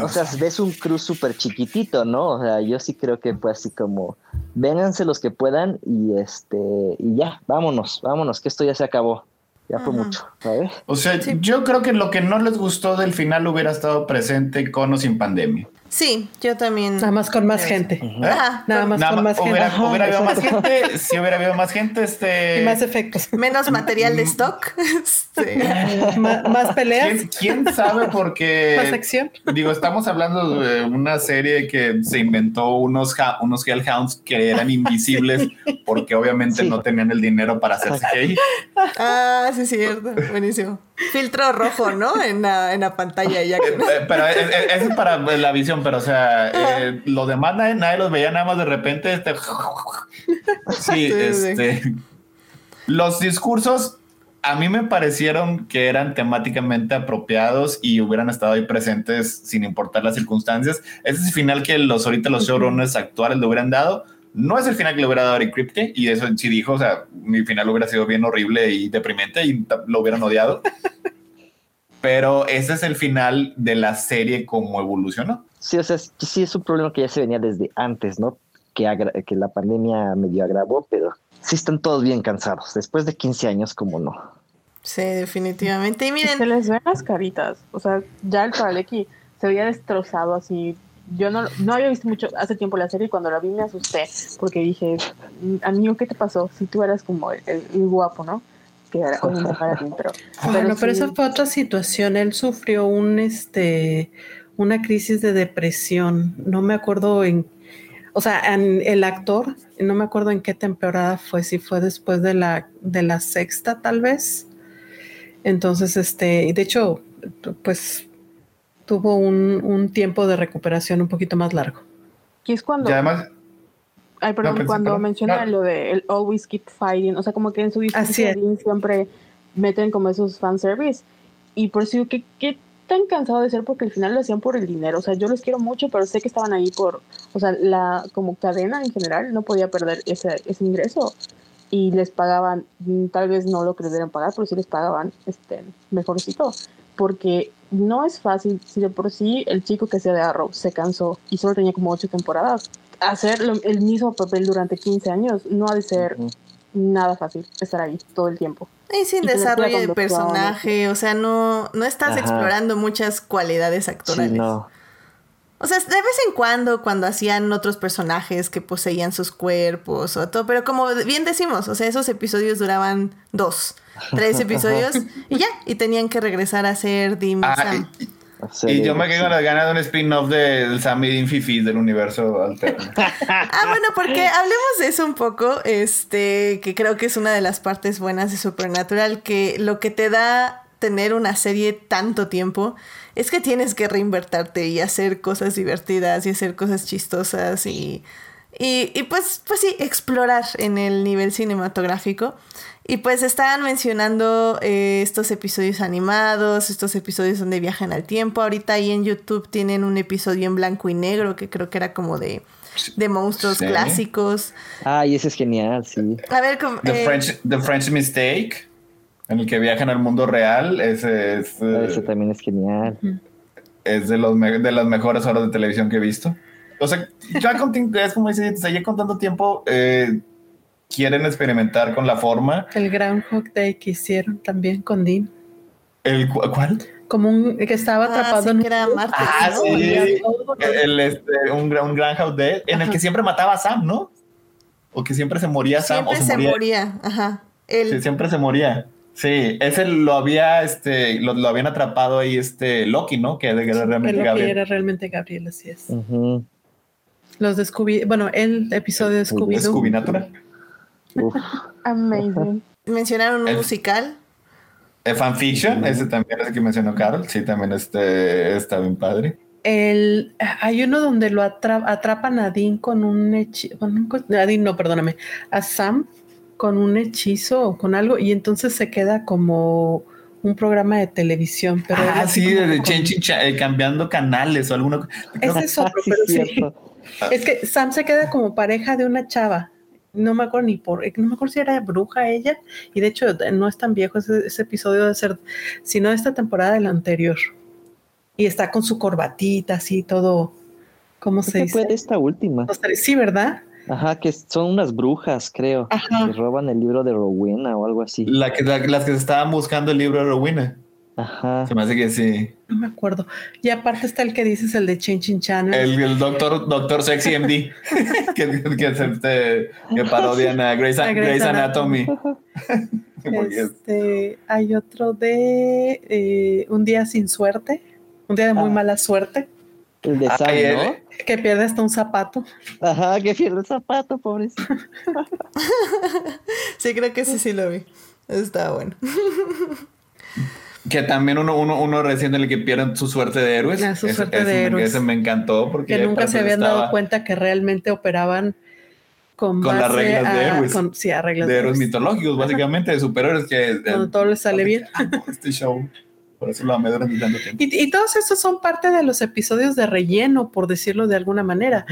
o sea, ves un cruz súper chiquitito, ¿no? O sea, yo sí creo que fue así como, vénganse los que puedan y este, y ya, vámonos, vámonos, que esto ya se acabó. Ya fue mucho, ¿sabes? O sea, yo creo que lo que no les gustó del final hubiera estado presente con o sin pandemia. Sí, yo también. Nada más con más gente. ¿Eh? Nada más con más gente. Hubiera habido más gente. Si hubiera habido más gente, este. Y más efectos. Menos material de stock. más peleas. ¿Quién, sabe? Porque. Más acción. Digo, estamos hablando de una serie que se inventó unos, unos Hellhounds que eran invisibles porque obviamente no tenían el dinero para hacerse gay. Ah, sí, cierto. Buenísimo. Filtro rojo, ¿no? En la, en la pantalla ya. Que... Eh, pero eso es para la visión pero o sea, eh, lo demás nadie, los veía nada más de repente. Este, sí, este. Los discursos a mí me parecieron que eran temáticamente apropiados y hubieran estado ahí presentes sin importar las circunstancias. Ese es el final que los ahorita los showrunners actuales le hubieran dado. No es el final que le hubiera dado Eric Kripke y eso sí dijo, o sea, mi final hubiera sido bien horrible y deprimente y lo hubieran odiado. Pero ese es el final de la serie como evolucionó. Sí, o sea, sí es un problema que ya se venía desde antes, ¿no? que, que la pandemia medio agravó, pero sí están todos bien cansados. Después de 15 años, como no. Sí, definitivamente. Y miren, se les ven las caritas. O sea, ya el Paraleki se había destrozado así. Yo no, no había visto mucho hace tiempo la serie y cuando la vi me asusté porque dije, "Mm, amigo, ¿qué te pasó? Si tú eras como el, el- el guapo, ¿no? Que era para ti, pero... Bueno, pero sí- esa fue otra situación. Él sufrió un este una crisis de depresión. No me acuerdo en, o sea, en- el actor, no me acuerdo en qué temporada fue, si fue después de la de la sexta, tal vez. Entonces, este, de hecho, pues tuvo un, un tiempo de recuperación un poquito más largo. Y es cuando... Y además, Ay, perdón, pensé, cuando perdón. menciona No. lo de el always keep fighting, o sea, como que en su discurso siempre meten como esos fanservice. Y por eso digo, ¿qué, qué tan cansado de ser? Porque al final lo hacían por el dinero. O sea, yo los quiero mucho, pero sé que estaban ahí por, o sea, la como cadena en general no podía perder ese, ese ingreso. Y les pagaban, mm, tal vez no lo que les debieran pagar, pero sí les pagaban este, mejorcito. Porque no es fácil, si de por sí el chico que hacía de Arrow se cansó y solo tenía como ocho temporadas, hacer lo- el mismo papel durante 15 años no ha de ser nada fácil estar ahí todo el tiempo. y sin y desarrollo de personaje, o sea, no, no estás Ajá. explorando muchas cualidades Sí, actorales. no. O sea, de vez en cuando, cuando hacían otros personajes que poseían sus cuerpos o todo, pero como bien decimos, o sea, esos episodios duraban dos, tres episodios y ya, y tenían que regresar a ser Dim y Ah, Sam. Y yo me sí. quedo con las ganas de un spin-off del Sammy Dean Fifi del universo alterno. Ah, bueno, porque hablemos de eso un poco, este, que creo que es una de las partes buenas de Supernatural, que lo que te da tener una serie tanto tiempo es que tienes que reinvertirte y hacer cosas divertidas y hacer cosas chistosas y, y, y pues, pues sí, explorar en el nivel cinematográfico. Y pues estaban mencionando eh, estos episodios animados, estos episodios donde viajan al tiempo. Ahorita ahí en YouTube tienen un episodio en blanco y negro que creo que era como de, de monstruos Sí. clásicos. Ay, ese es genial, sí. A ver, com- The, eh, French, The French Mistake, en el que viajan al mundo real, ese es, eh, Ese también es genial. es de, los me- de las mejores horas de televisión que he visto. O sea, ya con, es como dice, o sea, ya con tanto tiempo eh, quieren experimentar con la forma. El Groundhog Day que hicieron también con Dean. El, cu- ¿Cuál? Como un que estaba ah, atrapado sí, en era martes, Ah, ¿no? sí. El, este, un, un Groundhog Day en el que siempre mataba a Sam, ¿no? O que siempre se moría Sam. Siempre o se, se moría. moría. Ajá. El, Sí, siempre se moría. Sí, ese lo había, este, lo, lo habían atrapado ahí, este, Loki, ¿no? Que era realmente Gabriel. era realmente Gabriel, así es. Los de Scooby, bueno, el episodio de Scooby Amazing. mencionaron un El- musical. Eh, fanfiction, ese también es el que mencionó Carol. Sí, también este, está bien padre. El, hay uno donde lo atra- atrapan a Dean con un hechizo, a Dean no, perdóname, a Sam con un hechizo o con algo y entonces se queda como un programa de televisión. Pero ah, sí, de con- eh, cambiando canales o alguno. Ese es otro, Sí, pero sí. Es que Sam se queda como pareja de una chava. No me acuerdo ni por, no me acuerdo si era bruja ella, y de hecho no es tan viejo ese, ese episodio de ser, sino de esta temporada del anterior. Y está con su corbatita, así todo, ¿cómo se dice? fue de esta última. Sí, ¿verdad? Ajá, que son unas brujas, creo. Ajá. Que roban el libro de Rowena o algo así. La que, la- las que se estaban buscando el libro de Rowena. Ajá. Se me hace que sí. No me acuerdo. Y aparte está el que dices, el de Changing Channel. El, el doctor, doctor Sexy MD, que, que, es este, que parodian a Grey's, A Grey's Anatomy. Este, hay otro de eh, Un día sin suerte, un día de muy Ah. mala suerte, El de Sam, Ay, ¿no? que pierde hasta un zapato. Ajá, que pierde el zapato, pobrecito. Sí, creo que sí, sí lo vi. Está bueno. Que también uno, uno, uno recién en el que pierden su suerte de héroes. Ah, su Ese- suerte ese de me- héroes. Ese me encantó porque que nunca se habían dado cuenta que realmente operaban con, Con las reglas de a- héroes. con- sí, a reglas de de héroes héroes. mitológicos, básicamente, de superhéroes que... Donde todo les sale bien. Este show. Por eso lo amé durante tanto tiempo. Y, y todos esos son parte de los episodios de relleno, por decirlo de alguna manera,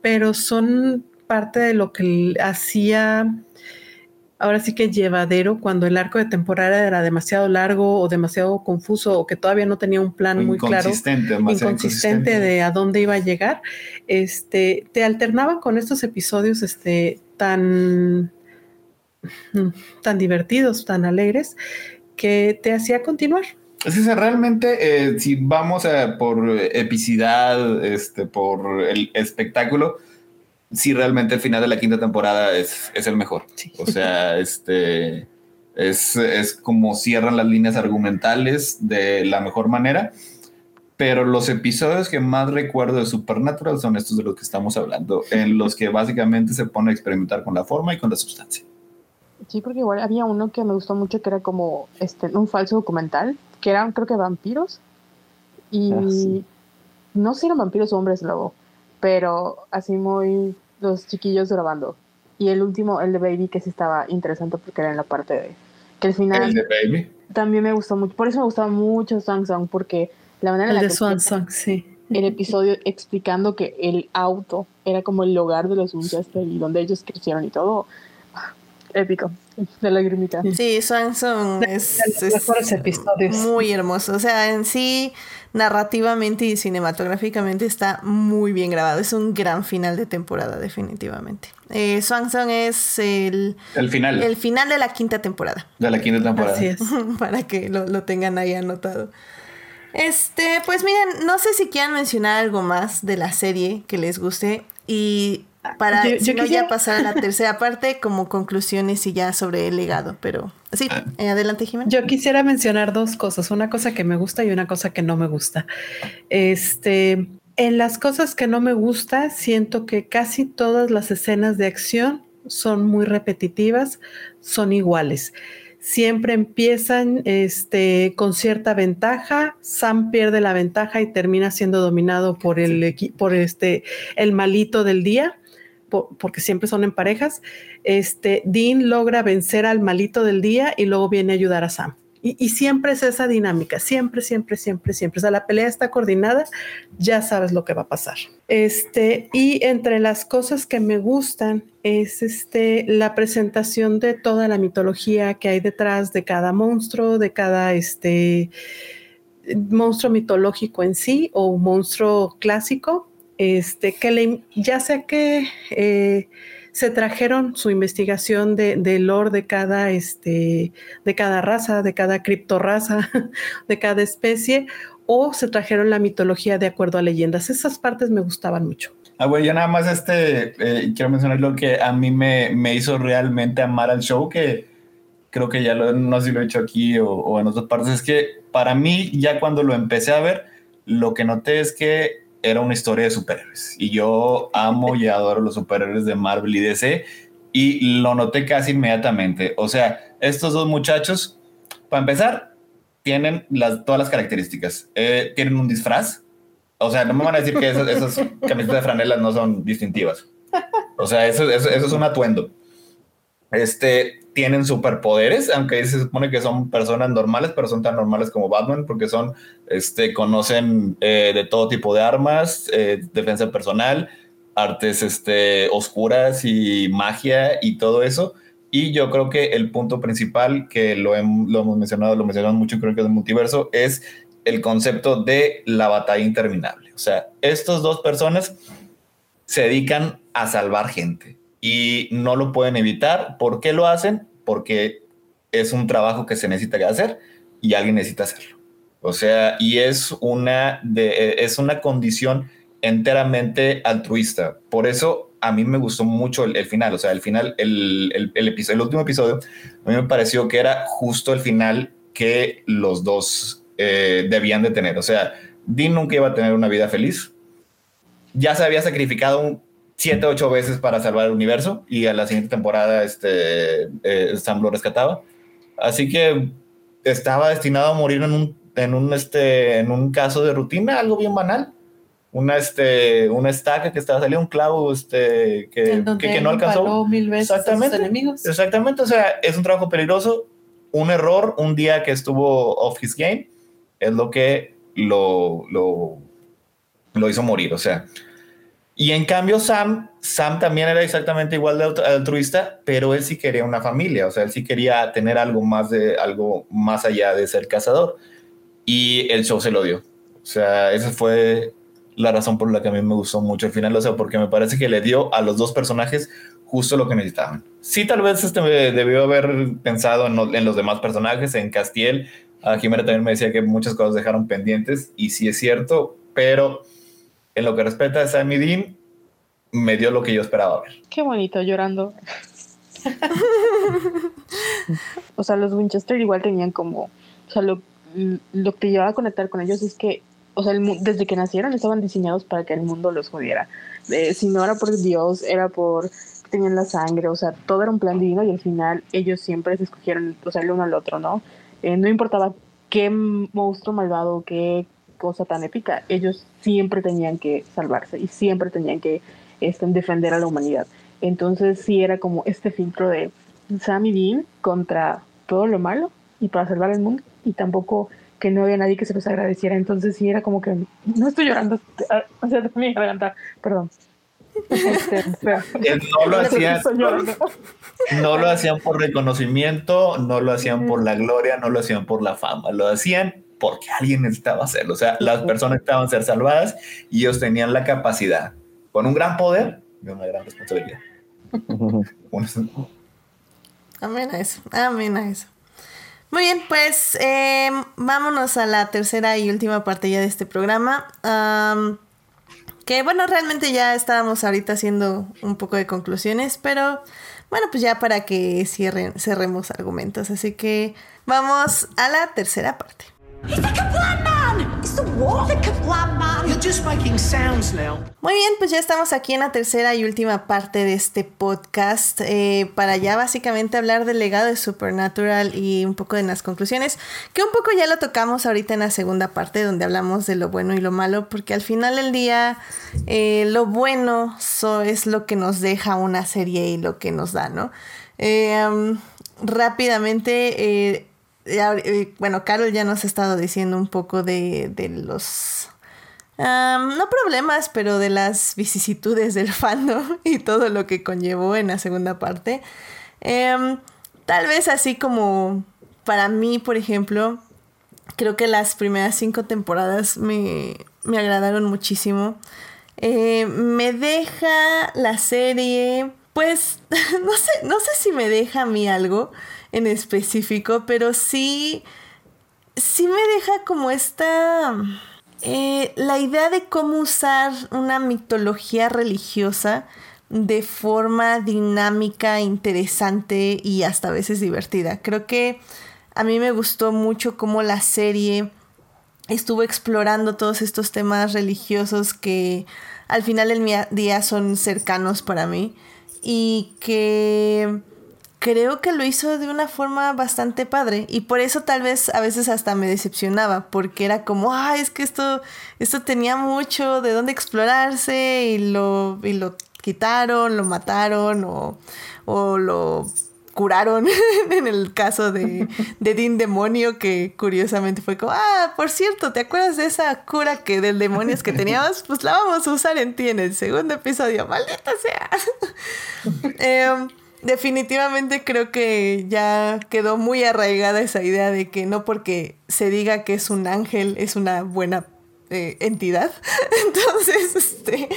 pero son parte de lo que hacía ahora sí que llevadero cuando el arco de temporada era demasiado largo o demasiado confuso o que todavía no tenía un plan muy claro, Inconsistente, de a dónde iba a llegar, este, te alternaban con estos episodios este, tan, mm, tan divertidos, tan alegres, que te hacía continuar. Es que realmente, eh, si vamos a por epicidad, este, por el espectáculo, sí realmente el final de la quinta temporada es, es el mejor. Sí. O sea, este es, es como cierran las líneas argumentales de la mejor manera. Pero los episodios que más recuerdo de Supernatural son estos de los que estamos hablando, en los que básicamente se pone a experimentar con la forma y con la sustancia. Sí, porque igual había uno que me gustó mucho que era como este un falso documental, que eran creo que vampiros. Y Ah, sí. no sé si eran vampiros o hombres lobo, pero así muy los chiquillos grabando. Y el último, el de Baby, que sí estaba interesante porque era en la parte de que al final El de Baby. también me gustó mucho. Por eso me gustaba mucho Song Song, porque la manera en El la de que Swan Song, sí. el episodio explicando que el auto era como el hogar de los Winchester y donde ellos crecieron y todo. Épico. De lagrimita. Sí, Swanson es, es mejores episodios. muy hermoso. O sea, en sí, narrativamente y cinematográficamente está muy bien grabado. Es un gran final de temporada, definitivamente. Eh, Swanson es el, El final el final de la quinta temporada. de la quinta temporada. Así es. para que lo, lo tengan ahí anotado. Este, pues miren, no sé si quieran mencionar algo más de la serie que les guste y para Yo- yo si no quisiera- ya pasar a la tercera parte como conclusiones y ya sobre el legado, pero sí, eh, adelante Jimena. Yo quisiera mencionar dos cosas, una cosa que me gusta y una cosa que no me gusta. Este, en las cosas que no me gusta, siento que casi todas las escenas de acción son muy repetitivas, son iguales. Siempre empiezan este, con cierta ventaja, Sam pierde la ventaja y termina siendo dominado por el, por este, el malito del día, po- porque siempre son en parejas este, Dean logra vencer al malito del día y luego viene a ayudar a Sam. Y, y siempre es esa dinámica, siempre, siempre, siempre, siempre. O sea, la pelea está coordinada, ya sabes lo que va a pasar. Este, y entre las cosas que me gustan es este, la presentación de toda la mitología que hay detrás de cada monstruo, de cada este, monstruo mitológico en sí o un monstruo clásico. Este, que ya sea que eh, se trajeron su investigación de, de lore de cada, este, de cada raza, de cada criptorraza, de cada especie, o se trajeron la mitología de acuerdo a leyendas. Esas partes me gustaban mucho. Ah, güey, yo nada más este, eh, quiero mencionar lo que a mí me, me hizo realmente amar al show, que creo que ya lo, no sé si lo he hecho aquí o en otras partes, es que para mí ya cuando lo empecé a ver, lo que noté es que era una historia de superhéroes y yo amo y adoro los superhéroes de Marvel y DC y lo noté casi inmediatamente. O sea, estos dos muchachos, para empezar, tienen las, todas las características. Eh, tienen un disfraz, o sea, no me van a decir que esas, esas camisetas de franelas no son distintivas. O sea, eso, eso, eso es un atuendo. Este, tienen superpoderes, aunque se supone que son personas normales, pero son tan normales como Batman, porque son, este, conocen eh, de todo tipo de armas, eh, defensa personal, artes este, oscuras y magia y todo eso. Y yo creo que el punto principal, que lo, hem- lo hemos mencionado, lo mencionamos mucho, creo que es el multiverso, es el concepto de la batalla interminable. O sea, estas dos personas se dedican a salvar gente y no lo pueden evitar. ¿Por qué lo hacen? Porque es un trabajo que se necesita hacer y alguien necesita hacerlo. O sea, y es una, de, es una condición enteramente altruista. Por eso a mí me gustó mucho el, el final. O sea, el final, el, el, el, episodio, el último episodio, a mí me pareció que era justo el final que los dos eh, debían de tener. O sea, Dean nunca iba a tener una vida feliz. Ya se había sacrificado un siete, ocho veces para salvar el universo y a la siguiente temporada este, eh, Sam lo rescataba. Así que estaba destinado a morir en un, en un, este, en un caso de rutina, algo bien banal. Una, este, una estaca que estaba saliendo, un clavo este, que, que, que no alcanzó. mil veces a sus Exactamente. enemigos. Exactamente, o sea, es un trabajo peligroso, un error, un día que estuvo off his game, es lo que lo, lo, lo hizo morir, o sea. Y en cambio Sam, Sam también era exactamente igual de altruista, pero él sí quería una familia, o sea, él sí quería tener algo más de algo más allá de ser cazador. Y el show se lo dio. O sea, esa fue la razón por la que a mí me gustó mucho el final, o sea, porque me parece que le dio a los dos personajes justo lo que necesitaban. Sí, tal vez este debió haber pensado en, en los demás personajes, en Castiel. A Jimena también me decía que muchas cosas dejaron pendientes, y sí es cierto, pero en lo que respecta a Sammy Dean, me dio lo que yo esperaba ver. Qué bonito, llorando. o sea, los Winchester igual tenían como, o sea, lo, lo que llevaba a conectar con ellos es que, o sea, desde que nacieron estaban diseñados para que el mundo los jodiera. Eh, si no era por Dios, era por tenían la sangre, o sea, todo era un plan divino y al final ellos siempre se escogieron, o sea, el uno al otro, ¿no? Eh, no importaba qué monstruo malvado, qué cosa tan épica, ellos siempre tenían que salvarse y siempre tenían que este, defender a la humanidad. Entonces sí era como este filtro de Sam y Dean contra todo lo malo y para salvar el mundo y tampoco que no había nadie que se les agradeciera. Entonces sí era como que no estoy llorando, o sea, mi garganta, perdón. Este, no lo hacían no lo hacían por reconocimiento no lo hacían por la gloria no lo hacían por la fama lo hacían porque alguien necesitaba hacerlo o sea las personas estaban ser salvadas y ellos tenían la capacidad con un gran poder y una gran responsabilidad amén a eso amén a eso muy bien, pues em, vámonos a la tercera y última parte ya de este programa. Que bueno, realmente ya estábamos ahorita haciendo un poco de conclusiones, pero bueno, pues ya para que cierren, cerremos argumentos. Así que vamos a la tercera parte. Muy bien, pues ya estamos aquí en la tercera y última parte de este podcast eh, para ya básicamente hablar del legado de Supernatural y un poco de las conclusiones, que un poco ya lo tocamos ahorita en la segunda parte donde hablamos de lo bueno y lo malo, porque al final del día eh, lo bueno es lo que nos deja una serie y lo que nos da, ¿no? Eh, rápidamente bueno, Carol ya nos ha estado diciendo un poco de, los, no problemas, pero de las vicisitudes del fandom y todo lo que conllevó en la segunda parte. Em, tal vez así como para mí, por ejemplo, creo que las primeras cinco temporadas me, me agradaron muchísimo. Eh, me deja la serie, pues, no sé, no sé si me deja a mí algo en específico, pero sí, sí me deja como esta... Eh, la idea de cómo usar una mitología religiosa de forma dinámica, interesante y hasta a veces divertida. Creo que a mí me gustó mucho cómo la serie estuvo explorando todos estos temas religiosos que al final del día son cercanos para mí y que creo que lo hizo de una forma bastante padre y por eso tal vez a veces hasta me decepcionaba porque era como, ah, es que esto, esto tenía mucho de dónde explorarse y lo, y lo quitaron, lo mataron o, o lo curaron en el caso de, de Dean Demonio que curiosamente fue como, ah, por cierto, ¿te acuerdas de esa cura que del demonios que teníamos? Pues la vamos a usar en ti en el segundo episodio, maldita sea. eh, definitivamente creo que ya quedó muy arraigada esa idea de que no porque se diga que es un ángel es una buena eh, entidad. Entonces, este,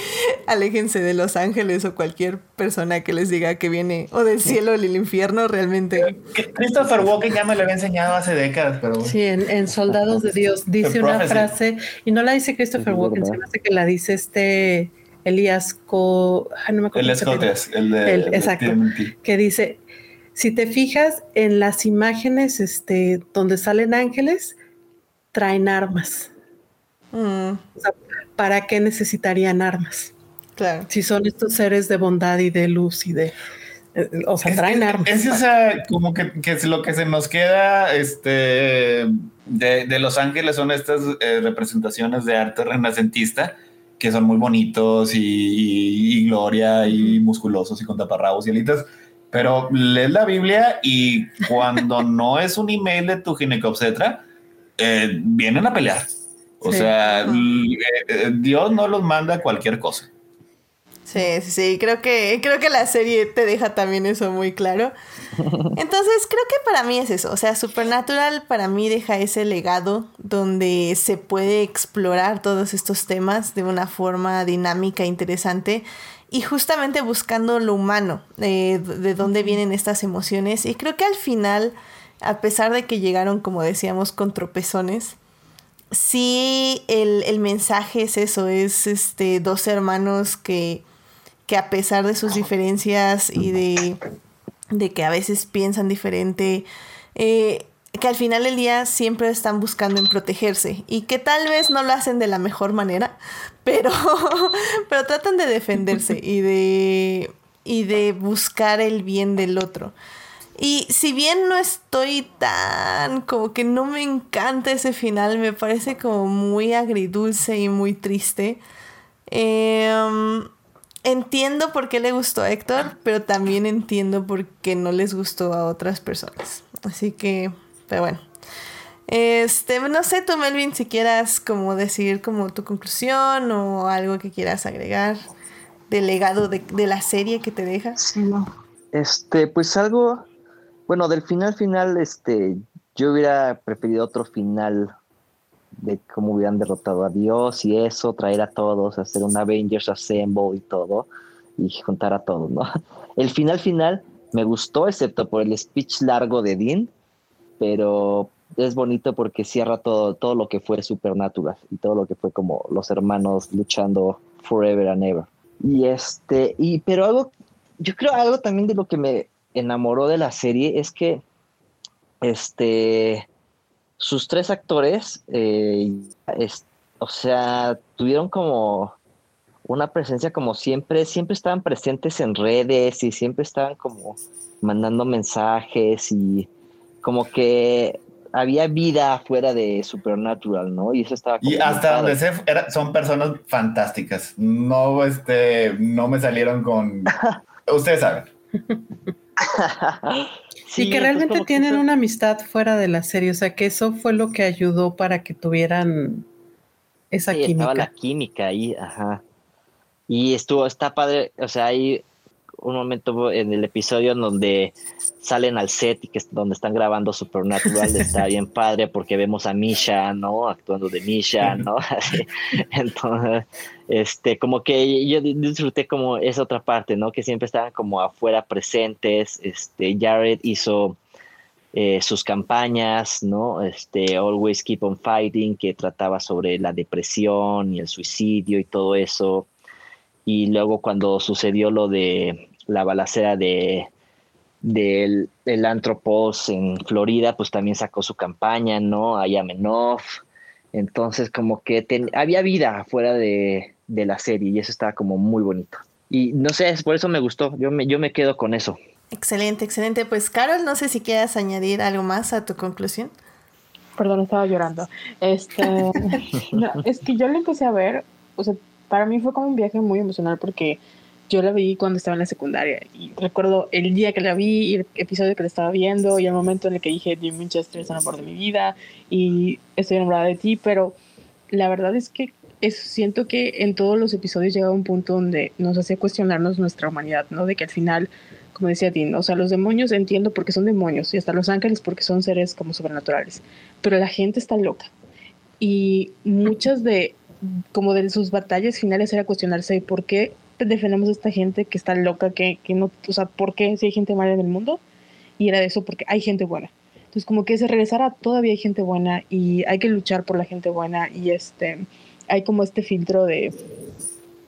aléjense de los ángeles o cualquier persona que les diga que viene o del cielo o del infierno, realmente. Christopher Walken ya me lo había enseñado hace décadas, pero. Sí, en, Soldados de Dios dice una frase, y no la dice Christopher Walken, se me hace que la dice este Elías Co, no me acuerdo el de, exacto, que dice, si te fijas en las imágenes este, donde salen ángeles, traen armas. Mm. ¿Para qué necesitarían armas? Claro. Si son estos seres de bondad y de luz y de... Eh, o sea, traen armas. Es como que, es lo que se nos queda este, de, Los Ángeles son estas eh, representaciones de arte renacentista que son muy bonitos y, gloria y musculosos y con taparrabos y alitas. Pero lees la Biblia y cuando no es un email de tu ginecobstetra, eh, vienen a pelear. O sea, eh, eh, Dios no los manda cualquier cosa. Sí, sí, sí, creo que, creo que la serie te deja también eso muy claro. Entonces, creo que para mí es eso. O sea, Supernatural para mí deja ese legado donde se puede explorar todos estos temas de una forma dinámica, interesante y justamente buscando lo humano, eh, de dónde vienen estas emociones. Y creo que al final, a pesar de que llegaron, como decíamos, con tropezones, sí el, el mensaje es eso, es este dos hermanos que que a pesar de sus diferencias y de, de que a veces piensan diferente, eh, que al final del día siempre están buscando en protegerse y que tal vez no lo hacen de la mejor manera, pero, pero tratan de defenderse y de, y de buscar el bien del otro. Y si bien no estoy tan como que no me encanta ese final, me parece como muy agridulce y muy triste. Eh, entiendo por qué le gustó a Héctor, pero también entiendo por qué no les gustó a otras personas. Así que, pero bueno. Este, no sé tú, Melvin, si quieras como decir como tu conclusión o algo que quieras agregar del legado de, de la serie que te deja. Este, pues algo, bueno, del final final, este, yo hubiera preferido otro final de cómo hubieran derrotado a Dios y eso, traer a todos, hacer un Avengers Assemble y todo, y juntar a todos, ¿no? El final final me gustó, excepto por el speech largo de Dean, pero es bonito porque cierra todo, todo lo que fue Supernatural y todo lo que fue como los hermanos luchando forever and ever. Y este, y pero algo, yo creo algo también de lo que me enamoró de la serie es que, este, sus tres actores, eh, o sea, tuvieron como una presencia como siempre, siempre estaban presentes en redes y siempre estaban como mandando mensajes y como que había vida fuera de Supernatural, ¿no? Y eso estaba Y hasta donde sé, son personas fantásticas. No, este, no me salieron con... Ustedes saben. Sí, que realmente tienen una amistad fuera de la serie, o sea que eso fue lo que ayudó para que tuvieran esa química. Estaba la química ahí, ajá. Y estuvo, está padre, o sea, hay un momento en el episodio en donde salen al set y que es donde están grabando Supernatural, está bien padre porque vemos a Misha, ¿no? Actuando de Misha, ¿no? Entonces, este, como que yo disfruté como esa otra parte, ¿no? Que siempre estaban como afuera presentes, este, Jared hizo eh, sus campañas, ¿no? Este, Always Keep on Fighting, que trataba sobre la depresión y el suicidio y todo eso. Y luego cuando sucedió lo de la balacera de del, Antropos en Florida, pues también sacó su campaña, ¿no? A Yamenov. Entonces, como que había vida fuera de, de, la serie y eso estaba como muy bonito. Y no sé, por eso me gustó. Yo me, yo me quedo con eso. Excelente, excelente. Pues, Carol, no sé si quieras añadir algo más a tu conclusión. Perdón, estaba llorando. Este, es que yo lo empecé a ver, o sea, para mí fue como un viaje muy emocional porque yo la vi cuando estaba en la secundaria y recuerdo el día que la vi y el episodio que la estaba viendo y el momento en el que dije Jim Winchester es el amor de mi vida y estoy enamorada de ti, pero la verdad es que siento que en todos los episodios llegaba un punto donde nos hacía cuestionarnos nuestra humanidad, ¿no? De que al final, como decía Tim, o sea, los demonios entiendo porque son demonios y hasta los ángeles porque son seres como sobrenaturales, pero la gente está loca y muchas de como de sus batallas finales era cuestionarse por qué defendemos a esta gente que está loca, que, que no, o sea, ¿por qué si hay gente mala en el mundo? Y era de eso porque hay gente buena. Entonces, como que se regresara, todavía hay gente buena y hay que luchar por la gente buena y este, hay como este filtro de,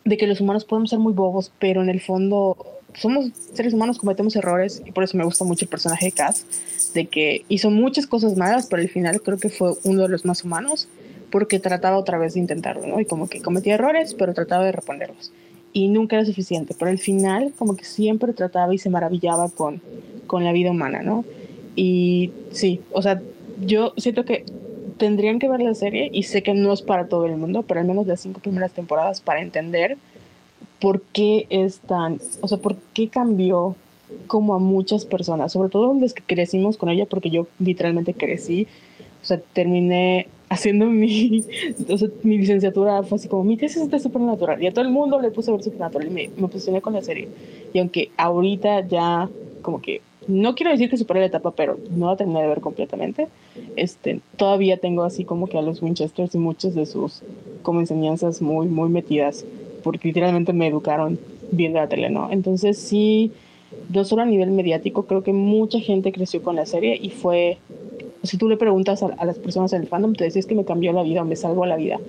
de que los humanos podemos ser muy bobos, pero en el fondo somos seres humanos, cometemos errores y por eso me gusta mucho el personaje de Cass, de que hizo muchas cosas malas, pero al final creo que fue uno de los más humanos porque trataba otra vez de intentarlo, ¿no? Y como que cometía errores, pero trataba de reponerlos y nunca era suficiente, pero al final como que siempre trataba y se maravillaba con, con la vida humana, ¿no? Y sí, o sea, yo siento que tendrían que ver la serie y sé que no es para todo el mundo, pero al menos las cinco primeras temporadas para entender por qué es tan, o sea, por qué cambió como a muchas personas, sobre todo los que crecimos con ella, porque yo literalmente crecí, o sea, terminé haciendo mi, mi licenciatura fue así como mi tesis es de Supernatural y a todo el mundo le puse a ver Supernatural y me, me posicioné con la serie. Y aunque ahorita ya como que no quiero decir que superé la etapa, pero no la terminé de ver completamente. Este, todavía tengo así como que a los Winchesters y muchas de sus como enseñanzas muy, muy metidas, porque literalmente me educaron viendo la tele, ¿no? Entonces sí, no solo a nivel mediático, creo que mucha gente creció con la serie y fue, si tú le preguntas a, las personas en el fandom, te decías que me cambió la vida o me salvó la vida,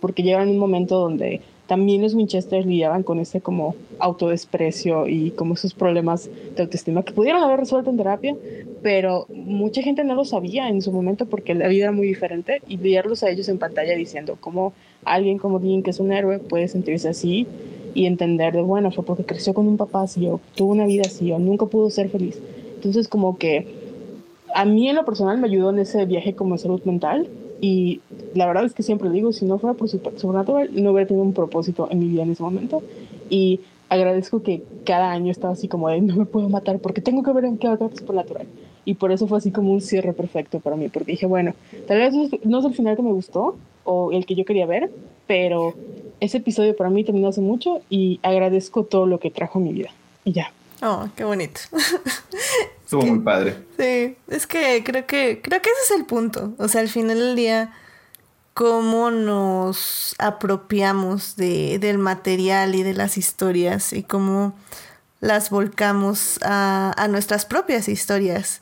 porque llegaron un momento donde también los Winchester lidiaban con ese como autodesprecio y como esos problemas de autoestima que pudieron haber resuelto en terapia, pero mucha gente no lo sabía en su momento porque la vida era muy diferente y verlos a ellos en pantalla diciendo cómo alguien como Dean, que es un héroe, puede sentirse así y entender de, bueno, fue porque creció con un papá así o tuvo una vida así o nunca pudo ser feliz. Entonces como que a mí en lo personal me ayudó en ese viaje como salud mental y la verdad es que siempre digo, si no fuera por Supernatural, no hubiera tenido un propósito en mi vida en ese momento. Y agradezco que cada año estaba así como de, no me puedo matar porque tengo que ver en qué va a Supernatural. Y por eso fue así como un cierre perfecto para mí, porque dije, bueno, tal vez no es el final que me gustó o el que yo quería ver, pero ese episodio para mí terminó hace mucho y agradezco todo lo que trajo a mi vida. Y ya. Oh, qué bonito. Estuvo muy padre. Sí, es que creo que creo que ese es el punto. O sea, al final del día, cómo nos apropiamos de, del material y de las historias y cómo las volcamos a, a nuestras propias historias.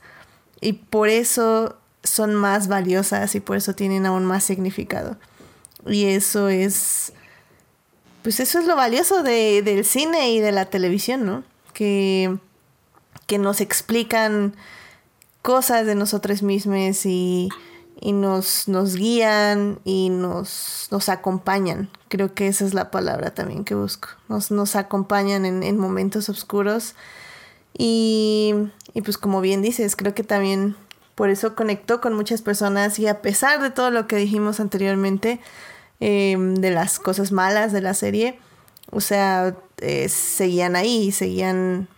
Y por eso son más valiosas y por eso tienen aún más significado. Y eso es. Pues eso es lo valioso de, del cine y de la televisión, ¿no? Que que nos explican cosas de nosotros mismos y, nos, nos guían y nos, nos acompañan. Creo que esa es la palabra también que busco. Nos, nos acompañan en, momentos oscuros. Y, pues como bien dices, creo que también por eso conectó con muchas personas y a pesar de todo lo que dijimos anteriormente, em, de las cosas malas de la serie, o sea, eh, seguían ahí, seguían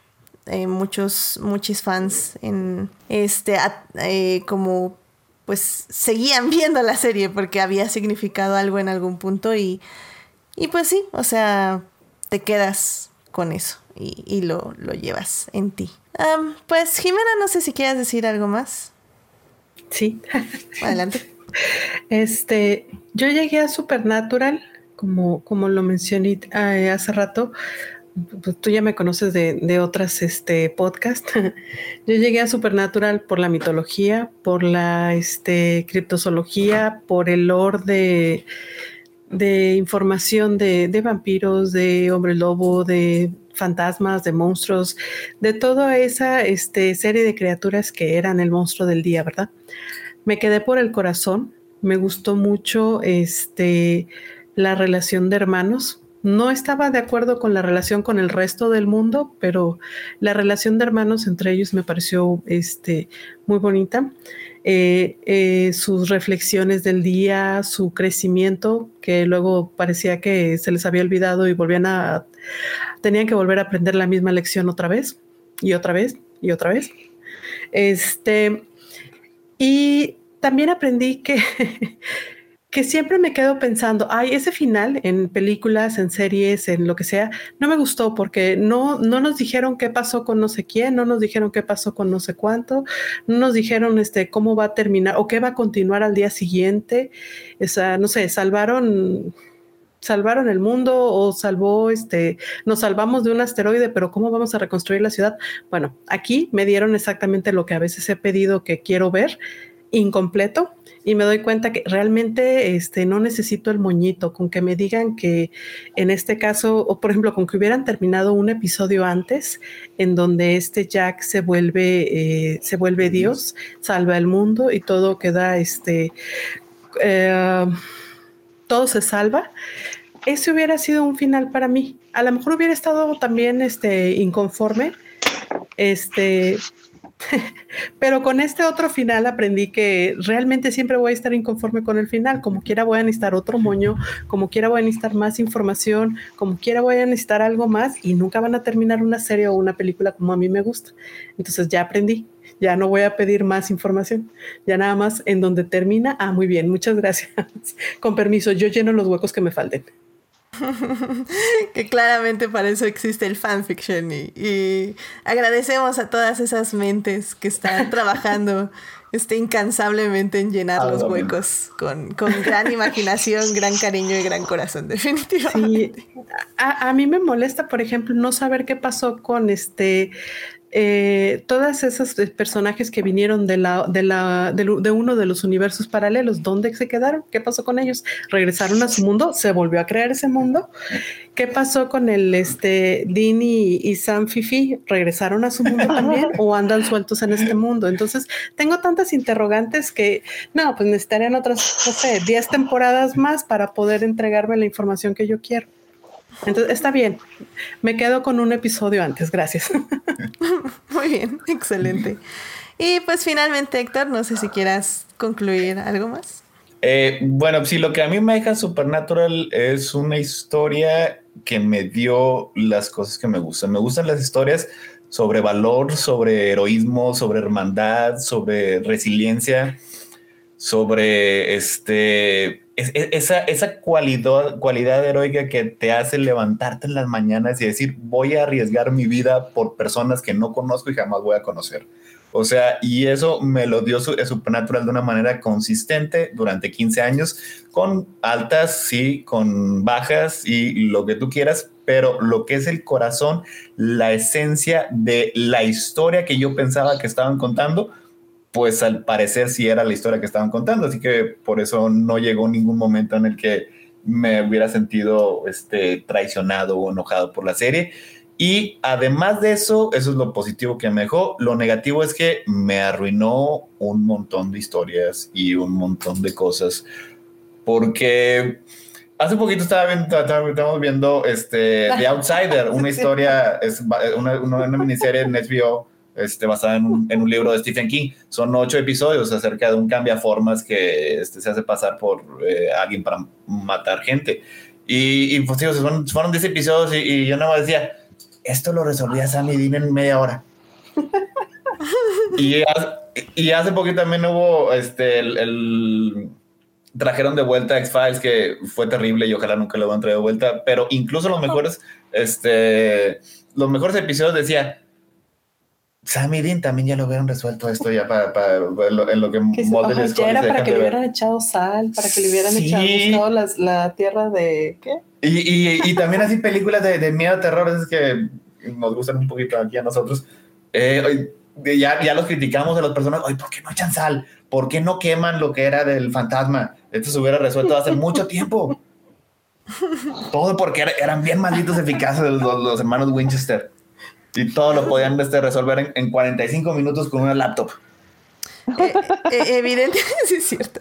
eh, muchos, muchos fans en este, eh, como pues seguían viendo la serie porque había significado algo en algún punto y, y pues sí, o sea, te quedas con eso y, lo, lo, llevas en ti. pues Jimena, no sé si quieres decir algo más. Sí. Adelante. Este, yo llegué a Supernatural, como, como lo mencioné eh, hace rato, pues tú ya me conoces de, de otras este, podcasts. Yo llegué a Supernatural por la mitología, por la este, criptozoología, por el lore de, de información de, de, vampiros, de hombre lobo, de fantasmas, de monstruos, de toda esa este, serie de criaturas que eran el monstruo del día, ¿verdad? Me quedé por el corazón, me gustó mucho este, la relación de hermanos, no estaba de acuerdo con la relación con el resto del mundo, pero la relación de hermanos entre ellos me pareció este, muy bonita. Eh, eh, sus reflexiones del día, su crecimiento, que luego parecía que se les había olvidado y volvían a, tenían que volver a aprender la misma lección otra vez y otra vez y otra vez. Este, y también aprendí que que siempre me quedo pensando, ay, ese final en películas, en series, en lo que sea, no me gustó porque no, no nos dijeron qué pasó con no sé quién, no nos dijeron qué pasó con no sé cuánto, no nos dijeron este, cómo va a terminar o qué va a continuar al día siguiente. No sé, salvaron salvaron el mundo o salvó este nos salvamos de un asteroide, pero ¿cómo vamos a reconstruir la ciudad? Bueno, aquí me dieron exactamente lo que a veces he pedido que quiero ver incompleto y me doy cuenta que realmente este, no necesito el moñito, con que me digan que en este caso, o por ejemplo, con que hubieran terminado un episodio antes en donde este Jack se vuelve, eh, se vuelve Dios, salva el mundo y todo queda, este, eh, todo se salva. Ese hubiera sido un final para mí. A lo mejor hubiera estado también este, inconforme, este, Pero con este otro final aprendí que realmente siempre voy a estar inconforme con el final. Como quiera voy a necesitar otro moño, como quiera voy a necesitar más información, como quiera voy a necesitar algo más y nunca van a terminar una serie o una película como a mí me gusta. Entonces ya aprendí, Ya no voy a pedir más información. Ya nada más en donde termina. Ah, muy bien, muchas gracias. Con permiso, yo lleno los huecos que me falten. que claramente para eso existe el fanfiction y, y agradecemos a todas esas mentes que están trabajando este, incansablemente en llenar los huecos con, con, gran imaginación, gran cariño y gran corazón, definitivamente. Sí. A, a, mí me molesta, por ejemplo, no saber qué pasó con este eh, todas esos personajes que vinieron de, la, de, la, uno de los universos paralelos, ¿dónde se quedaron? ¿Qué pasó con ellos? ¿Regresaron a su mundo? ¿Se volvió a crear ese mundo? ¿Qué pasó con el este, Dean y, y Sam Fifi? ¿Regresaron a su mundo también o andan sueltos en este mundo? Entonces, tengo tantas interrogantes que, no, pues necesitarían otras, no sé, 10 temporadas más para poder entregarme la información que yo quiero. Entonces, está bien. Me quedo con un episodio antes. Gracias. Muy bien, excelente. Y pues finalmente, Héctor, no sé si quieras concluir algo más. Eh, bueno, sí, lo que a mí me deja Supernatural es una historia que me dio las cosas que me gustan. Me gustan las historias sobre valor, sobre heroísmo, sobre hermandad, sobre resiliencia, sobre este esa, esa cualidad, cualidad heroica que te hace levantarte en las mañanas y decir, voy a arriesgar mi vida por personas que no conozco y jamás voy a conocer. O sea, y eso me lo dio su, Supernatural de una manera consistente durante 15 años, con altas, sí, con bajas y lo que tú quieras, pero lo que es el corazón, la esencia de la historia que yo pensaba que estaban contando, pues al parecer sí era la historia que estaban contando, así que por eso no llegó ningún momento en el que me hubiera sentido este, traicionado o enojado por la serie. Y además de eso, eso es lo positivo que me dejó. Lo negativo es que me arruinó un montón de historias y un montón de cosas. Porque hace poquito estaba viendo, estábamos viendo este, The Outsider, una historia, es una, una, una miniserie en HBO este, basada en un, en un, libro de Stephen King. Son ocho episodios acerca de un cambiaformas que este, se hace pasar por eh, alguien para matar gente. Y, y pues fueron, fueron diez episodios y, y, yo nada más decía, esto lo resolvía Sammy Dean en media hora. y, y hace poquito también hubo este, el, el trajeron de vuelta X-Files, que fue terrible y ojalá nunca lo van a traer de vuelta, pero incluso los mejores, este, los mejores episodios decía, Sammy Dean también ya lo hubieran resuelto esto ya para, para, para en lo, en lo que Mulder ya era para que le hubieran echado sal, para que le hubieran sí. echado las, la tierra de ¿qué? Y, y, y también así películas de, de, miedo, terror, es que nos gustan un poquito aquí a nosotros. Eh, ya, ya los criticamos a las personas, oye, ¿por qué no echan sal? ¿Por qué no queman lo que era del fantasma? Esto se hubiera resuelto hace mucho tiempo. Todo porque eran bien malditos eficaces los, los hermanos Winchester y todo lo podían este, resolver en, en, 45 minutos con una laptop. Eh, eh, evidente, sí es cierto.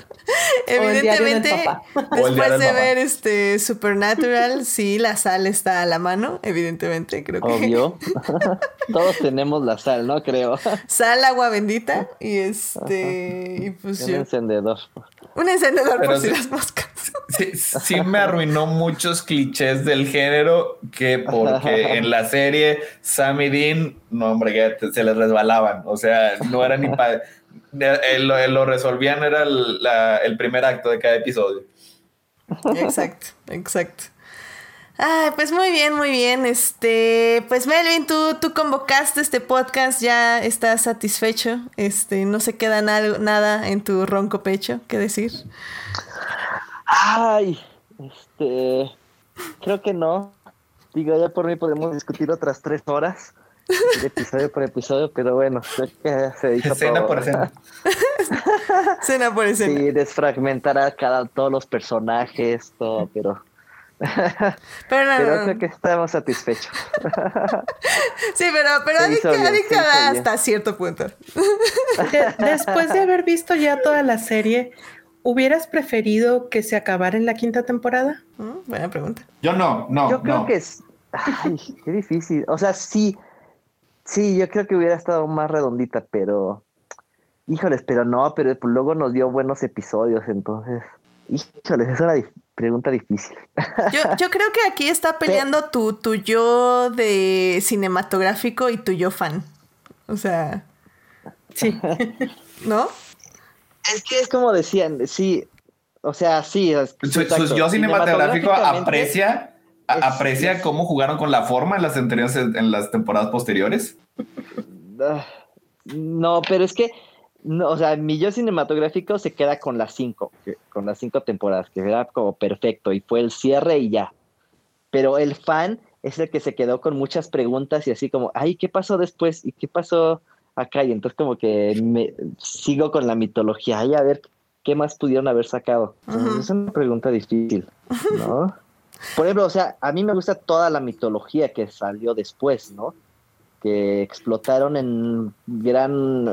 Evidentemente, después de ver este Supernatural, sí, la sal está a la mano, evidentemente, creo que. Obvio. Todos tenemos la sal, ¿no? Creo. Sal, agua bendita y este. Y pues Un yo, encendedor. Un encendedor Pero por si sí- las moscas. Sí, sí me arruinó muchos clichés del género que porque en la serie Sam y Dean, no hombre, que te- se les resbalaban. O sea, no era ni para... Lo, lo resolvían, era el, la- el primer acto de cada episodio. Exacto, exacto. Ah, pues muy bien, muy bien. Este, pues Melvin, tú, tú convocaste este podcast, ya estás satisfecho. Este, no se queda na- nada en tu ronco pecho, ¿qué decir? Ay, este. Creo que no. Digo, ya por mí podemos discutir otras tres horas. Episodio por episodio, pero bueno, creo que se hizo Escena todo. por escena. Escena por escena. Sí, desfragmentar a cada, todos los personajes, todo, pero, Pero no, pero no, creo que estamos satisfechos. Sí, pero, pero adicta, bien, adicta hasta cierto punto. De- después de haber visto ya toda la serie, ¿hubieras preferido que se acabara en la quinta temporada? Mm, Buena pregunta. Yo no, no, yo creo no. que es. Ay, qué difícil. O sea, sí. Sí, yo creo que hubiera estado más redondita, pero. Híjoles, pero no, pero pues luego nos dio buenos episodios, entonces. Híjoles, es una pregunta difícil. Yo, yo creo que aquí está peleando tu, tu yo de cinematográfico y tu yo fan. O sea, Sí. ¿No? Es que es como decían, sí, o sea, sí. es- Su, yo cinematográfico aprecia, a- aprecia cómo jugaron con la forma en las anteriores, en las temporadas posteriores. Ah, No, pero es que, no, o sea, mi yo cinematográfico se queda con las cinco, con las cinco temporadas, que era como perfecto y fue el cierre y ya. Pero el fan es el que se quedó con muchas preguntas y así como, ay, ¿qué pasó después? ¿Y qué pasó acá? Y entonces como que me sigo con la mitología, ay, a ver, ¿qué más pudieron haber sacado? Entonces. Es una pregunta difícil, ¿no? Por ejemplo, o sea, a mí me gusta toda la mitología que salió después, ¿no? Que explotaron en gran,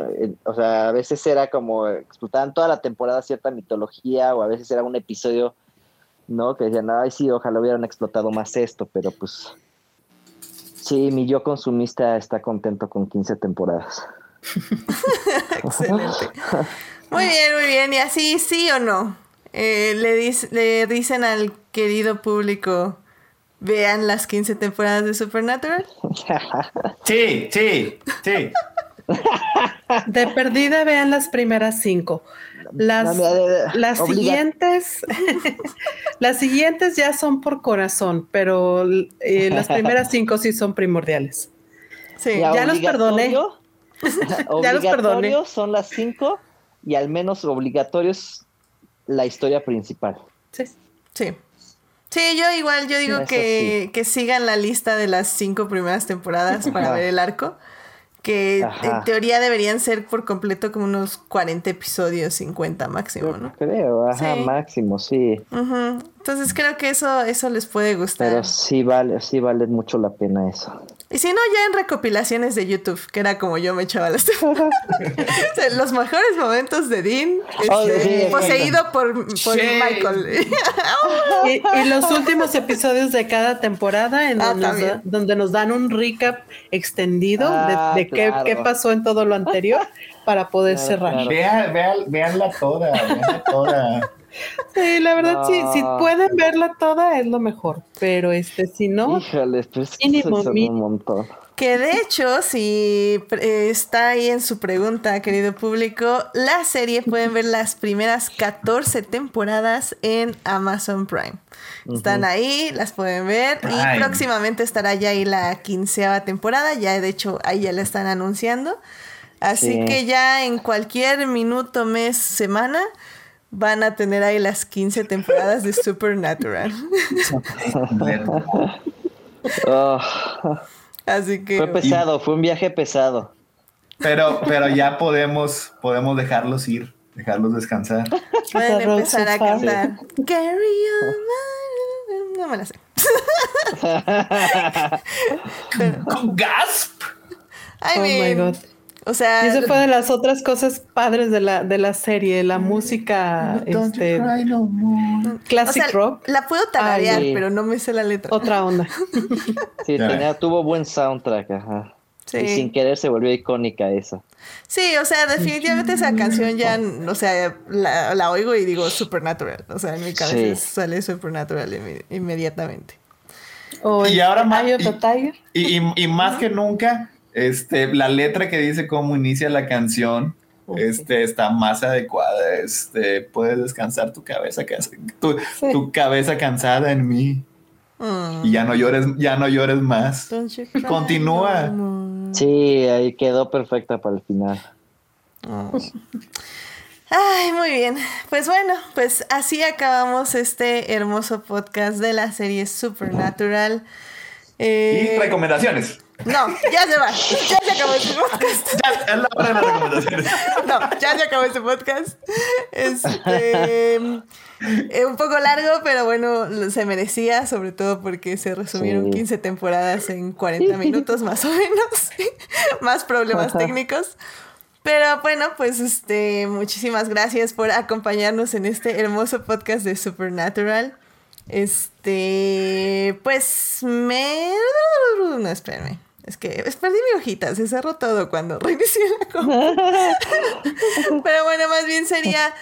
o sea, a veces era como explotaban toda la temporada cierta mitología o a veces era un episodio, ¿no? Que decían, ay, sí, ojalá hubieran explotado más esto, pero pues sí, mi yo consumista está contento con 15 temporadas. Excelente. Muy bien, muy bien. ¿Y así sí o no? Eh, le, dic- le dicen al querido público, vean las 15 temporadas de Supernatural. Sí, sí, sí. De perdida vean las primeras cinco. Las, No, mira, de- de- las siguientes, las siguientes ya son por corazón, pero eh, las primeras cinco sí son primordiales. Sí. Ya los perdoné. Ya los perdoné. son las 5 y al menos obligatorios la historia principal. Sí. Sí. Sí, yo igual, yo digo que, que sigan la lista de las cinco primeras temporadas para ver el arco. Que Ajá. en teoría deberían ser por completo como unos 40 episodios, 50 máximo, Yo ¿no? creo, ajá, Sí. máximo, sí. Entonces creo que eso, eso les puede gustar. Pero sí vale, sí vale mucho la pena eso. Y si no, ya en recopilaciones de YouTube, que era como yo me echaba las Los mejores momentos de Dean, Oh, este, sí, poseído por. Michael. Y, y los últimos episodios de cada temporada en Ah, donde, nos da- donde nos dan un recap extendido de- Ah, de, qué, claro. qué pasó en todo lo anterior para poder Claro, cerrar. claro. Vean, vean, veanla toda, veanla toda. Sí, la verdad, sí, si No. pueden verla toda es lo mejor, pero este, si no, Híjole, pues que Mínimo, un montón. Que de hecho, si eh, está ahí en su pregunta, querido público, la serie pueden ver las primeras 14 temporadas en Amazon Prime. Están ahí, las pueden ver y Prime. próximamente estará ya ahí la quinceava temporada. Ya de hecho ahí ya la están anunciando. Así Sí. que ya en cualquier minuto, mes, semana van a tener ahí las 15 temporadas de Supernatural. Oh, Así que fue pesado, fue un viaje pesado. Pero, pero ya podemos, podemos dejarlos ir, dejarlos descansar. Pueden empezar a cantar. Carry on. No me la sé. Pero, ¡Con gasp! I Oh my mean, God. O sea, y eso fue de las otras cosas padres de la, de la serie, la música este, o classic sea, rock, la puedo tararear, Ay. pero no me sé la letra. otra onda. Sí, tenía, tuvo buen soundtrack, ajá. Y sin Sí. querer se volvió icónica esa. sí, o sea, definitivamente esa canción ya, o sea, la, la oigo y digo Supernatural. O sea, en mi cabeza Sí. sale Supernatural inme- inmediatamente. O Y ahora más-. Y, y- y más que nunca, este, la letra que dice cómo inicia la canción, este, está más adecuada. Este, puedes descansar tu cabeza, tu, tu cabeza cansada en mí. Mm. Y ya no llores, ya no llores más. Continúa. Sí, ahí quedó perfecta para el final. Ay, muy bien. Pues bueno, pues así acabamos este hermoso podcast de la serie Supernatural. Eh, Y recomendaciones. No, ya se va. Ya se acabó este podcast. Ya, es la hora de las recomendaciones. No, ya se acabó este podcast. Este. eh, un poco largo, pero bueno, se merecía, sobre todo porque se resumieron Sí. 15 temporadas en 40 minutos más o menos. más problemas técnicos. Pero bueno, pues este, muchísimas gracias por acompañarnos en este hermoso podcast de Supernatural. Este, pues me... No, espérenme. Es que es- perdí mi hojita, se cerró todo cuando reinicié la. Pero bueno, más bien sería...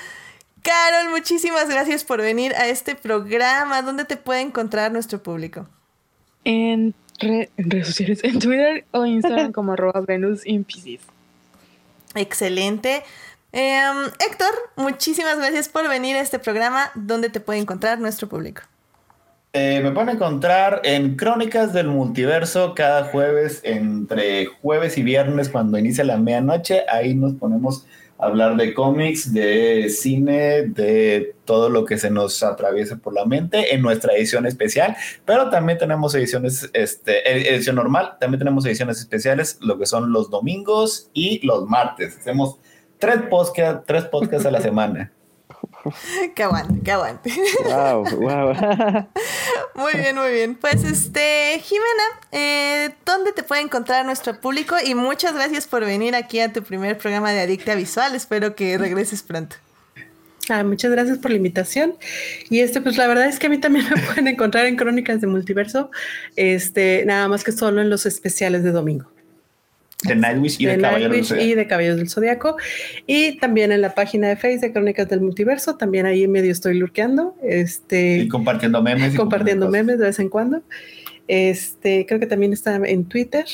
Carol, muchísimas gracias por venir a este programa. ¿Dónde te puede encontrar nuestro público? En, re- en redes sociales, en Twitter o Instagram como arroba Venus in. Excelente. Em, Héctor, muchísimas gracias por venir a este programa. ¿Dónde te puede encontrar nuestro público? Eh, me pueden encontrar en Crónicas del Multiverso cada jueves, entre jueves y viernes, cuando inicia la medianoche. Ahí nos ponemos a hablar de cómics, de cine, de todo lo que se nos atraviese por la mente en nuestra edición especial. Pero también tenemos ediciones, este, edición normal, también tenemos ediciones especiales, lo que son los domingos y los martes. Hacemos tres podcasts, tres podcasts a la semana. que aguante, que aguante. Wow, wow. muy bien, muy bien. Pues este, Jimena, eh, ¿dónde te puede encontrar nuestro público? Y muchas gracias por venir aquí a tu primer programa de Adicta Visual. Espero que regreses pronto. Ah, muchas gracias por la invitación. Y este, pues la verdad es que a mí también me pueden encontrar en Crónicas de Multiverso, este, nada más que solo en los especiales de domingo de Nightwish y de, Caballeros del y de del Zodiaco. Y también en la página de Facebook de Crónicas del Multiverso, también ahí medio estoy lurqueando. Este, y compartiendo memes. Y compartiendo memes de vez en cuando. Este, creo que también está en Twitter,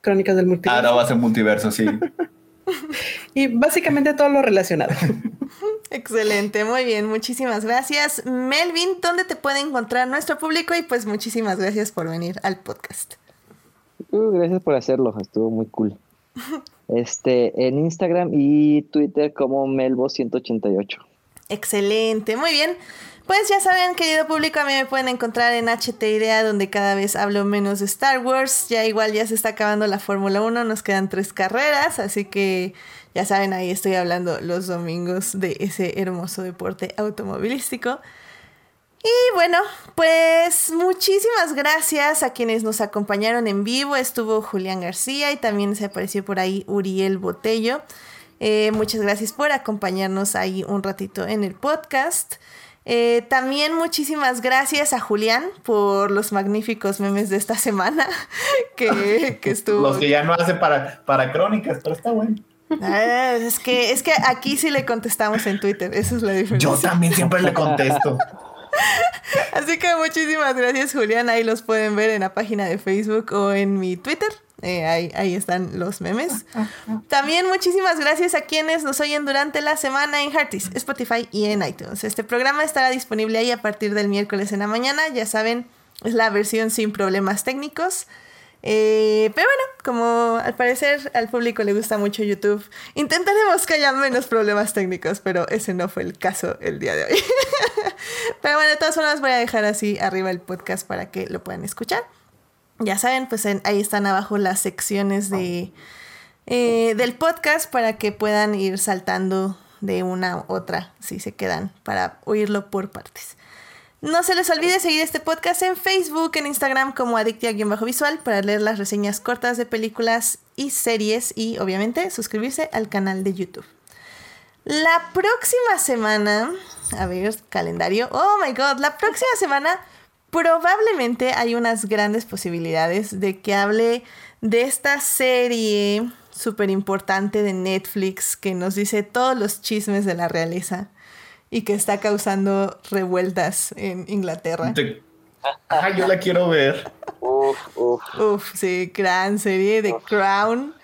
Crónicas del Multiverso. Ahora va a ser multiverso, sí. y básicamente todo lo relacionado. Excelente, muy bien, muchísimas gracias. Melvin, ¿dónde te puede encontrar nuestro público? Y pues muchísimas gracias por venir al podcast. Uh, gracias por hacerlo, estuvo muy cool. Este, en Instagram y Twitter como Melbo188. Excelente, muy bien. Pues ya saben, querido público, a mí me pueden encontrar en HT Idea, donde cada vez hablo menos de Star Wars. Ya igual ya se está acabando la Fórmula 1, nos quedan tres carreras, así que ya saben, ahí estoy hablando los domingos de ese hermoso deporte automovilístico. Y bueno, pues muchísimas gracias a quienes nos acompañaron en vivo. Estuvo Julián García y también se apareció por ahí Uriel Botello. Eh, muchas gracias por acompañarnos ahí un ratito en el podcast. Eh, también muchísimas gracias a Julián por los magníficos memes de esta semana que, estuvo. Los que ya no hace para, para crónicas, pero está bueno. Ah, es, que, es que aquí sí le contestamos en Twitter, esa es la diferencia. Yo también siempre le contesto. Así que muchísimas gracias, Julián. Ahí los pueden ver en la página de Facebook o en mi Twitter. Eh, ahí, ahí, están los memes. También muchísimas gracias a quienes nos oyen durante la semana en Heartis, Spotify y en iTunes. Este programa estará disponible ahí a partir del miércoles en la mañana. Ya saben, es la versión sin problemas técnicos. Eh, pero bueno, como al parecer al público le gusta mucho YouTube, intentaremos que haya menos problemas técnicos, pero ese no fue el caso el día de hoy. pero bueno, de todas formas voy a dejar así arriba el podcast para que lo puedan escuchar. Ya saben, pues ahí están abajo las secciones de, eh, del podcast para que puedan ir saltando de una a otra si se quedan para oírlo por partes. No se les olvide seguir este podcast en Facebook, en Instagram como Adictia-Visual para leer las reseñas cortas de películas y series y obviamente suscribirse al canal de YouTube. La próxima semana, a ver, calendario, oh my god, la próxima semana probablemente hay unas grandes posibilidades de que hable de esta serie súper importante de Netflix que nos dice todos los chismes de la realeza y que está causando revueltas en Inglaterra. Ah, yo la quiero ver. Uf, uf. Uf, sí, gran serie de Crown,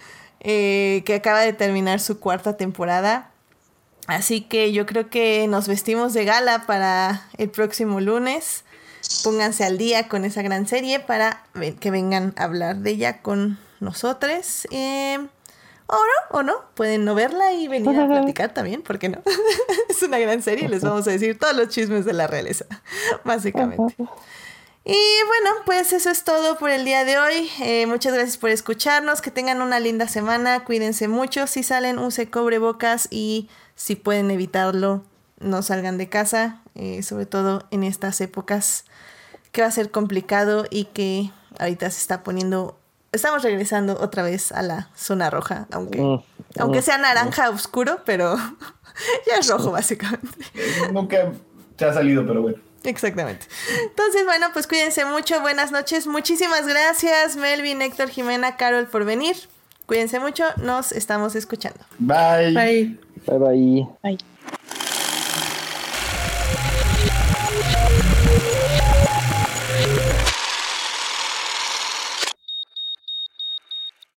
eh, que acaba de terminar su cuarta temporada. Así que yo creo que nos vestimos de gala para el próximo lunes. Pónganse al día con esa gran serie para que vengan a hablar de ella con nosotros. Eh, o no, o no, pueden no verla y venir a platicar también, ¿por qué no? es una gran serie, les vamos a decir todos los chismes de la realeza, básicamente. Y bueno, pues eso es todo por el día de hoy. Eh, muchas gracias por escucharnos, que tengan una linda semana, cuídense mucho, si salen use bocas y si pueden evitarlo, no salgan de casa, eh, sobre todo en estas épocas que va a ser complicado y que ahorita se está poniendo estamos regresando otra vez a la zona roja, aunque, mm, aunque mm, sea naranja oscuro, pero ya es rojo básicamente. Nunca se ha salido, pero bueno. Exactamente. Entonces, bueno, pues cuídense mucho, buenas noches. Muchísimas gracias, Melvin, Héctor, Jimena, Carol, por venir. Cuídense mucho, nos estamos escuchando. Bye. Bye. Bye bye. Bye.